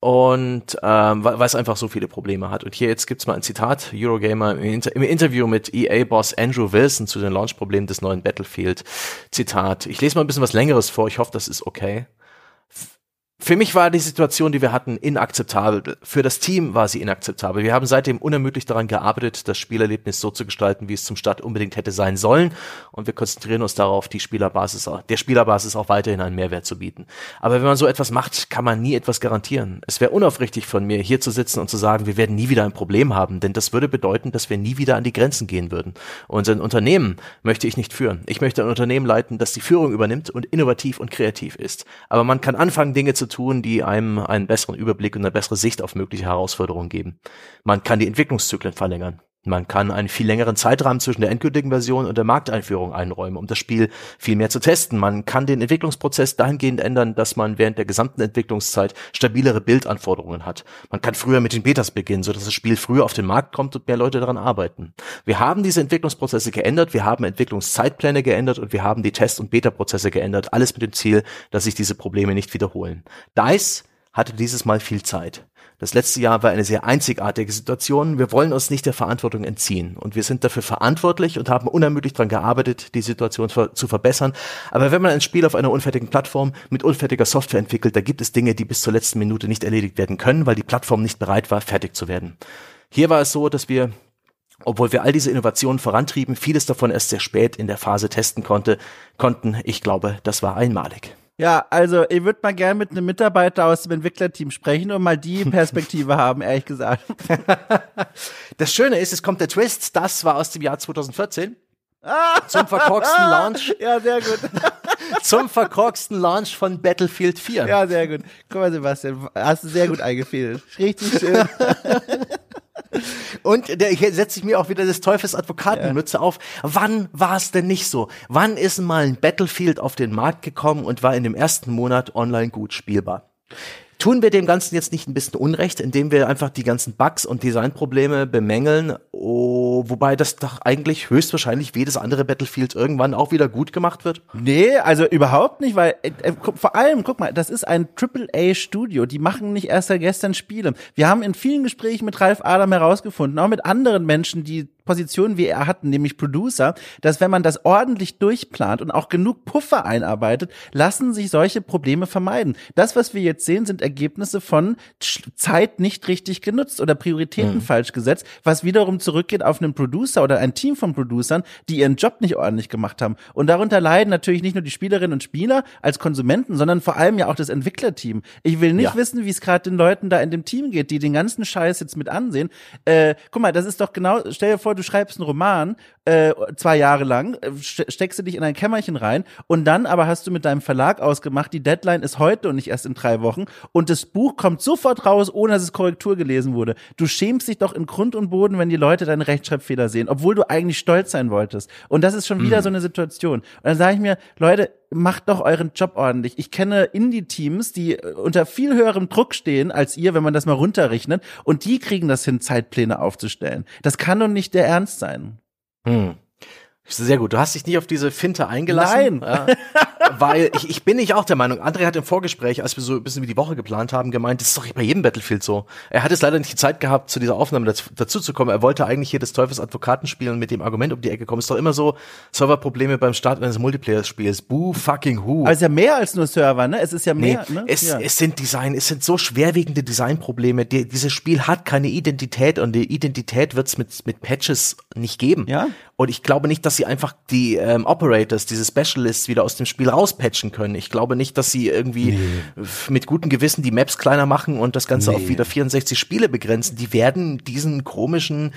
und ähm, weil es einfach so viele Probleme hat. Und hier jetzt gibt's mal ein Zitat, Eurogamer im, Inter im Interview mit EA-Boss Andrew Wilson zu den Launch-Problemen des neuen Battlefield. Zitat, ich lese mal ein bisschen was Längeres vor, ich hoffe, das ist okay. Für mich war die Situation, die wir hatten, inakzeptabel. Für das Team war sie inakzeptabel. Wir haben seitdem unermüdlich daran gearbeitet, das Spielerlebnis so zu gestalten, wie es zum Start unbedingt hätte sein sollen. Und wir konzentrieren uns darauf, die Spielerbasis, der Spielerbasis auch weiterhin einen Mehrwert zu bieten. Aber wenn man so etwas macht, kann man nie etwas garantieren. Es wäre unaufrichtig von mir, hier zu sitzen und zu sagen, wir werden nie wieder ein Problem haben, denn das würde bedeuten, dass wir nie wieder an die Grenzen gehen würden. Und ein Unternehmen möchte ich nicht führen. Ich möchte ein Unternehmen leiten, das die Führung übernimmt und innovativ und kreativ ist. Aber man kann anfangen, Dinge zu tun, die einem einen besseren Überblick und eine bessere Sicht auf mögliche Herausforderungen geben. Man kann die Entwicklungszyklen verlängern. Man kann einen viel längeren Zeitrahmen zwischen der endgültigen Version und der Markteinführung einräumen, um das Spiel viel mehr zu testen. Man kann den Entwicklungsprozess dahingehend ändern, dass man während der gesamten Entwicklungszeit stabilere Bildanforderungen hat. Man kann früher mit den Betas beginnen, sodass das Spiel früher auf den Markt kommt und mehr Leute daran arbeiten. Wir haben diese Entwicklungsprozesse geändert, wir haben Entwicklungszeitpläne geändert und wir haben die Test- und Beta-Prozesse geändert. Alles mit dem Ziel, dass sich diese Probleme nicht wiederholen. DICE hatte dieses Mal viel Zeit. Das letzte Jahr war eine sehr einzigartige Situation. Wir wollen uns nicht der Verantwortung entziehen. Und wir sind dafür verantwortlich und haben unermüdlich daran gearbeitet, die Situation zu verbessern. Aber wenn man ein Spiel auf einer unfertigen Plattform mit unfertiger Software entwickelt, da gibt es Dinge, die bis zur letzten Minute nicht erledigt werden können, weil die Plattform nicht bereit war, fertig zu werden. Hier war es so, dass wir obwohl wir all diese Innovationen vorantrieben, vieles davon erst sehr spät in der Phase testen konnte, konnten. Ich glaube, das war einmalig. Ja, also ich würde mal gerne mit einem Mitarbeiter aus dem Entwicklerteam sprechen und mal die Perspektive haben, ehrlich gesagt. Das Schöne ist, es kommt der Twist, das war aus dem Jahr 2014. Ah, zum verkorksten Launch. Ja, sehr gut. zum verkorksten Launch von Battlefield 4. Ja, sehr gut. Guck mal, Sebastian, hast du sehr gut eingefädelt. Richtig schön. Und der, hier setze ich mir auch wieder des Teufels Advokatenmütze ja. auf. Wann war es denn nicht so? Wann ist mal ein Battlefield auf den Markt gekommen und war in dem ersten Monat online gut spielbar? Tun wir dem Ganzen jetzt nicht ein bisschen Unrecht, indem wir einfach die ganzen Bugs und Designprobleme bemängeln, oh, wobei das doch eigentlich höchstwahrscheinlich wie jedes andere Battlefield irgendwann auch wieder gut gemacht wird? Nee, also überhaupt nicht, weil äh, äh vor allem, guck mal, das ist ein AAA-Studio, die machen nicht erst seit gestern Spiele. Wir haben in vielen Gesprächen mit Ralf Adam herausgefunden, auch mit anderen Menschen, die Position wie er hatten, nämlich Producer, dass wenn man das ordentlich durchplant und auch genug Puffer einarbeitet, lassen sich solche Probleme vermeiden. Das, was wir jetzt sehen, sind Ergebnisse von Zeit nicht richtig genutzt oder Prioritäten mhm. falsch gesetzt, was wiederum zurückgeht auf einen Producer oder ein Team von Producern, die ihren Job nicht ordentlich gemacht haben. Und darunter leiden natürlich nicht nur die Spielerinnen und Spieler als Konsumenten, sondern vor allem ja auch das Entwicklerteam. Ich will nicht ja. wissen, wie es gerade den Leuten da in dem Team geht, die den ganzen Scheiß jetzt mit ansehen. Äh, guck mal, das ist doch genau, stell dir vor, du schreibst einen Roman äh, zwei Jahre lang, äh, steckst du dich in ein Kämmerchen rein und dann aber hast du mit deinem Verlag ausgemacht, die Deadline ist heute und nicht erst in drei Wochen und das Buch kommt sofort raus, ohne dass es Korrektur gelesen wurde. Du schämst dich doch in Grund und Boden, wenn die Leute deine Rechtschreibfehler sehen, obwohl du eigentlich stolz sein wolltest. Und das ist schon wieder mhm. so eine Situation. Und dann sage ich mir, Leute, macht doch euren Job ordentlich. Ich kenne Indie-Teams, die unter viel höherem Druck stehen als ihr, wenn man das mal runterrechnet, und die kriegen das hin, Zeitpläne aufzustellen. Das kann doch nicht der Ernst sein. Hm. Sehr gut. Du hast dich nicht auf diese Finte eingelassen. Nein. Ja, weil ich, ich bin nicht auch der Meinung. André hat im Vorgespräch, als wir so ein bisschen wie die Woche geplant haben, gemeint, das ist doch bei jedem Battlefield so. Er hat es leider nicht die Zeit gehabt, zu dieser Aufnahme dazu, dazu zu kommen. Er wollte eigentlich hier des Teufels Advokaten spielen mit dem Argument um die Ecke kommen. Ist doch immer so Serverprobleme beim Start eines Multiplayer-Spiels. Boo fucking who. Es ist ja mehr als nur Server, ne? Es ist ja mehr, Nee, ne? es, ja. es sind Design, es sind so schwerwiegende Designprobleme. Die, dieses Spiel hat keine Identität und die Identität wird es mit, mit Patches nicht geben. Ja. Und ich glaube nicht, dass sie einfach die ähm, Operators, diese Specialists wieder aus dem Spiel rauspatchen können. Ich glaube nicht, dass sie irgendwie f- mit gutem Gewissen die Maps kleiner machen und das Ganze auf wieder 64 Spiele begrenzen. Die werden diesen komischen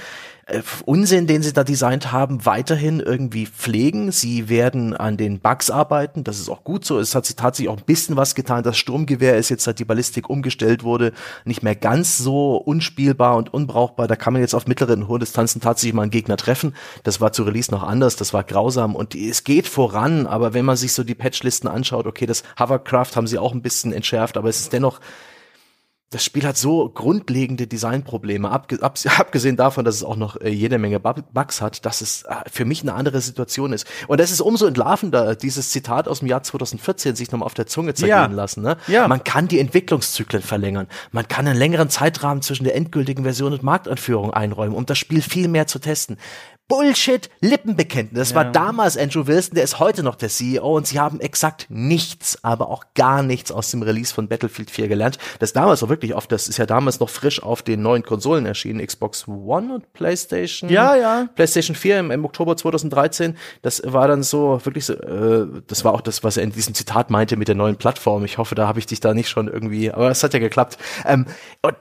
Unsinn, den sie da designt haben, weiterhin irgendwie pflegen. Sie werden an den Bugs arbeiten. Das ist auch gut so. Es hat sich tatsächlich auch ein bisschen was getan. Das Sturmgewehr ist jetzt, seit die Ballistik umgestellt wurde, nicht mehr ganz so unspielbar und unbrauchbar. Da kann man jetzt auf mittleren und hohen Distanzen tatsächlich mal einen Gegner treffen. Das war zu Release noch anders. Das war grausam und es geht voran. Aber wenn man sich so die Patchlisten anschaut, okay, das Hovercraft haben sie auch ein bisschen entschärft, aber es ist dennoch das Spiel hat so grundlegende Designprobleme, abgesehen davon, dass es auch noch äh, jede Menge Bu- Bugs hat, dass es äh, für mich eine andere Situation ist. Und das ist umso entlarvender, dieses Zitat aus dem Jahr 2014 sich nochmal auf der Zunge zergehen Ja. lassen. Ne? Ja. Man kann die Entwicklungszyklen verlängern. Man kann einen längeren Zeitrahmen zwischen der endgültigen Version und Markteinführung einräumen, um das Spiel viel mehr zu testen. Bullshit, Lippenbekenntnis. Das war damals Andrew Wilson, der ist heute noch der CEO und sie haben exakt nichts, aber auch gar nichts aus dem Release von Battlefield 4 gelernt. Das damals auch wirklich oft, das ist ja damals noch frisch auf den neuen Konsolen erschienen, Xbox One und PlayStation. Ja, ja. PlayStation 4 im, im Oktober 2013. Das war dann so wirklich so, äh, das war auch das, was er in diesem Zitat meinte mit der neuen Plattform. Ich hoffe, da habe ich dich da nicht schon irgendwie, aber es hat ja geklappt. Ähm, und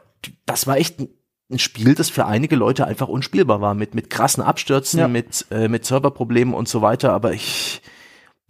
das war echt ein, ein Spiel, das für einige Leute einfach unspielbar war, mit, mit krassen Abstürzen, Ja. mit, äh, mit Serverproblemen und so weiter, aber ich,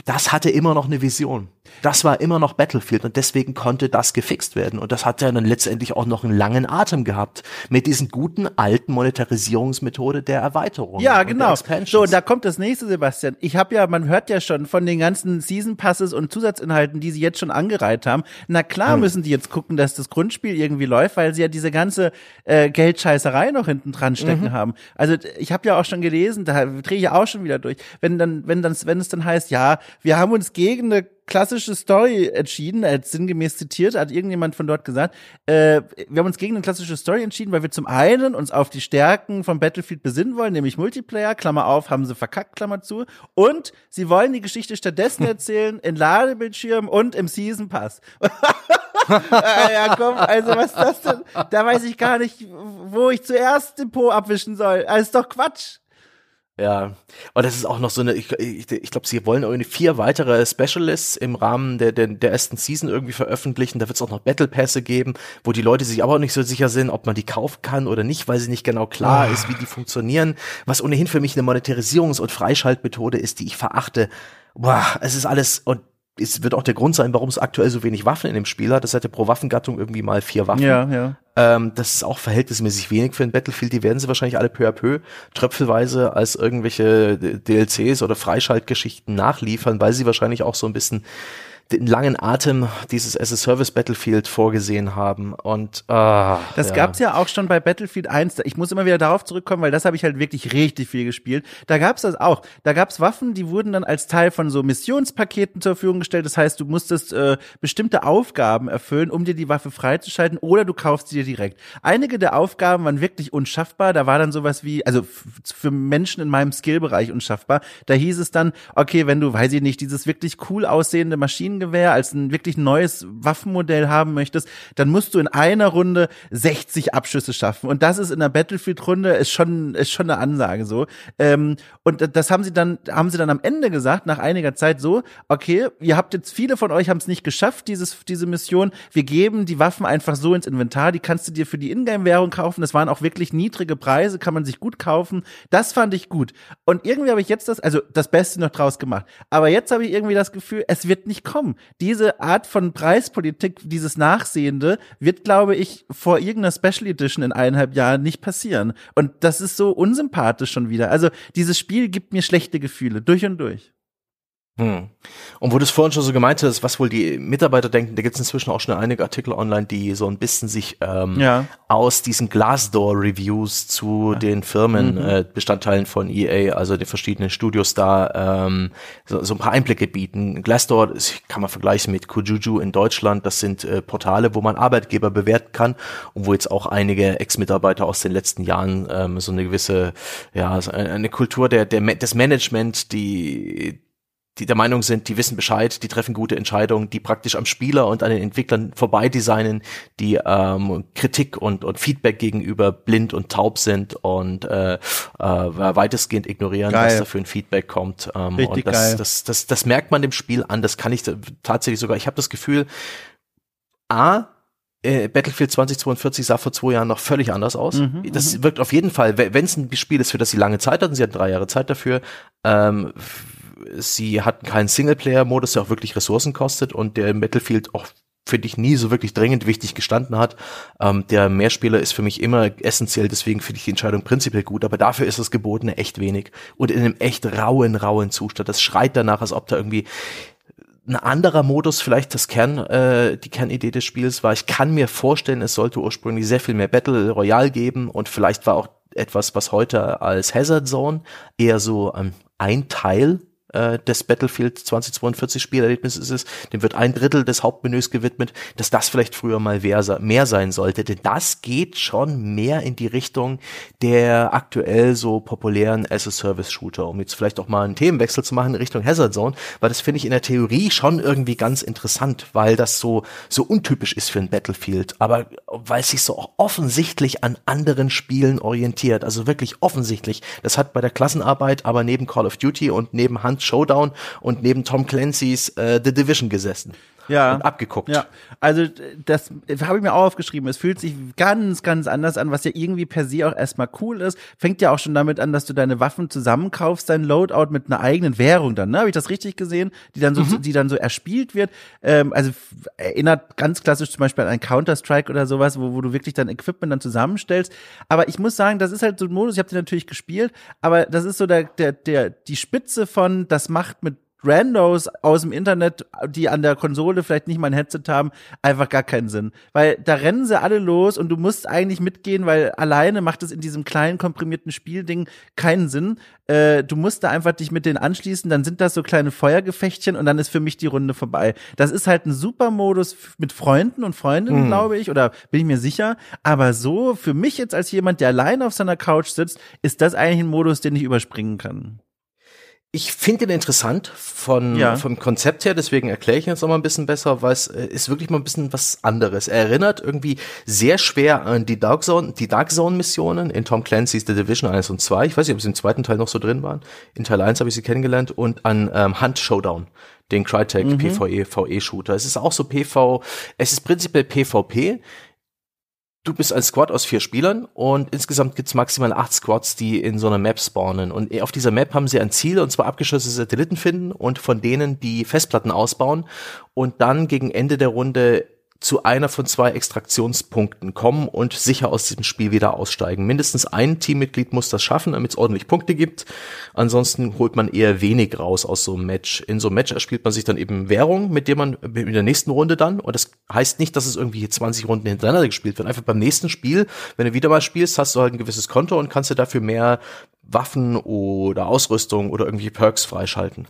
das hatte immer noch eine Vision. Das war immer noch Battlefield und deswegen konnte das gefixt werden. Und das hat ja dann letztendlich auch noch einen langen Atem gehabt mit diesen guten alten Monetarisierungsmethode der Erweiterung. Ja, genau. So, da kommt das nächste, Sebastian. Ich habe ja, man hört ja schon von den ganzen Season Passes und Zusatzinhalten, die sie jetzt schon angereiht haben. Na klar Hm. müssen die jetzt gucken, dass das Grundspiel irgendwie läuft, weil sie ja diese ganze äh, Geldscheißerei noch hinten dran stecken Mhm. haben. Also ich habe ja auch schon gelesen, da drehe ich ja auch schon wieder durch. Wenn dann, wenn dann, wenn es dann heißt, ja, wir haben uns gegen eine klassische Story entschieden, als sinngemäß zitiert, hat irgendjemand von dort gesagt, äh, wir haben uns gegen eine klassische Story entschieden, weil wir zum einen uns auf die Stärken von Battlefield besinnen wollen, nämlich Multiplayer, Klammer auf, haben sie verkackt, Klammer zu, und sie wollen die Geschichte stattdessen erzählen in Ladebildschirm und im Season Pass. äh, ja, komm, also was ist das denn? Da weiß ich gar nicht, wo ich zuerst den Po abwischen soll. Das ist doch Quatsch. Ja, und das ist auch noch so eine, ich, ich, ich glaube, sie wollen irgendwie vier weitere Specialists im Rahmen der, der, der ersten Season irgendwie veröffentlichen. Da wird es auch noch Battle Pässe geben, wo die Leute sich aber auch nicht so sicher sind, ob man die kaufen kann oder nicht, weil sie nicht genau klar ist, wie die funktionieren. Was ohnehin für mich eine Monetarisierungs- und Freischaltmethode ist, die ich verachte. Boah, es ist alles, und es wird auch der Grund sein, warum es aktuell so wenig Waffen in dem Spiel hat. Das hatte pro Waffengattung irgendwie mal vier Waffen. ja. Ähm, das ist auch verhältnismäßig wenig für ein Battlefield. Die werden sie wahrscheinlich alle peu à peu tröpfelweise als irgendwelche DLCs oder Freischaltgeschichten nachliefern, weil sie wahrscheinlich auch so ein bisschen den langen Atem dieses as a Service Battlefield vorgesehen haben. Und ah, Das ja. gab's ja auch schon bei Battlefield 1. Ich muss immer wieder darauf zurückkommen, weil das habe ich halt wirklich richtig viel gespielt. Da gab's das auch. Da gab's Waffen, die wurden dann als Teil von so Missionspaketen zur Verfügung gestellt. Das heißt, du musstest äh, bestimmte Aufgaben erfüllen, um dir die Waffe freizuschalten, oder du kaufst sie dir direkt. Einige der Aufgaben waren wirklich unschaffbar. Da war dann sowas wie, also für Menschen in meinem Skillbereich unschaffbar. Da hieß es dann, okay, wenn du, weiß ich nicht, dieses wirklich cool aussehende Maschinengewehr als ein wirklich neues Waffenmodell haben möchtest, dann musst du in einer Runde 60 Abschüsse schaffen. Und das ist in der Battlefield-Runde ist schon, ist schon eine Ansage so. Ähm, und das haben sie dann, haben sie dann am Ende gesagt, nach einiger Zeit so, okay, ihr habt jetzt, viele von euch haben es nicht geschafft, dieses, diese Mission. Wir geben die Waffen einfach so ins Inventar. Die kannst du dir für die Ingame-Währung kaufen. Das waren auch wirklich niedrige Preise, kann man sich gut kaufen. Das fand ich gut. Und irgendwie habe ich jetzt das, also das Beste noch draus gemacht. Aber jetzt habe ich irgendwie das Gefühl, es wird nicht kommen. Diese Art von Preispolitik, dieses Nachsehende, wird, glaube ich, vor irgendeiner Special Edition in eineinhalb Jahren nicht passieren. Und das ist so unsympathisch schon wieder. Also dieses Spiel gibt mir schlechte Gefühle, durch und durch. Hm. Und wo du es vorhin schon so gemeint hast, was wohl die Mitarbeiter denken, da gibt es inzwischen auch schon einige Artikel online, die so ein bisschen sich ähm, ja. aus diesen Glassdoor-Reviews zu ja. den Firmenbestandteilen mhm. äh, von EA, also den verschiedenen Studios da, ähm, so, so ein paar Einblicke bieten. Glassdoor das kann man vergleichen mit Kujuju in Deutschland. Das sind äh, Portale, wo man Arbeitgeber bewerten kann und wo jetzt auch einige Ex-Mitarbeiter aus den letzten Jahren ähm, so eine gewisse, ja, so eine Kultur der, der des Management, die die der Meinung sind, die wissen Bescheid, die treffen gute Entscheidungen, die praktisch am Spieler und an den Entwicklern vorbei designen, die ähm, Kritik und, und Feedback gegenüber blind und taub sind und äh, äh, weitestgehend ignorieren, geil. was da für ein Feedback kommt. Ähm, Richtig und das, geil. Das, das, das merkt man dem Spiel an, das kann ich tatsächlich sogar, ich habe das Gefühl, A, äh, Battlefield 2042 sah vor zwei Jahren noch völlig anders aus. Mhm, das mhm. wirkt auf jeden Fall, wenn es ein Spiel ist, für das sie lange Zeit hatten, sie hatten drei Jahre Zeit dafür, ähm, sie hatten keinen Singleplayer-Modus, der auch wirklich Ressourcen kostet und der im Battlefield auch finde ich nie so wirklich dringend wichtig gestanden hat. Ähm, der Mehrspieler ist für mich immer essentiell, deswegen finde ich die Entscheidung prinzipiell gut, aber dafür ist das Gebotene echt wenig und in einem echt rauen, rauen Zustand. Das schreit danach, als ob da irgendwie ein anderer Modus vielleicht das Kern, äh, die Kernidee des Spiels war. Ich kann mir vorstellen, es sollte ursprünglich sehr viel mehr Battle Royale geben und vielleicht war auch etwas, was heute als Hazard Zone eher so ähm, ein Teil äh, des Battlefield 2042 Spielerlebnisses ist, dem wird ein Drittel des Hauptmenüs gewidmet, dass das vielleicht früher mal mehr sein sollte. Denn das geht schon mehr in die Richtung der aktuell so populären as-a-Service-Shooter, um jetzt vielleicht auch mal einen Themenwechsel zu machen in Richtung Hazard Zone, weil das finde ich in der Theorie schon irgendwie ganz interessant, weil das so, so untypisch ist für ein Battlefield, aber weil es sich so offensichtlich an anderen Spielen orientiert, also wirklich offensichtlich. Das hat bei der Klassenarbeit aber neben Call of Duty und neben Hand Showdown und neben Tom Clancy's äh, The Division gesessen ja. und abgeguckt. Ja, also das habe ich mir auch aufgeschrieben. Es fühlt sich ganz, ganz anders an, was ja irgendwie per se auch erstmal cool ist. Fängt ja auch schon damit an, dass du deine Waffen zusammenkaufst, dein Loadout mit einer eigenen Währung dann, ne? Habe ich das richtig gesehen? Die dann so, mhm. die dann so erspielt wird. Ähm, also erinnert ganz klassisch zum Beispiel an Counter-Strike oder sowas, wo, wo du wirklich dein Equipment dann zusammenstellst. Aber ich muss sagen, das ist halt so ein Modus, ich habe den natürlich gespielt, aber das ist so der, der, der, die Spitze von, das macht mit Randos aus dem Internet, die an der Konsole vielleicht nicht mal ein Headset haben, einfach gar keinen Sinn. Weil da rennen sie alle los und du musst eigentlich mitgehen, weil alleine macht es in diesem kleinen komprimierten Spielding keinen Sinn. Äh, du musst da einfach dich mit denen anschließen, dann sind das so kleine Feuergefechtchen und dann ist für mich die Runde vorbei. Das ist halt ein super Modus mit Freunden und Freundinnen, mhm. glaube ich, oder bin ich mir sicher. Aber so, für mich jetzt als jemand, der allein auf seiner Couch sitzt, ist das eigentlich ein Modus, den ich überspringen kann. Ich finde ihn interessant von, ja. vom Konzept her, deswegen erkläre ich ihn jetzt noch mal ein bisschen besser, weil es äh, ist wirklich mal ein bisschen was anderes. Er erinnert irgendwie sehr schwer an die Dark Zone, die Dark Zone Missionen in Tom Clancy's The Division 1 und 2. Ich weiß nicht, ob sie im zweiten Teil noch so drin waren. In Teil 1 habe ich sie kennengelernt und an ähm, Hunt Showdown den Crytek mhm. PvE VE Shooter. Es ist auch so PV, es ist prinzipiell PvP. Du bist ein Squad aus vier Spielern und insgesamt gibt's maximal acht Squads, die in so einer Map spawnen. Und auf dieser Map haben sie ein Ziel, und zwar abgeschossene Satelliten finden und von denen die Festplatten ausbauen und dann gegen Ende der Runde zu einer von zwei Extraktionspunkten kommen und sicher aus diesem Spiel wieder aussteigen. Mindestens ein Teammitglied muss das schaffen, damit es ordentlich Punkte gibt. Ansonsten holt man eher wenig raus aus so einem Match. In so einem Match erspielt man sich dann eben Währung, mit der man in der nächsten Runde dann, und das heißt nicht, dass es irgendwie 20 Runden hintereinander gespielt wird. Einfach beim nächsten Spiel, wenn du wieder mal spielst, hast du halt ein gewisses Konto und kannst dir dafür mehr Waffen oder Ausrüstung oder irgendwie Perks freischalten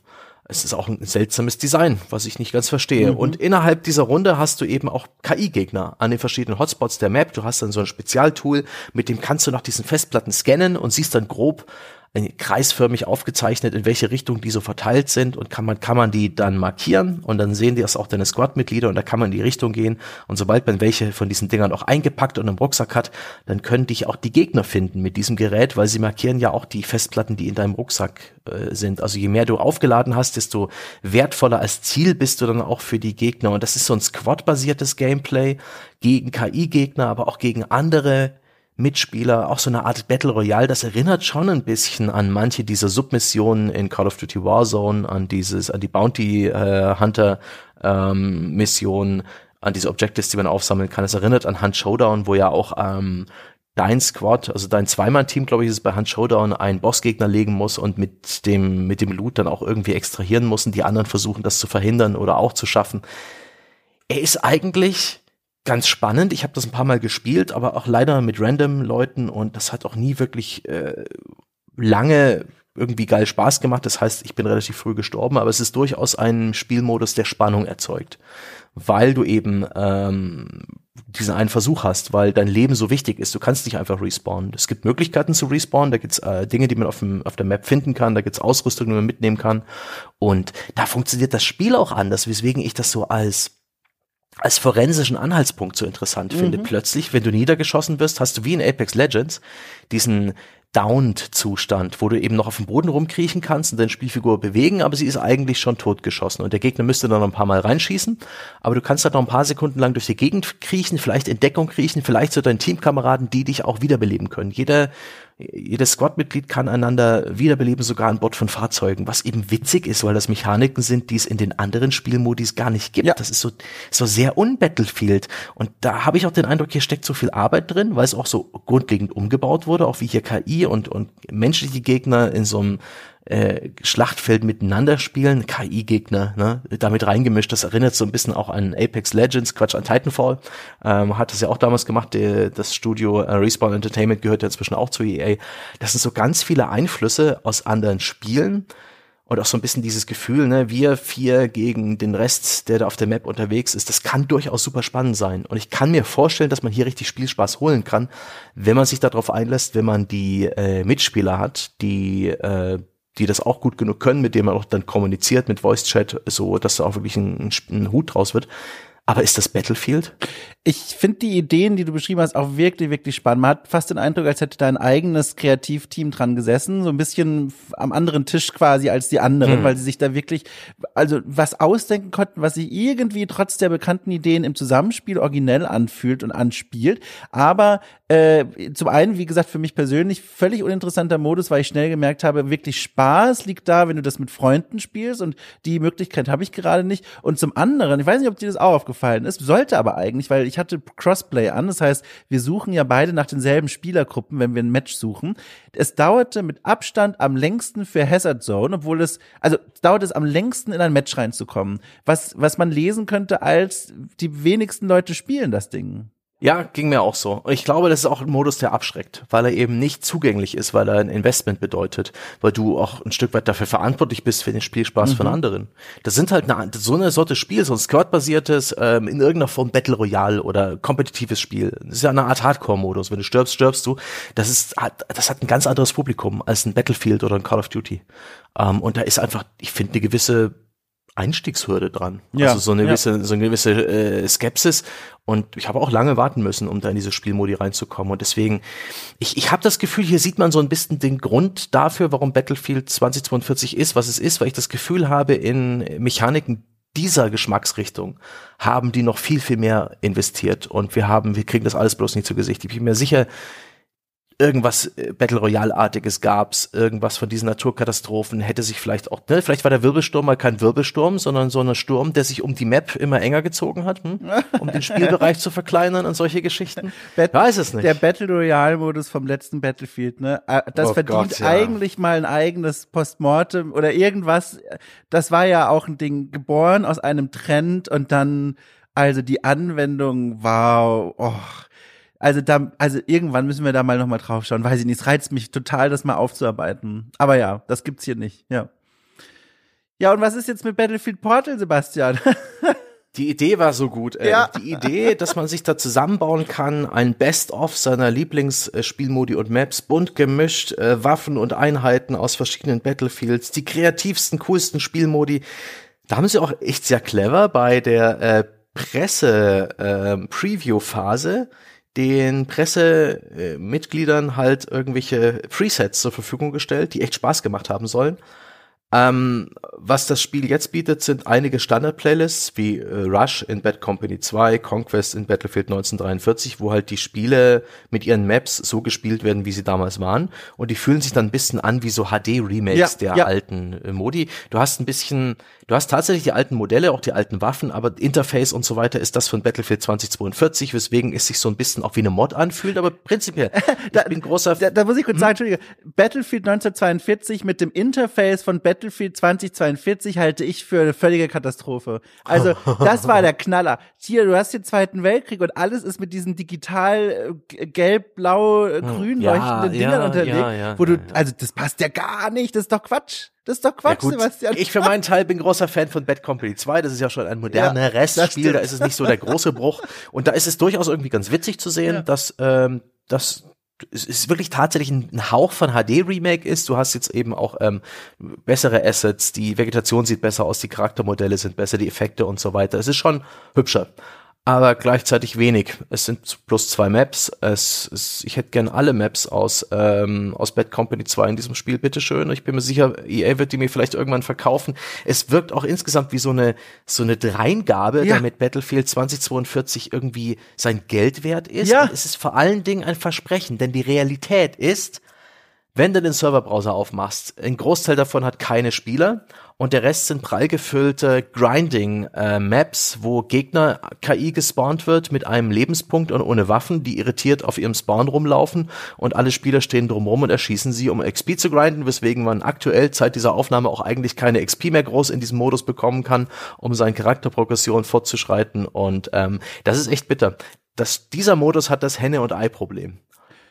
es ist auch ein seltsames Design, was ich nicht ganz verstehe. Mhm. Und innerhalb dieser Runde hast du eben auch KI-Gegner an den verschiedenen Hotspots der Map. Du hast dann so ein Spezialtool, mit dem kannst du nach diesen Festplatten scannen und siehst dann grob, kreisförmig aufgezeichnet, in welche Richtung die so verteilt sind und kann man, kann man die dann markieren und dann sehen die das auch deine Squad-Mitglieder und da kann man in die Richtung gehen und sobald man welche von diesen Dingern auch eingepackt und im Rucksack hat, dann können dich auch die Gegner finden mit diesem Gerät, weil sie markieren ja auch die Festplatten, die in deinem Rucksack äh, sind. Also je mehr du aufgeladen hast, desto wertvoller als Ziel bist du dann auch für die Gegner und das ist so ein Squad-basiertes Gameplay gegen KI-Gegner, aber auch gegen andere Mitspieler, auch so eine Art Battle Royale, das erinnert schon ein bisschen an manche dieser Submissionen in Call of Duty Warzone, an dieses, an die Bounty äh, Hunter ähm, Missionen, an diese Objectives, die man aufsammeln kann. Es erinnert an Hunt Showdown, wo ja auch ähm, dein Squad, also dein Zweimann-Team, glaube ich, ist bei Hand Showdown, einen Bossgegner legen muss und mit dem, mit dem Loot dann auch irgendwie extrahieren muss und die anderen versuchen, das zu verhindern oder auch zu schaffen. Er ist eigentlich ganz spannend. Ich habe das ein paar Mal gespielt, aber auch leider mit random Leuten und das hat auch nie wirklich äh, lange irgendwie geil Spaß gemacht. Das heißt, ich bin relativ früh gestorben, aber es ist durchaus ein Spielmodus, der Spannung erzeugt, weil du eben ähm, diesen einen Versuch hast, weil dein Leben so wichtig ist. Du kannst nicht einfach respawnen. Es gibt Möglichkeiten zu respawnen, da gibt's äh, Dinge, die man auf, dem, auf der Map finden kann, da gibt's Ausrüstung, die man mitnehmen kann. Und da funktioniert das Spiel auch anders, weswegen ich das so als als forensischen Anhaltspunkt so interessant mhm. finde. Plötzlich, wenn du niedergeschossen wirst, hast du wie in Apex Legends diesen Downed-Zustand, wo du eben noch auf dem Boden rumkriechen kannst und deine Spielfigur bewegen, aber sie ist eigentlich schon totgeschossen und der Gegner müsste dann noch ein paar Mal reinschießen, aber du kannst dann noch ein paar Sekunden lang durch die Gegend kriechen, vielleicht in Deckung kriechen, vielleicht zu deinen Teamkameraden, die dich auch wiederbeleben können. Jeder jedes Squad-Mitglied kann einander wiederbeleben, sogar an Bord von Fahrzeugen, was eben witzig ist, weil das Mechaniken sind, die es in den anderen Spielmodis gar nicht gibt. Ja. Das ist so, so sehr unbattlefield. Und da habe ich auch den Eindruck, hier steckt so viel Arbeit drin, weil es auch so grundlegend umgebaut wurde, auch wie hier KI und, und menschliche Gegner in so einem äh, Schlachtfeld miteinander spielen, KI-Gegner, ne, damit reingemischt. Das erinnert so ein bisschen auch an Apex Legends, Quatsch, an Titanfall. Ähm, hat das ja auch damals gemacht. Die, das Studio äh, Respawn Entertainment gehört ja inzwischen auch zu EA. Das sind so ganz viele Einflüsse aus anderen Spielen und auch so ein bisschen dieses Gefühl, ne, wir vier gegen den Rest, der da auf der Map unterwegs ist, das kann durchaus super spannend sein. Und ich kann mir vorstellen, dass man hier richtig Spielspaß holen kann, wenn man sich darauf einlässt, wenn man die äh, Mitspieler hat, die äh, die das auch gut genug können, mit denen man auch dann kommuniziert mit Voice Chat, so dass da auch wirklich ein, ein Hut draus wird. Aber ist das Battlefield? Ich finde die Ideen, die du beschrieben hast, auch wirklich, wirklich spannend. Man hat fast den Eindruck, als hätte da ein eigenes Kreativteam dran gesessen, so ein bisschen am anderen Tisch quasi als die anderen, hm. weil sie sich da wirklich, also was ausdenken konnten, was sich irgendwie trotz der bekannten Ideen im Zusammenspiel originell anfühlt und anspielt. Aber äh, zum einen, wie gesagt, für mich persönlich völlig uninteressanter Modus, weil ich schnell gemerkt habe, wirklich Spaß liegt da, wenn du das mit Freunden spielst und die Möglichkeit habe ich gerade nicht. Und zum anderen, ich weiß nicht, ob dir das auch aufgefallen ist, sollte aber eigentlich, weil ich hatte Crossplay an, das heißt, wir suchen ja beide nach denselben Spielergruppen, wenn wir ein Match suchen. Es dauerte mit Abstand am längsten für Hazard Zone, obwohl es, also dauert es am längsten in ein Match reinzukommen, was, was man lesen könnte als die wenigsten Leute spielen das Ding. Ja, ging mir auch so. Ich glaube, das ist auch ein Modus, der abschreckt, weil er eben nicht zugänglich ist, weil er ein Investment bedeutet, weil du auch ein Stück weit dafür verantwortlich bist für den Spielspaß mhm. von anderen. Das sind halt eine, so eine Sorte Spiel, so ein Squad-basiertes, ähm, in irgendeiner Form Battle Royale oder kompetitives Spiel. Das ist ja eine Art Hardcore-Modus. Wenn du stirbst, stirbst du. Das ist, das hat ein ganz anderes Publikum als ein Battlefield oder ein Call of Duty. Ähm, und da ist einfach, ich finde, eine gewisse Einstiegshürde dran. Ja, also so eine gewisse, ja. so eine gewisse äh, Skepsis. Und ich habe auch lange warten müssen, um da in diese Spielmodi reinzukommen. Und deswegen, ich, ich habe das Gefühl, hier sieht man so ein bisschen den Grund dafür, warum Battlefield 2042 ist, was es ist, weil ich das Gefühl habe, in Mechaniken dieser Geschmacksrichtung haben die noch viel, viel mehr investiert. Und wir haben, wir kriegen das alles bloß nicht zu Gesicht. Ich bin mir sicher, irgendwas äh, Battle Royale-artiges gab's, irgendwas von diesen Naturkatastrophen, hätte sich vielleicht auch, ne, vielleicht war der Wirbelsturm mal kein Wirbelsturm, sondern so ein Sturm, der sich um die Map immer enger gezogen hat, hm? um den Spielbereich zu verkleinern und solche Geschichten. Bet Weiß es nicht. Der Battle Royale-Modus vom letzten Battlefield, ne, äh, das oh verdient Gott, ja. eigentlich mal ein eigenes Postmortem oder irgendwas. Das war ja auch ein Ding, geboren aus einem Trend und dann, also die Anwendung war, oh, also da, also irgendwann müssen wir da mal nochmal drauf schauen. Weiß ich nicht, es reizt mich total, das mal aufzuarbeiten. Aber ja, das gibt's hier nicht, ja. Ja, und was ist jetzt mit Battlefield Portal, Sebastian? Die Idee war so gut. Ey. Ja. Die Idee, dass man sich da zusammenbauen kann, ein Best-of seiner Lieblingsspielmodi und Maps, bunt gemischt, äh, Waffen und Einheiten aus verschiedenen Battlefields, die kreativsten, coolsten Spielmodi. Da haben sie auch echt sehr clever bei der äh, Presse-Preview-Phase. Äh, den Pressemitgliedern halt irgendwelche Presets zur Verfügung gestellt, die echt Spaß gemacht haben sollen. Ähm, was das Spiel jetzt bietet, sind einige Standard-Playlists wie äh, Rush in Bad Company 2, Conquest in Battlefield 1943, wo halt die Spiele mit ihren Maps so gespielt werden, wie sie damals waren. Und die fühlen sich dann ein bisschen an wie so HD-Remakes Ja, der ja. alten äh, Modi. Du hast ein bisschen, du hast tatsächlich die alten Modelle, auch die alten Waffen, aber Interface und so weiter ist das von Battlefield 2042, weswegen es sich so ein bisschen auch wie eine Mod anfühlt, aber prinzipiell, ich bin großer Da, da muss ich kurz sagen, Entschuldige, Battlefield 1942 mit dem Interface von Battlefield 2042 halte ich für eine völlige Katastrophe. Also, das war der Knaller. Hier, du hast den Zweiten Weltkrieg und alles ist mit diesen digital äh, gelb, blau, äh, grün Ja, leuchtenden Dingern ja, unterlegt, ja, ja, wo du, ja, ja. also das passt ja gar nicht, das ist doch Quatsch. Das ist doch Ja, Quatsch, gut. Sebastian. Ich für meinen Teil bin großer Fan von Bad Company 2. Das ist ja schon ein moderneres das Spiel. Da ist es nicht so der große Bruch. Und da ist es durchaus irgendwie ganz witzig zu sehen, Ja. dass ähm, das es ist wirklich tatsächlich ein Hauch von HD-Remake ist. Du hast jetzt eben auch ähm, bessere Assets, die Vegetation sieht besser aus, die Charaktermodelle sind besser, die Effekte und so weiter. Es ist schon hübscher. Aber gleichzeitig wenig. Es sind plus zwei Maps. Es, es, ich hätte gern alle Maps aus, ähm, aus Bad Company 2 in diesem Spiel, bitteschön. Ich bin mir sicher, EA wird die mir vielleicht irgendwann verkaufen. Es wirkt auch insgesamt wie so eine, so eine Dreingabe, Ja. damit Battlefield 2042 irgendwie sein Geld wert ist. Ja. Und es ist vor allen Dingen ein Versprechen, denn die Realität ist, wenn du den Serverbrowser aufmachst, ein Großteil davon hat keine Spieler und der Rest sind prall gefüllte Grinding-Maps, wo Gegner KI gespawnt wird mit einem Lebenspunkt und ohne Waffen, die irritiert auf ihrem Spawn rumlaufen und alle Spieler stehen drumherum und erschießen sie, um XP zu grinden, weswegen man aktuell seit dieser Aufnahme auch eigentlich keine XP mehr groß in diesem Modus bekommen kann, um seine Charakterprogression fortzuschreiten und ähm, das ist echt bitter. Das, dieser Modus hat das Henne- und Ei-Problem.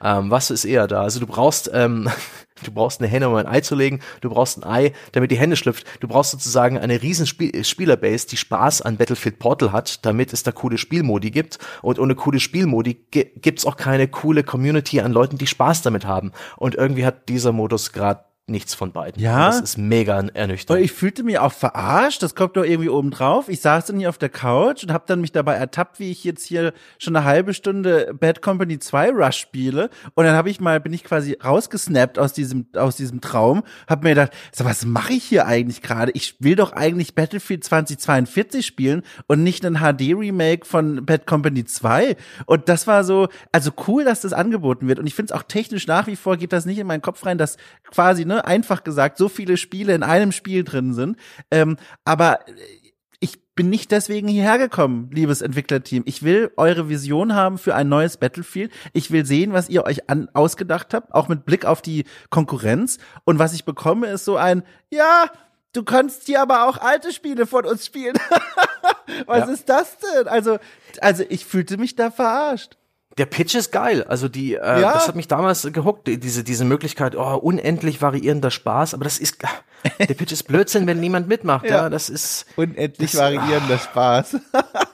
Ähm, was ist eher da? Also du brauchst, ähm, du brauchst eine Henne, um ein Ei zu legen. Du brauchst ein Ei, damit die Henne schlüpft. Du brauchst sozusagen eine riesen Spiel Spielerbase, die Spaß an Battlefield Portal hat, damit es da coole Spielmodi gibt. Und ohne coole Spielmodi gi- gibt's auch keine coole Community an Leuten, die Spaß damit haben. Und irgendwie hat dieser Modus gerade nichts von beiden. Ja? Und das ist mega ernüchternd. ich fühlte mich auch verarscht, das kommt doch irgendwie oben drauf. Ich saß dann hier auf der Couch und habe dann mich dabei ertappt, wie ich jetzt hier schon eine halbe Stunde Bad Company 2 Rush spiele und dann habe ich mal bin ich quasi rausgesnappt aus diesem aus diesem Traum, habe mir gedacht, so, was mache ich hier eigentlich gerade? Ich will doch eigentlich Battlefield 2042 spielen und nicht ein HD Remake von Bad Company 2 und das war so, also cool, dass das angeboten wird und ich finde es auch technisch nach wie vor geht das nicht in meinen Kopf rein, dass quasi ne einfach gesagt so viele Spiele in einem Spiel drin sind, ähm, aber ich bin nicht deswegen hierher gekommen, liebes Entwicklerteam. Ich will eure Vision haben für ein neues Battlefield. Ich will sehen, was ihr euch an, ausgedacht habt, auch mit Blick auf die Konkurrenz. Und was ich bekomme, ist so ein, ja, du kannst hier aber auch alte Spiele von uns spielen. was Ja. ist das denn? Also, also ich fühlte mich da verarscht. Der Pitch ist geil. Also die, äh, Ja. das hat mich damals gehuckt, die- diese, diese Möglichkeit, oh, unendlich variierender Spaß, aber das ist, der Pitch ist Blödsinn, wenn niemand mitmacht, ja, Ja. das ist, Unendlich Das- variierender Spaß.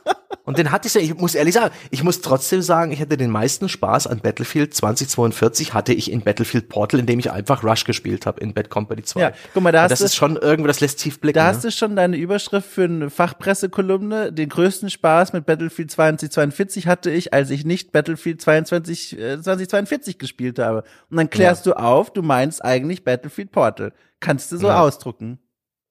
und den hatte ich ja, ich muss ehrlich sagen, ich muss trotzdem sagen, ich hatte den meisten Spaß an Battlefield 2042 hatte ich in Battlefield Portal, in dem ich einfach Rush gespielt habe, in Bad Company 2. Ja, guck mal, da hast das du- ist schon irgendwie, das lässt tief blicken. Da ne? hast du schon deine Überschrift für eine Fachpressekolumne. Den größten Spaß mit Battlefield 2042 hatte ich, als ich nicht Battlefield 22, äh, 2042 gespielt habe. Und dann klärst du auf, du meinst eigentlich Battlefield Portal. Kannst du so Ja. ausdrucken.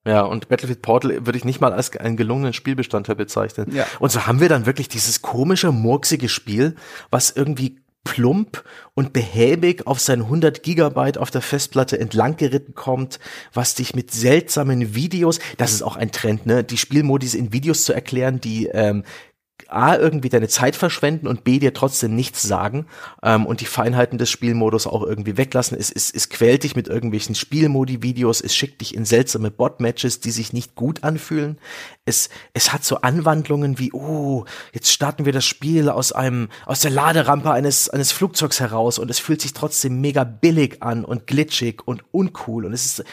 Ja, und Battlefield Portal würde ich nicht mal als einen gelungenen Spielbestandteil bezeichnen. Ja. Und so haben wir dann wirklich dieses komische, murksige Spiel, was irgendwie plump und behäbig auf sein 100 Gigabyte auf der Festplatte entlang geritten kommt, was dich mit seltsamen Videos, das ist auch ein Trend, ne, die Spielmodis in Videos zu erklären, die ähm, A, irgendwie deine Zeit verschwenden und B, dir trotzdem nichts sagen ähm, und die Feinheiten des Spielmodus auch irgendwie weglassen. Es, es, es quält dich mit irgendwelchen Spielmodi-Videos, es schickt dich in seltsame Bot-Matches, die sich nicht gut anfühlen. Es, es hat so Anwandlungen wie, oh, jetzt starten wir das Spiel aus einem, aus der Laderampe eines, eines Flugzeugs heraus und es fühlt sich trotzdem mega billig an und glitschig und uncool und es ist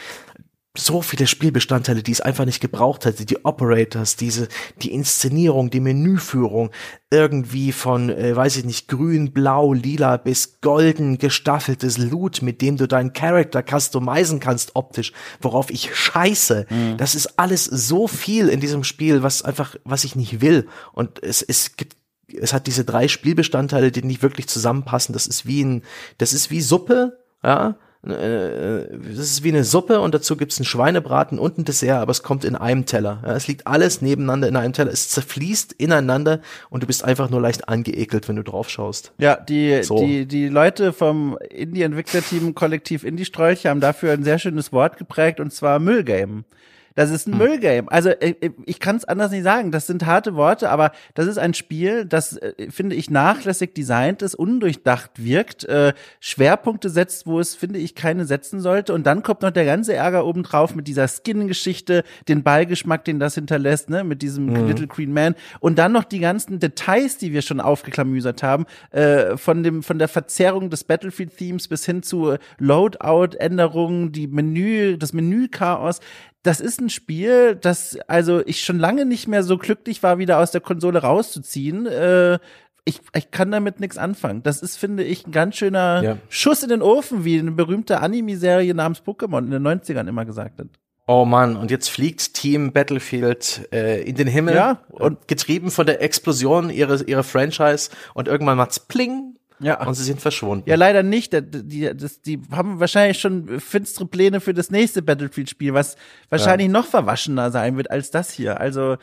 so viele Spielbestandteile, die es einfach nicht gebraucht hätte. Die Operators, diese, die Inszenierung, die Menüführung, irgendwie von, äh, weiß ich nicht, grün, blau, lila bis golden gestaffeltes Loot, mit dem du deinen Charakter customizen kannst optisch, worauf ich scheiße. Das ist alles so viel in diesem Spiel, was einfach, was ich nicht will. Und es, es gibt es hat diese drei Spielbestandteile, die nicht wirklich zusammenpassen. Das ist wie ein, das ist wie Suppe, ja, äh, das ist wie eine Suppe und dazu gibt's einen Schweinebraten und ein Dessert, aber es kommt in einem Teller. Es liegt alles nebeneinander in einem Teller. Es zerfließt ineinander und du bist einfach nur leicht angeekelt, wenn du drauf schaust. Ja, die, so. die, die Leute vom Indie-Entwicklerteam Kollektiv Indie-Strolche haben dafür ein sehr schönes Wort geprägt und zwar Müllgame. Das ist ein hm. Müllgame. Also äh, äh, ich kann es anders nicht sagen. Das sind harte Worte, aber das ist ein Spiel, das äh, finde ich nachlässig designt ist, undurchdacht wirkt, äh, Schwerpunkte setzt, wo es finde ich keine setzen sollte. Und dann kommt noch der ganze Ärger obendrauf mit dieser Skin-Geschichte, den Beigeschmack, den das hinterlässt, ne, mit diesem mhm. Little Green Man. Und dann noch die ganzen Details, die wir schon aufgeklamüsert haben, äh, von dem von der Verzerrung des Battlefield-Themes bis hin zu Loadout-Änderungen, die Menü, das Menü-Chaos das ist ein Spiel, das also ich schon lange nicht mehr so glücklich war, wieder aus der Konsole rauszuziehen. Äh, ich, ich kann damit nichts anfangen. Das ist, finde ich, ein ganz schöner ja. Schuss in den Ofen, wie eine berühmte Anime-Serie namens Pokémon in den 90ern immer gesagt hat. Oh Mann, und jetzt fliegt Team Battlefield äh, in den Himmel ja, und getrieben von der Explosion ihrer, ihrer Franchise und irgendwann macht's pling ja. Und sie sind verschwunden. Ja, leider nicht. Die, die, das, die haben wahrscheinlich schon finstere Pläne für das nächste Battlefield-Spiel, was wahrscheinlich ja. noch verwaschener sein wird als das hier. Also,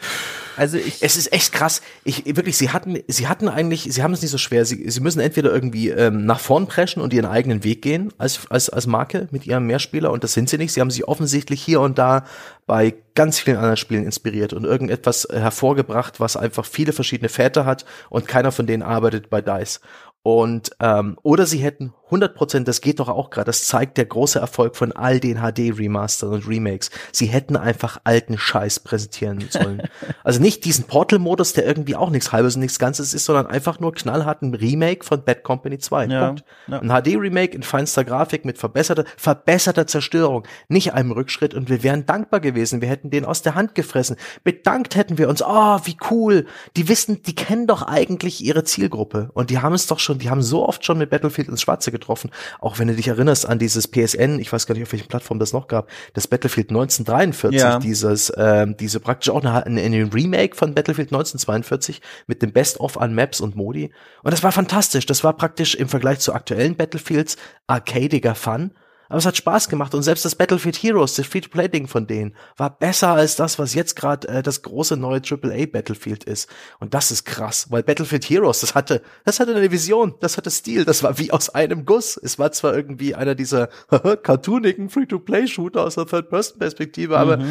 also ich. Es ist echt krass. Ich wirklich, sie hatten, sie hatten eigentlich, sie haben es nicht so schwer. Sie, sie müssen entweder irgendwie ähm, nach vorn preschen und ihren eigenen Weg gehen als als als Marke mit ihrem Mehrspieler und das sind sie nicht. Sie haben sich offensichtlich hier und da bei ganz vielen anderen Spielen inspiriert und irgendetwas hervorgebracht, was einfach viele verschiedene Väter hat und keiner von denen arbeitet bei DICE. Und ähm, oder sie hätten 100 Prozent, das geht doch auch gerade. Das zeigt der große Erfolg von all den HD-Remastern und Remakes. Sie hätten einfach alten Scheiß präsentieren sollen. also nicht diesen Portal-Modus, der irgendwie auch nichts Halbes und nichts Ganzes ist, sondern einfach nur knallharten Remake von Bad Company 2. Ja, ja. Ein HD-Remake in feinster Grafik mit verbesserter, verbesserter Zerstörung. Nicht einem Rückschritt und wir wären dankbar gewesen. Wir hätten den aus der Hand gefressen. Bedankt hätten wir uns. Oh, wie cool. Die wissen, die kennen doch eigentlich ihre Zielgruppe. Und die haben es doch schon, die haben so oft schon mit Battlefield ins Schwarze getroffen. Auch wenn du dich erinnerst an dieses PSN, ich weiß gar nicht, auf welchen Plattform das noch gab, das Battlefield 1943, ja. dieses, ähm, diese praktisch auch eine, eine, eine Remake von Battlefield 1942 mit dem Best-of an Maps und Modi. Und das war fantastisch. Das war praktisch im Vergleich zu aktuellen Battlefields arcadiger Fun. Aber es hat Spaß gemacht und selbst das Battlefield Heroes, das Free-to-Play-Ding von denen, war besser als das, was jetzt gerade äh, das große neue AAA Battlefield ist. Und das ist krass, weil Battlefield Heroes, das hatte, das hatte eine Vision, das hatte Stil, das war wie aus einem Guss. Es war zwar irgendwie einer dieser cartoonigen Free-to-Play-Shooter aus der Third-Person-Perspektive, mhm. aber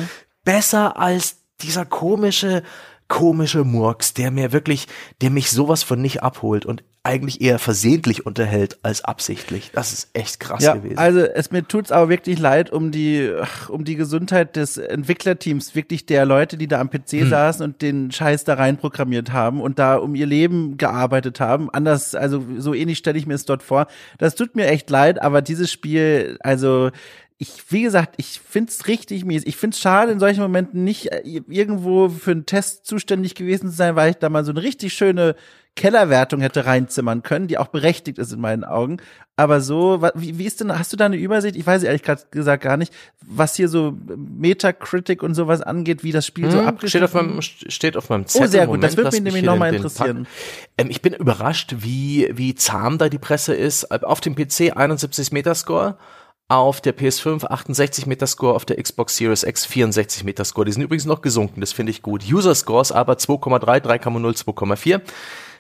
besser als dieser komische komische Murks, der mir wirklich, der mich sowas von nicht abholt und eigentlich eher versehentlich unterhält als absichtlich. Das ist echt krass ja, gewesen. Also es mir tut's aber wirklich leid um die um die Gesundheit des Entwicklerteams, wirklich der Leute, die da am PC hm. saßen und den Scheiß da rein programmiert haben und da um ihr Leben gearbeitet haben. Anders, also so ähnlich stelle ich mir es dort vor. Das tut mir echt leid, aber dieses Spiel, also ich, wie gesagt, ich find's richtig mies. Ich find's schade, in solchen Momenten nicht äh, irgendwo für einen Test zuständig gewesen zu sein, weil ich da mal so eine richtig schöne Kellerwertung hätte reinzimmern können, die auch berechtigt ist in meinen Augen. Aber so, wie, wie ist denn, hast du da eine Übersicht? Ich weiß ehrlich gesagt gar nicht, was hier so Metacritic und sowas angeht, wie das Spiel hm, so abgeschnitten steht auf meinem steht auf meinem Zettel. Oh, sehr gut, Moment, das würde mich nämlich nochmal interessieren. Ähm, ich bin überrascht, wie, wie zahm da die Presse ist. Auf dem PC 71 Metascore auf der PS5 68 Metascore, auf der Xbox Series X 64 Metascore. Die sind übrigens noch gesunken, das finde ich gut. User Scores aber 2,3, 3,0, 2,4.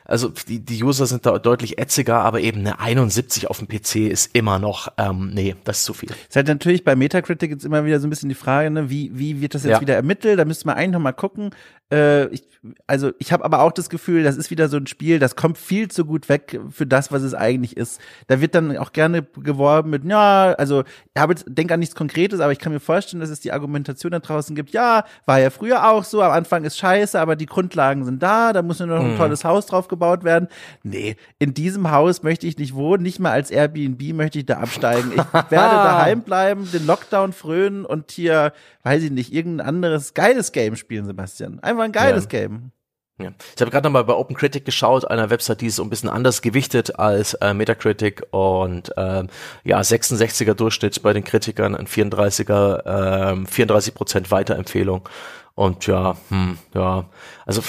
Also die, die User sind da deutlich ätziger, aber eben eine 71 auf dem PC ist immer noch, ähm, nee, das ist zu viel. Ist halt natürlich bei Metacritic jetzt immer wieder so ein bisschen die Frage, ne, wie, wie wird das jetzt ja. wieder ermittelt? Da müsste man eigentlich noch mal gucken. Äh, ich, also ich habe aber auch das Gefühl, das ist wieder so ein Spiel, das kommt viel zu gut weg für das, was es eigentlich ist. Da wird dann auch gerne geworben mit, ja, also ich habe jetzt, denk an nichts Konkretes, aber ich kann mir vorstellen, dass es die Argumentation da draußen gibt, ja, war ja früher auch so, am Anfang ist scheiße, aber die Grundlagen sind da, da muss nur noch ein mhm. tolles Haus drauf gebaut werden. Nee, in diesem Haus möchte ich nicht wohnen, nicht mal als Airbnb möchte ich da absteigen. Ich werde daheim bleiben, den Lockdown frönen und hier, weiß ich nicht, irgendein anderes geiles Game spielen, Sebastian. Einfach ein geiles ja. Game. Ja. Ich habe gerade nochmal bei OpenCritic geschaut, einer Website, die ist so ein bisschen anders gewichtet als äh, Metacritic und ähm, ja, 66er Durchschnitt bei den Kritikern, ein 34er, ähm, 34 Prozent Weiterempfehlung und ja, hm, ja, also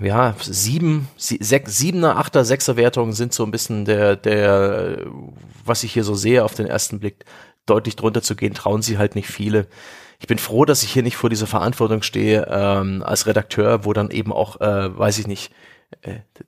ja, sieben, sie, sechs, siebener, achter, sechser Wertungen sind so ein bisschen der, der, was ich hier so sehe auf den ersten Blick, deutlich drunter zu gehen, trauen sie halt nicht viele. Ich bin froh, dass ich hier nicht vor dieser Verantwortung stehe ähm, als Redakteur, wo dann eben auch, äh, weiß ich nicht,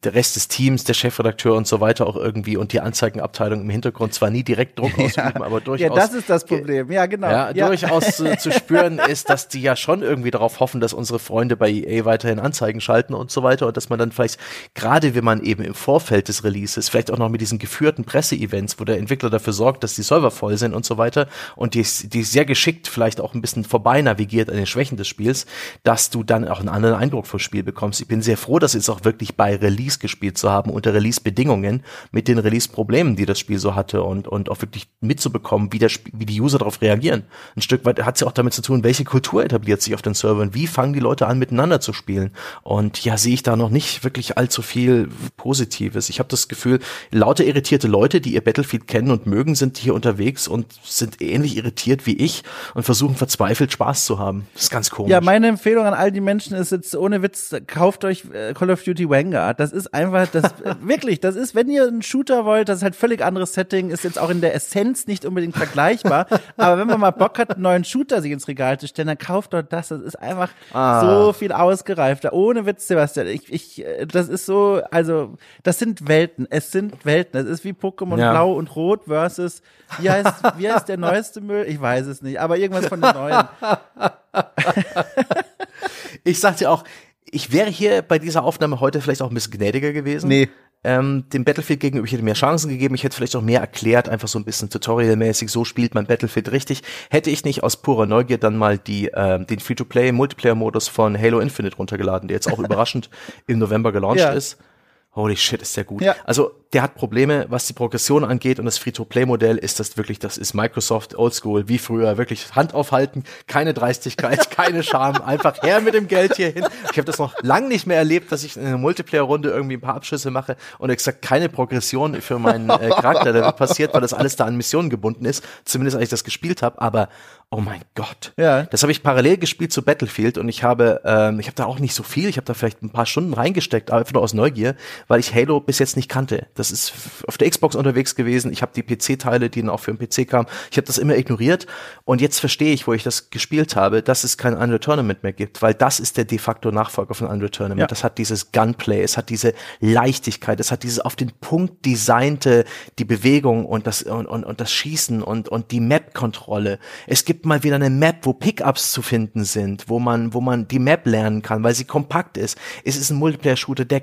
der Rest des Teams, der Chefredakteur und so weiter auch irgendwie und die Anzeigenabteilung im Hintergrund zwar nie direkt Druck ausüben, ja, aber durchaus. Ja, das ist das Problem. Ja, genau. Ja, ja. durchaus zu, zu, spüren ist, dass die ja schon irgendwie darauf hoffen, dass unsere Freunde bei EA weiterhin Anzeigen schalten und so weiter und dass man dann vielleicht, gerade wenn man eben im Vorfeld des Releases, vielleicht auch noch mit diesen geführten Presseevents, wo der Entwickler dafür sorgt, dass die Server voll sind und so weiter und die, die sehr geschickt vielleicht auch ein bisschen vorbei navigiert an den Schwächen des Spiels, dass du dann auch einen anderen Eindruck vom Spiel bekommst. Ich bin sehr froh, dass es auch wirklich bei Release gespielt zu haben, unter Release-Bedingungen, mit den Release-Problemen, die das Spiel so hatte und, und auch wirklich mitzubekommen, wie, der, wie die User darauf reagieren. Ein Stück weit hat es ja auch damit zu tun, welche Kultur etabliert sich auf den Servern, wie fangen die Leute an, miteinander zu spielen. Und ja, sehe ich da noch nicht wirklich allzu viel Positives. Ich habe das Gefühl, lauter irritierte Leute, die ihr Battlefield kennen und mögen, sind hier unterwegs und sind ähnlich irritiert wie ich und versuchen verzweifelt Spaß zu haben. Das ist ganz komisch. Ja, meine Empfehlung an all die Menschen ist jetzt ohne Witz, kauft euch äh, Call of Duty Vanguard. Das ist einfach, das wirklich, das ist, wenn ihr einen Shooter wollt, das ist halt völlig anderes Setting, ist jetzt auch in der Essenz nicht unbedingt vergleichbar. aber wenn man mal Bock hat, einen neuen Shooter sich ins Regal zu stellen, dann kauft dort das. Das ist einfach ah. so viel ausgereifter. Ohne Witz, Sebastian. Ich, ich, das ist so, also, das sind Welten. Es sind Welten. Es ist wie Pokémon ja. Blau und Rot versus, wie heißt, wie heißt der neueste Müll? Ich weiß es nicht, aber irgendwas von den neuen. ich sag dir auch, ich wäre hier bei dieser Aufnahme heute vielleicht auch ein bisschen gnädiger gewesen. Nee. Ähm, dem Battlefield gegenüber, ich hätte mehr Chancen gegeben, ich hätte vielleicht auch mehr erklärt, einfach so ein bisschen tutorialmäßig, so spielt man Battlefield richtig. Hätte ich nicht aus purer Neugier dann mal die, äh, den Free-to-Play Multiplayer-Modus von Halo Infinite runtergeladen, der jetzt auch überraschend im November gelauncht ja. ist. Holy shit, ist der gut. Ja. Also der hat Probleme, was die Progression angeht und das Free-to-Play-Modell ist das wirklich, das ist Microsoft Oldschool, wie früher, wirklich Hand aufhalten, keine Dreistigkeit, keine Scham, einfach her mit dem Geld hierhin. Ich habe das noch lang nicht mehr erlebt, dass ich in einer Multiplayer-Runde irgendwie ein paar Abschüsse mache und exakt keine Progression für meinen äh, Charakter da passiert, weil das alles da an Missionen gebunden ist, zumindest als ich das gespielt habe, aber oh mein Gott. Ja. Das habe ich parallel gespielt zu Battlefield und ich habe, ähm, ich habe da auch nicht so viel, ich habe da vielleicht ein paar Stunden reingesteckt, aber einfach nur aus Neugier, weil ich Halo bis jetzt nicht kannte. Das ist auf der Xbox unterwegs gewesen. Ich habe die PC-Teile, die dann auch für den PC kamen. Ich habe das immer ignoriert. Und jetzt verstehe ich, wo ich das gespielt habe, dass es kein Unreal Tournament mehr gibt, weil das ist der de facto Nachfolger von Unreal Tournament. Ja. Das hat dieses Gunplay, es hat diese Leichtigkeit, es hat dieses auf den Punkt designte, die Bewegung und das und, und, und das Schießen und und die Map-Kontrolle. Es gibt mal wieder eine Map, wo Pickups zu finden sind, wo man wo man die Map lernen kann, weil sie kompakt ist. Es ist ein Multiplayer-Shooter, der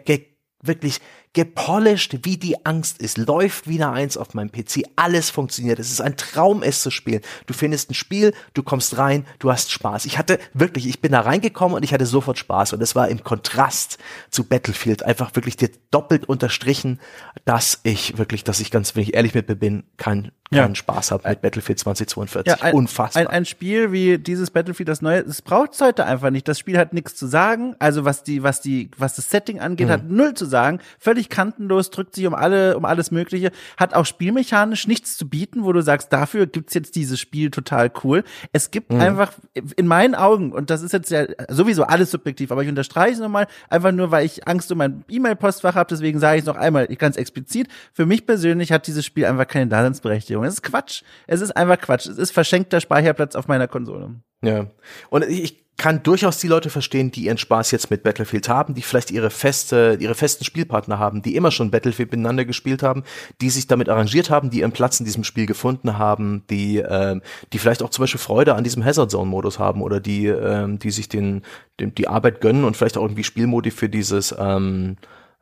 wirklich gepolished wie die Angst ist, läuft wieder eins auf meinem PC, alles funktioniert. Es ist ein Traum, es zu spielen. Du findest ein Spiel, du kommst rein, du hast Spaß. Ich hatte wirklich, ich bin da reingekommen und ich hatte sofort Spaß und es war im Kontrast zu Battlefield einfach wirklich dir doppelt unterstrichen, dass ich wirklich, dass ich ganz, wenn ich ehrlich mit bin, keinen keinen ja. Spaß habe mit Battlefield 2042. Ja, ein, Unfassbar. Ein, ein Spiel wie dieses Battlefield, das neue, es braucht es heute einfach nicht. Das Spiel hat nichts zu sagen. Also was die, was die, was das Setting angeht, mhm. hat null zu sagen. Völlig völlig kantenlos, drückt sich um alle, um alles Mögliche, hat auch spielmechanisch nichts zu bieten, wo du sagst, dafür gibt's jetzt dieses Spiel total cool. Es gibt mhm. einfach in meinen Augen, und das ist jetzt ja sowieso alles subjektiv, aber ich unterstreiche es nochmal, einfach nur, weil ich Angst um mein E-Mail-Postfach habe, deswegen sage ich es noch einmal ganz explizit. Für mich persönlich hat dieses Spiel einfach keine Daseinsberechtigung. Es ist Quatsch. Es ist einfach Quatsch. Es ist verschenkter Speicherplatz auf meiner Konsole. Ja. Und ich kann durchaus die Leute verstehen, die ihren Spaß jetzt mit Battlefield haben, die vielleicht ihre feste, ihre festen Spielpartner haben, die immer schon Battlefield miteinander gespielt haben, die sich damit arrangiert haben, die ihren Platz in diesem Spiel gefunden haben, die, äh, die vielleicht auch zum Beispiel Freude an diesem Hazard Zone Modus haben oder die, äh, die sich den, den, die Arbeit gönnen und vielleicht auch irgendwie Spielmodi für dieses ähm,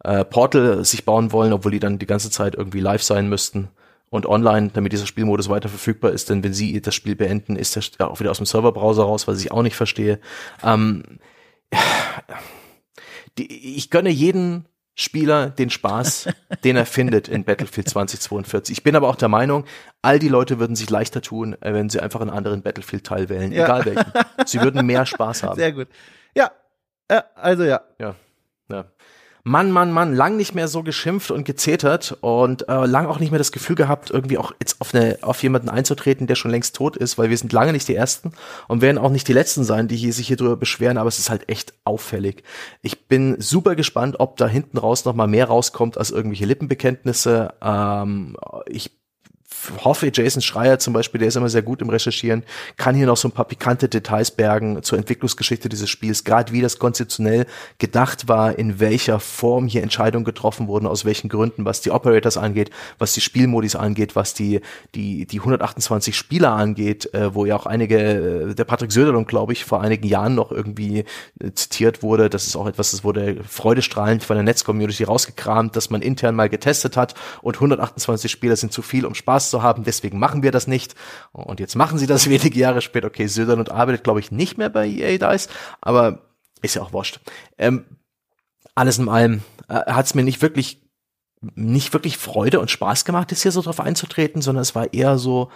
äh, Portal sich bauen wollen, obwohl die dann die ganze Zeit irgendwie live sein müssten und online, damit dieser Spielmodus weiter verfügbar ist, denn wenn sie das Spiel beenden, ist der auch wieder aus dem Serverbrowser raus, was ich auch nicht verstehe. Ähm, die, ich gönne jeden Spieler den Spaß, den er findet in Battlefield 2042. Ich bin aber auch der Meinung, all die Leute würden sich leichter tun, äh, wenn sie einfach einen anderen Battlefield-Teil wählen, ja. egal welchen. Sie würden mehr Spaß haben. Sehr gut. Ja, äh, also ja. Ja. ja. Mann, Mann, Mann, lang nicht mehr so geschimpft und gezetert und äh, lang auch nicht mehr das Gefühl gehabt, irgendwie auch jetzt auf, eine, auf jemanden einzutreten, der schon längst tot ist, weil wir sind lange nicht die Ersten und werden auch nicht die Letzten sein, die hier, sich hier drüber beschweren, aber es ist halt echt auffällig. Ich bin super gespannt, ob da hinten raus noch mal mehr rauskommt als irgendwelche Lippenbekenntnisse. Ähm, ich hoffe, Jason Schreier zum Beispiel, der ist immer sehr gut im Recherchieren, kann hier noch so ein paar pikante Details bergen zur Entwicklungsgeschichte dieses Spiels, gerade wie das konzeptionell gedacht war, in welcher Form hier Entscheidungen getroffen wurden, aus welchen Gründen, was die Operators angeht, was die Spielmodis angeht, was die, die, die 128 Spieler angeht, äh, wo ja auch einige, äh, der Patrick Söderlund, glaube ich, vor einigen Jahren noch irgendwie äh, zitiert wurde. Das ist auch etwas, das wurde freudestrahlend von der Netzcommunity rausgekramt, dass man intern mal getestet hat und 128 Spieler sind zu viel, um Spaß zu haben, deswegen machen wir das nicht. Und jetzt machen sie das wenige Jahre später. Okay, Söderlund arbeitet, glaube ich, nicht mehr bei EA Dice, aber ist ja auch wurscht. Ähm, alles in allem äh, hat es mir nicht wirklich nicht wirklich Freude und Spaß gemacht, jetzt hier so drauf einzutreten, sondern es war eher so,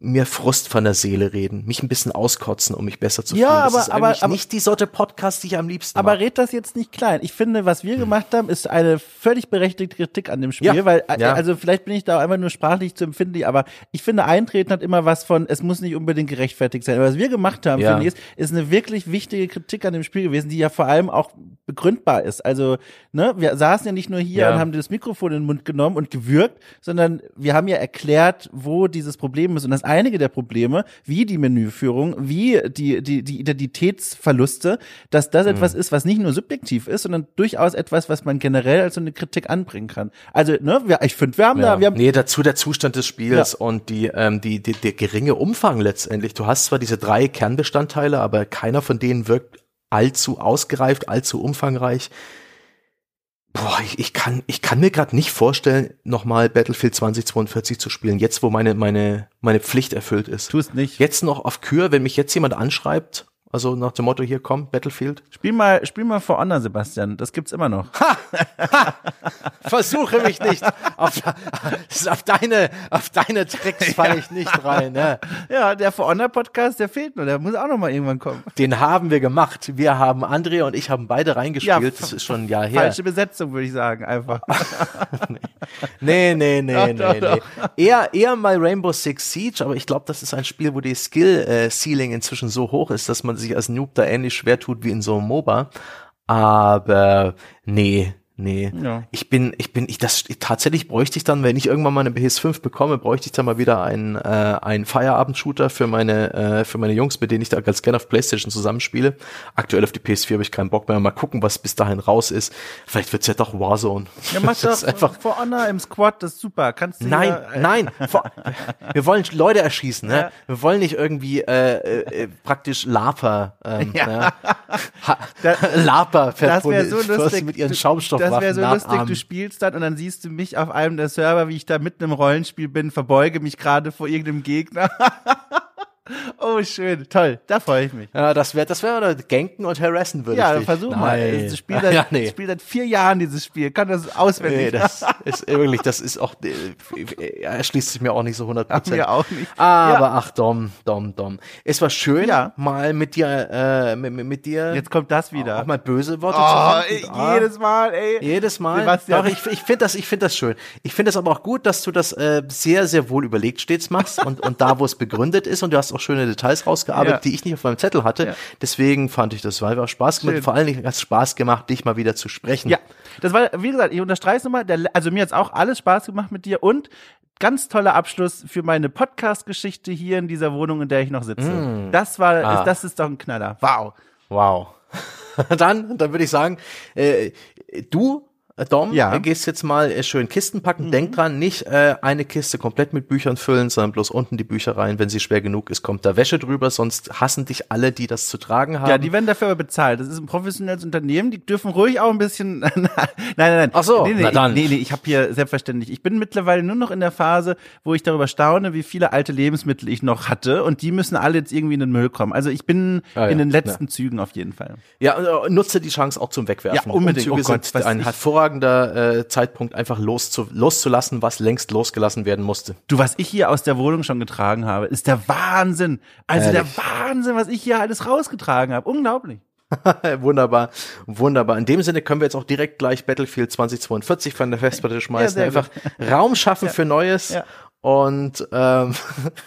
mir Frust von der Seele reden, mich ein bisschen auskotzen, um mich besser zu fühlen. Ja, aber- aber- aber- nicht die Sorte Podcast, die ich am liebsten Aber mag. red das jetzt nicht klein. Ich finde, was wir gemacht haben, ist eine völlig berechtigte Kritik an dem Spiel, Ja, weil äh, ja. also vielleicht bin ich da einfach nur sprachlich zu empfindlich, aber ich finde, Eintreten hat immer was von, es muss nicht unbedingt gerechtfertigt sein. Aber was wir gemacht haben, Ja. finde ich, ist, ist eine wirklich wichtige Kritik an dem Spiel gewesen, die ja vor allem auch begründbar ist. Also, ne, wir saßen ja nicht nur hier und haben das Mikrofon in den Mund genommen und gewürgt, sondern wir haben ja erklärt, wo dieses Problem ist. Und das einige der Probleme, wie die Menüführung, wie die, die, die Identitätsverluste, dass das etwas ist, was nicht nur subjektiv ist, sondern durchaus etwas, was man generell als so eine Kritik anbringen kann. Also, ne, wir, ich finde, wir haben da, wir haben, nee, dazu der Zustand des Spiels und die, ähm, die, die, der geringe Umfang letztendlich. Du hast zwar diese drei Kernbestandteile, aber keiner von denen wirkt allzu ausgereift, allzu umfangreich. Boah, ich, ich kann, ich kann mir gerade nicht vorstellen, nochmal Battlefield 2042 zu spielen, jetzt wo meine, meine, meine Pflicht erfüllt ist. tu es nicht. Jetzt noch auf Kür, wenn mich jetzt jemand anschreibt, also nach dem Motto, hier komm, Battlefield. Spiel mal, spiel mal For Honor, Sebastian. Das gibt's immer noch. Versuche mich nicht. Auf, auf deine, auf deine Tricks falle ich nicht rein. Ne? Ja, der For Honor Podcast, der fehlt nur. Der muss auch noch mal irgendwann kommen. Den haben wir gemacht. Wir haben, Andrea und ich haben beide reingespielt. Ja, das ist schon ein Jahr her. Falsche Besetzung, würde ich sagen, einfach. Nee, nee, nee, Doch, nee, doch, nee. doch. Eher, eher mal Rainbow Six Siege, aber ich glaube, das ist ein Spiel, wo die Skill-Ceiling inzwischen so hoch ist, dass man sich als Noob da ähnlich schwer tut wie in so einem MOBA. Aber nee, nee. Ja. Ich bin, ich bin, ich das tatsächlich bräuchte ich dann, wenn ich irgendwann mal eine PS5 bekomme, bräuchte ich dann mal wieder einen, äh, einen Feierabend-Shooter für meine, äh, für meine Jungs, mit denen ich da ganz gerne auf PlayStation zusammenspiele. Aktuell auf die PS4 habe ich keinen Bock mehr. Mal gucken, was bis dahin raus ist. Vielleicht wird's ja doch Warzone. Ja, mach Das doch einfach For Honor im Squad, das ist super. Kannst du Nein, ja, äh, nein. Vor, wir wollen Leute erschießen, ne? Ja. Wir wollen nicht irgendwie äh, äh, äh, praktisch Laper, ähm, Ja. ne? ha, Da- Laper Das wäre so lustig. mit ihren Schaumstoffwaffen Das wäre so lustig, du spielst dann und dann siehst du mich auf einem der Server, wie ich da mitten im Rollenspiel bin, verbeuge mich gerade vor irgendeinem Gegner. oh, schön, toll, da freue ich mich. Ja, das wäre, das wäre Ganken und Harassen würde Ja, ich dich. versuch mal. Nein. Das Spiel seit, ja, nee. Spiel seit vier Jahren dieses Spiel, kann das auswendig. Nee, das ist wirklich, das ist auch, äh, erschließt sich mir auch nicht so 100 Prozent. Mir auch nicht. Aber Ja. ach, Dom, Dom, Dom. Es war schön, Ja. mal mit dir, äh, mit, mit, dir Jetzt kommt das wieder. auch mal böse Worte oh, zu. Ah. jedes Mal, ey. Jedes Mal. Sebastian. Doch, ich, ich finde das, ich finde das schön. Ich finde es aber auch gut, dass du das äh, sehr, sehr wohl überlegt stets machst und, und da, wo es begründet ist und du hast auch schöne Details rausgearbeitet, Ja. die ich nicht auf meinem Zettel hatte. Ja. Deswegen fand ich das, weil war Spaß gemacht. Schön. Vor allen Dingen hat es Spaß gemacht, dich mal wieder zu sprechen. Ja, das war, wie gesagt, ich unterstreiche es nochmal, der, also mir hat's auch alles Spaß gemacht mit dir und ganz toller Abschluss für meine Podcast-Geschichte hier in dieser Wohnung, in der ich noch sitze. Das war, Ah. ist, das ist doch ein Knaller. Wow. Wow. dann, dann würde ich sagen, äh, du, Dom, Ja. Mhm. äh, gehst jetzt mal äh, schön Kisten packen. Denk dran, nicht äh, eine Kiste komplett mit Büchern füllen, sondern bloß unten die Bücher rein. Wenn sie schwer genug ist, kommt da Wäsche drüber, sonst hassen dich alle, die das zu tragen haben. Ja, die werden dafür aber bezahlt. Das ist ein professionelles Unternehmen, die dürfen ruhig auch ein bisschen. nein, nein, nein. Ach so, nee, nee, na dann. Ich, nee, nee, ich habe hier selbstverständlich. Ich bin mittlerweile nur noch in der Phase, wo ich darüber staune, wie viele alte Lebensmittel ich noch hatte und die müssen alle jetzt irgendwie in den Müll kommen. Also ich bin Ah, ja, in den letzten Zügen auf jeden Fall. Ja, äh, nutze die Chance auch zum Wegwerfen. Ja, unbedingt. Umzüge Oh Gott, sind ein ich- hervorragender äh, Zeitpunkt, einfach loszu loszulassen, was längst losgelassen werden musste. Du, was ich hier aus der Wohnung schon getragen habe, ist der Wahnsinn. Also Ehrlich? der Wahnsinn, was ich hier alles rausgetragen habe. Unglaublich. wunderbar, wunderbar. In dem Sinne können wir jetzt auch direkt gleich Battlefield 2042 von der Festplatte schmeißen. sehr Einfach Raum schaffen für Neues. Ja. Und, ähm,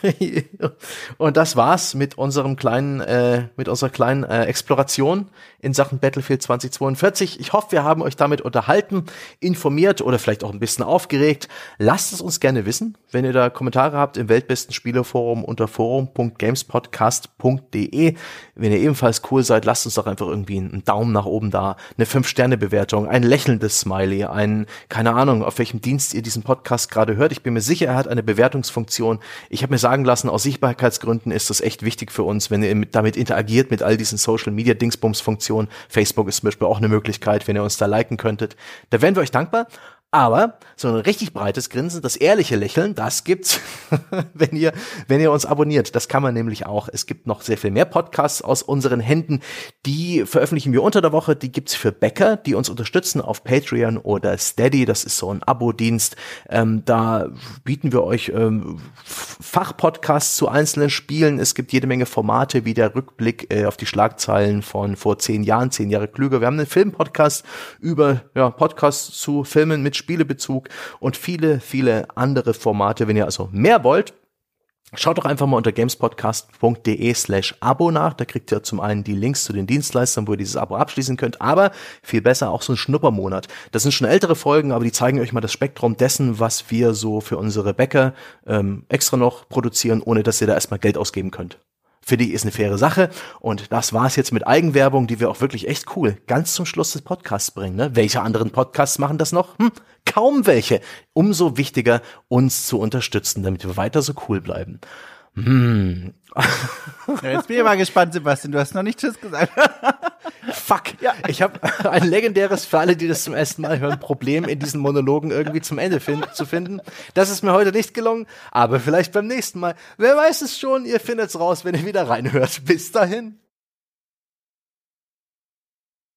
und das war's mit unserem kleinen, äh, mit unserer kleinen äh, Exploration in Sachen Battlefield 2042. Ich hoffe, wir haben euch damit unterhalten, informiert oder vielleicht auch ein bisschen aufgeregt. Lasst es uns gerne wissen, wenn ihr da Kommentare habt im Weltbesten Spieleforum unter forum.gamespodcast.de. Wenn ihr ebenfalls cool seid, lasst uns doch einfach irgendwie einen Daumen nach oben da, eine 5-Sterne-Bewertung, ein lächelndes Smiley, ein, keine Ahnung, auf welchem Dienst ihr diesen Podcast gerade hört. Ich bin mir sicher, er hat eine Bewertungsfunktion. Ich habe mir sagen lassen, aus Sichtbarkeitsgründen ist das echt wichtig für uns, wenn ihr damit interagiert mit all diesen Social Funktionen. Facebook ist zum Beispiel auch eine Möglichkeit, wenn ihr uns da liken könntet. Da wären wir euch dankbar. Aber so ein richtig breites Grinsen, das ehrliche Lächeln, das gibt's, wenn ihr, wenn ihr uns abonniert. Das kann man nämlich auch. Es gibt noch sehr viel mehr Podcasts aus unseren Händen. Die veröffentlichen wir unter der Woche. Die gibt's für Bäcker, die uns unterstützen auf Patreon oder Steady. Das ist so ein Abo-Dienst. Ähm, da bieten wir euch ähm, Fachpodcasts zu einzelnen Spielen. Es gibt jede Menge Formate wie der Rückblick äh, auf die Schlagzeilen von vor zehn Jahren, zehn Jahre klüger. Wir haben einen Filmpodcast über ja, Podcasts zu Filmen mit Spielebezug und viele, viele andere Formate. Wenn ihr also mehr wollt, Schaut doch einfach mal unter gamespodcast.de slash Abo nach. Da kriegt ihr zum einen die Links zu den Dienstleistern, wo ihr dieses Abo abschließen könnt, aber viel besser auch so ein Schnuppermonat. Das sind schon ältere Folgen, aber die zeigen euch mal das Spektrum dessen, was wir so für unsere Bäcker ähm, extra noch produzieren, ohne dass ihr da erstmal Geld ausgeben könnt. Finde ich, ist eine faire Sache. Und das war's jetzt mit Eigenwerbung, die wir auch wirklich echt cool ganz zum Schluss des Podcasts bringen. Ne? Welche anderen Podcasts machen das noch? Hm, kaum welche. Umso wichtiger, uns zu unterstützen, damit wir weiter so cool bleiben. Hm. Ja, jetzt bin ich mal gespannt, Sebastian. Du hast noch nicht Tschüss gesagt. Fuck. Ja. Ich habe ein legendäres, für alle, die das zum ersten Mal hören, Problem in diesen Monologen irgendwie zum Ende fin zu finden. Das ist mir heute nicht gelungen, aber vielleicht beim nächsten Mal. Wer weiß es schon, ihr findet's raus, wenn ihr wieder reinhört. Bis dahin.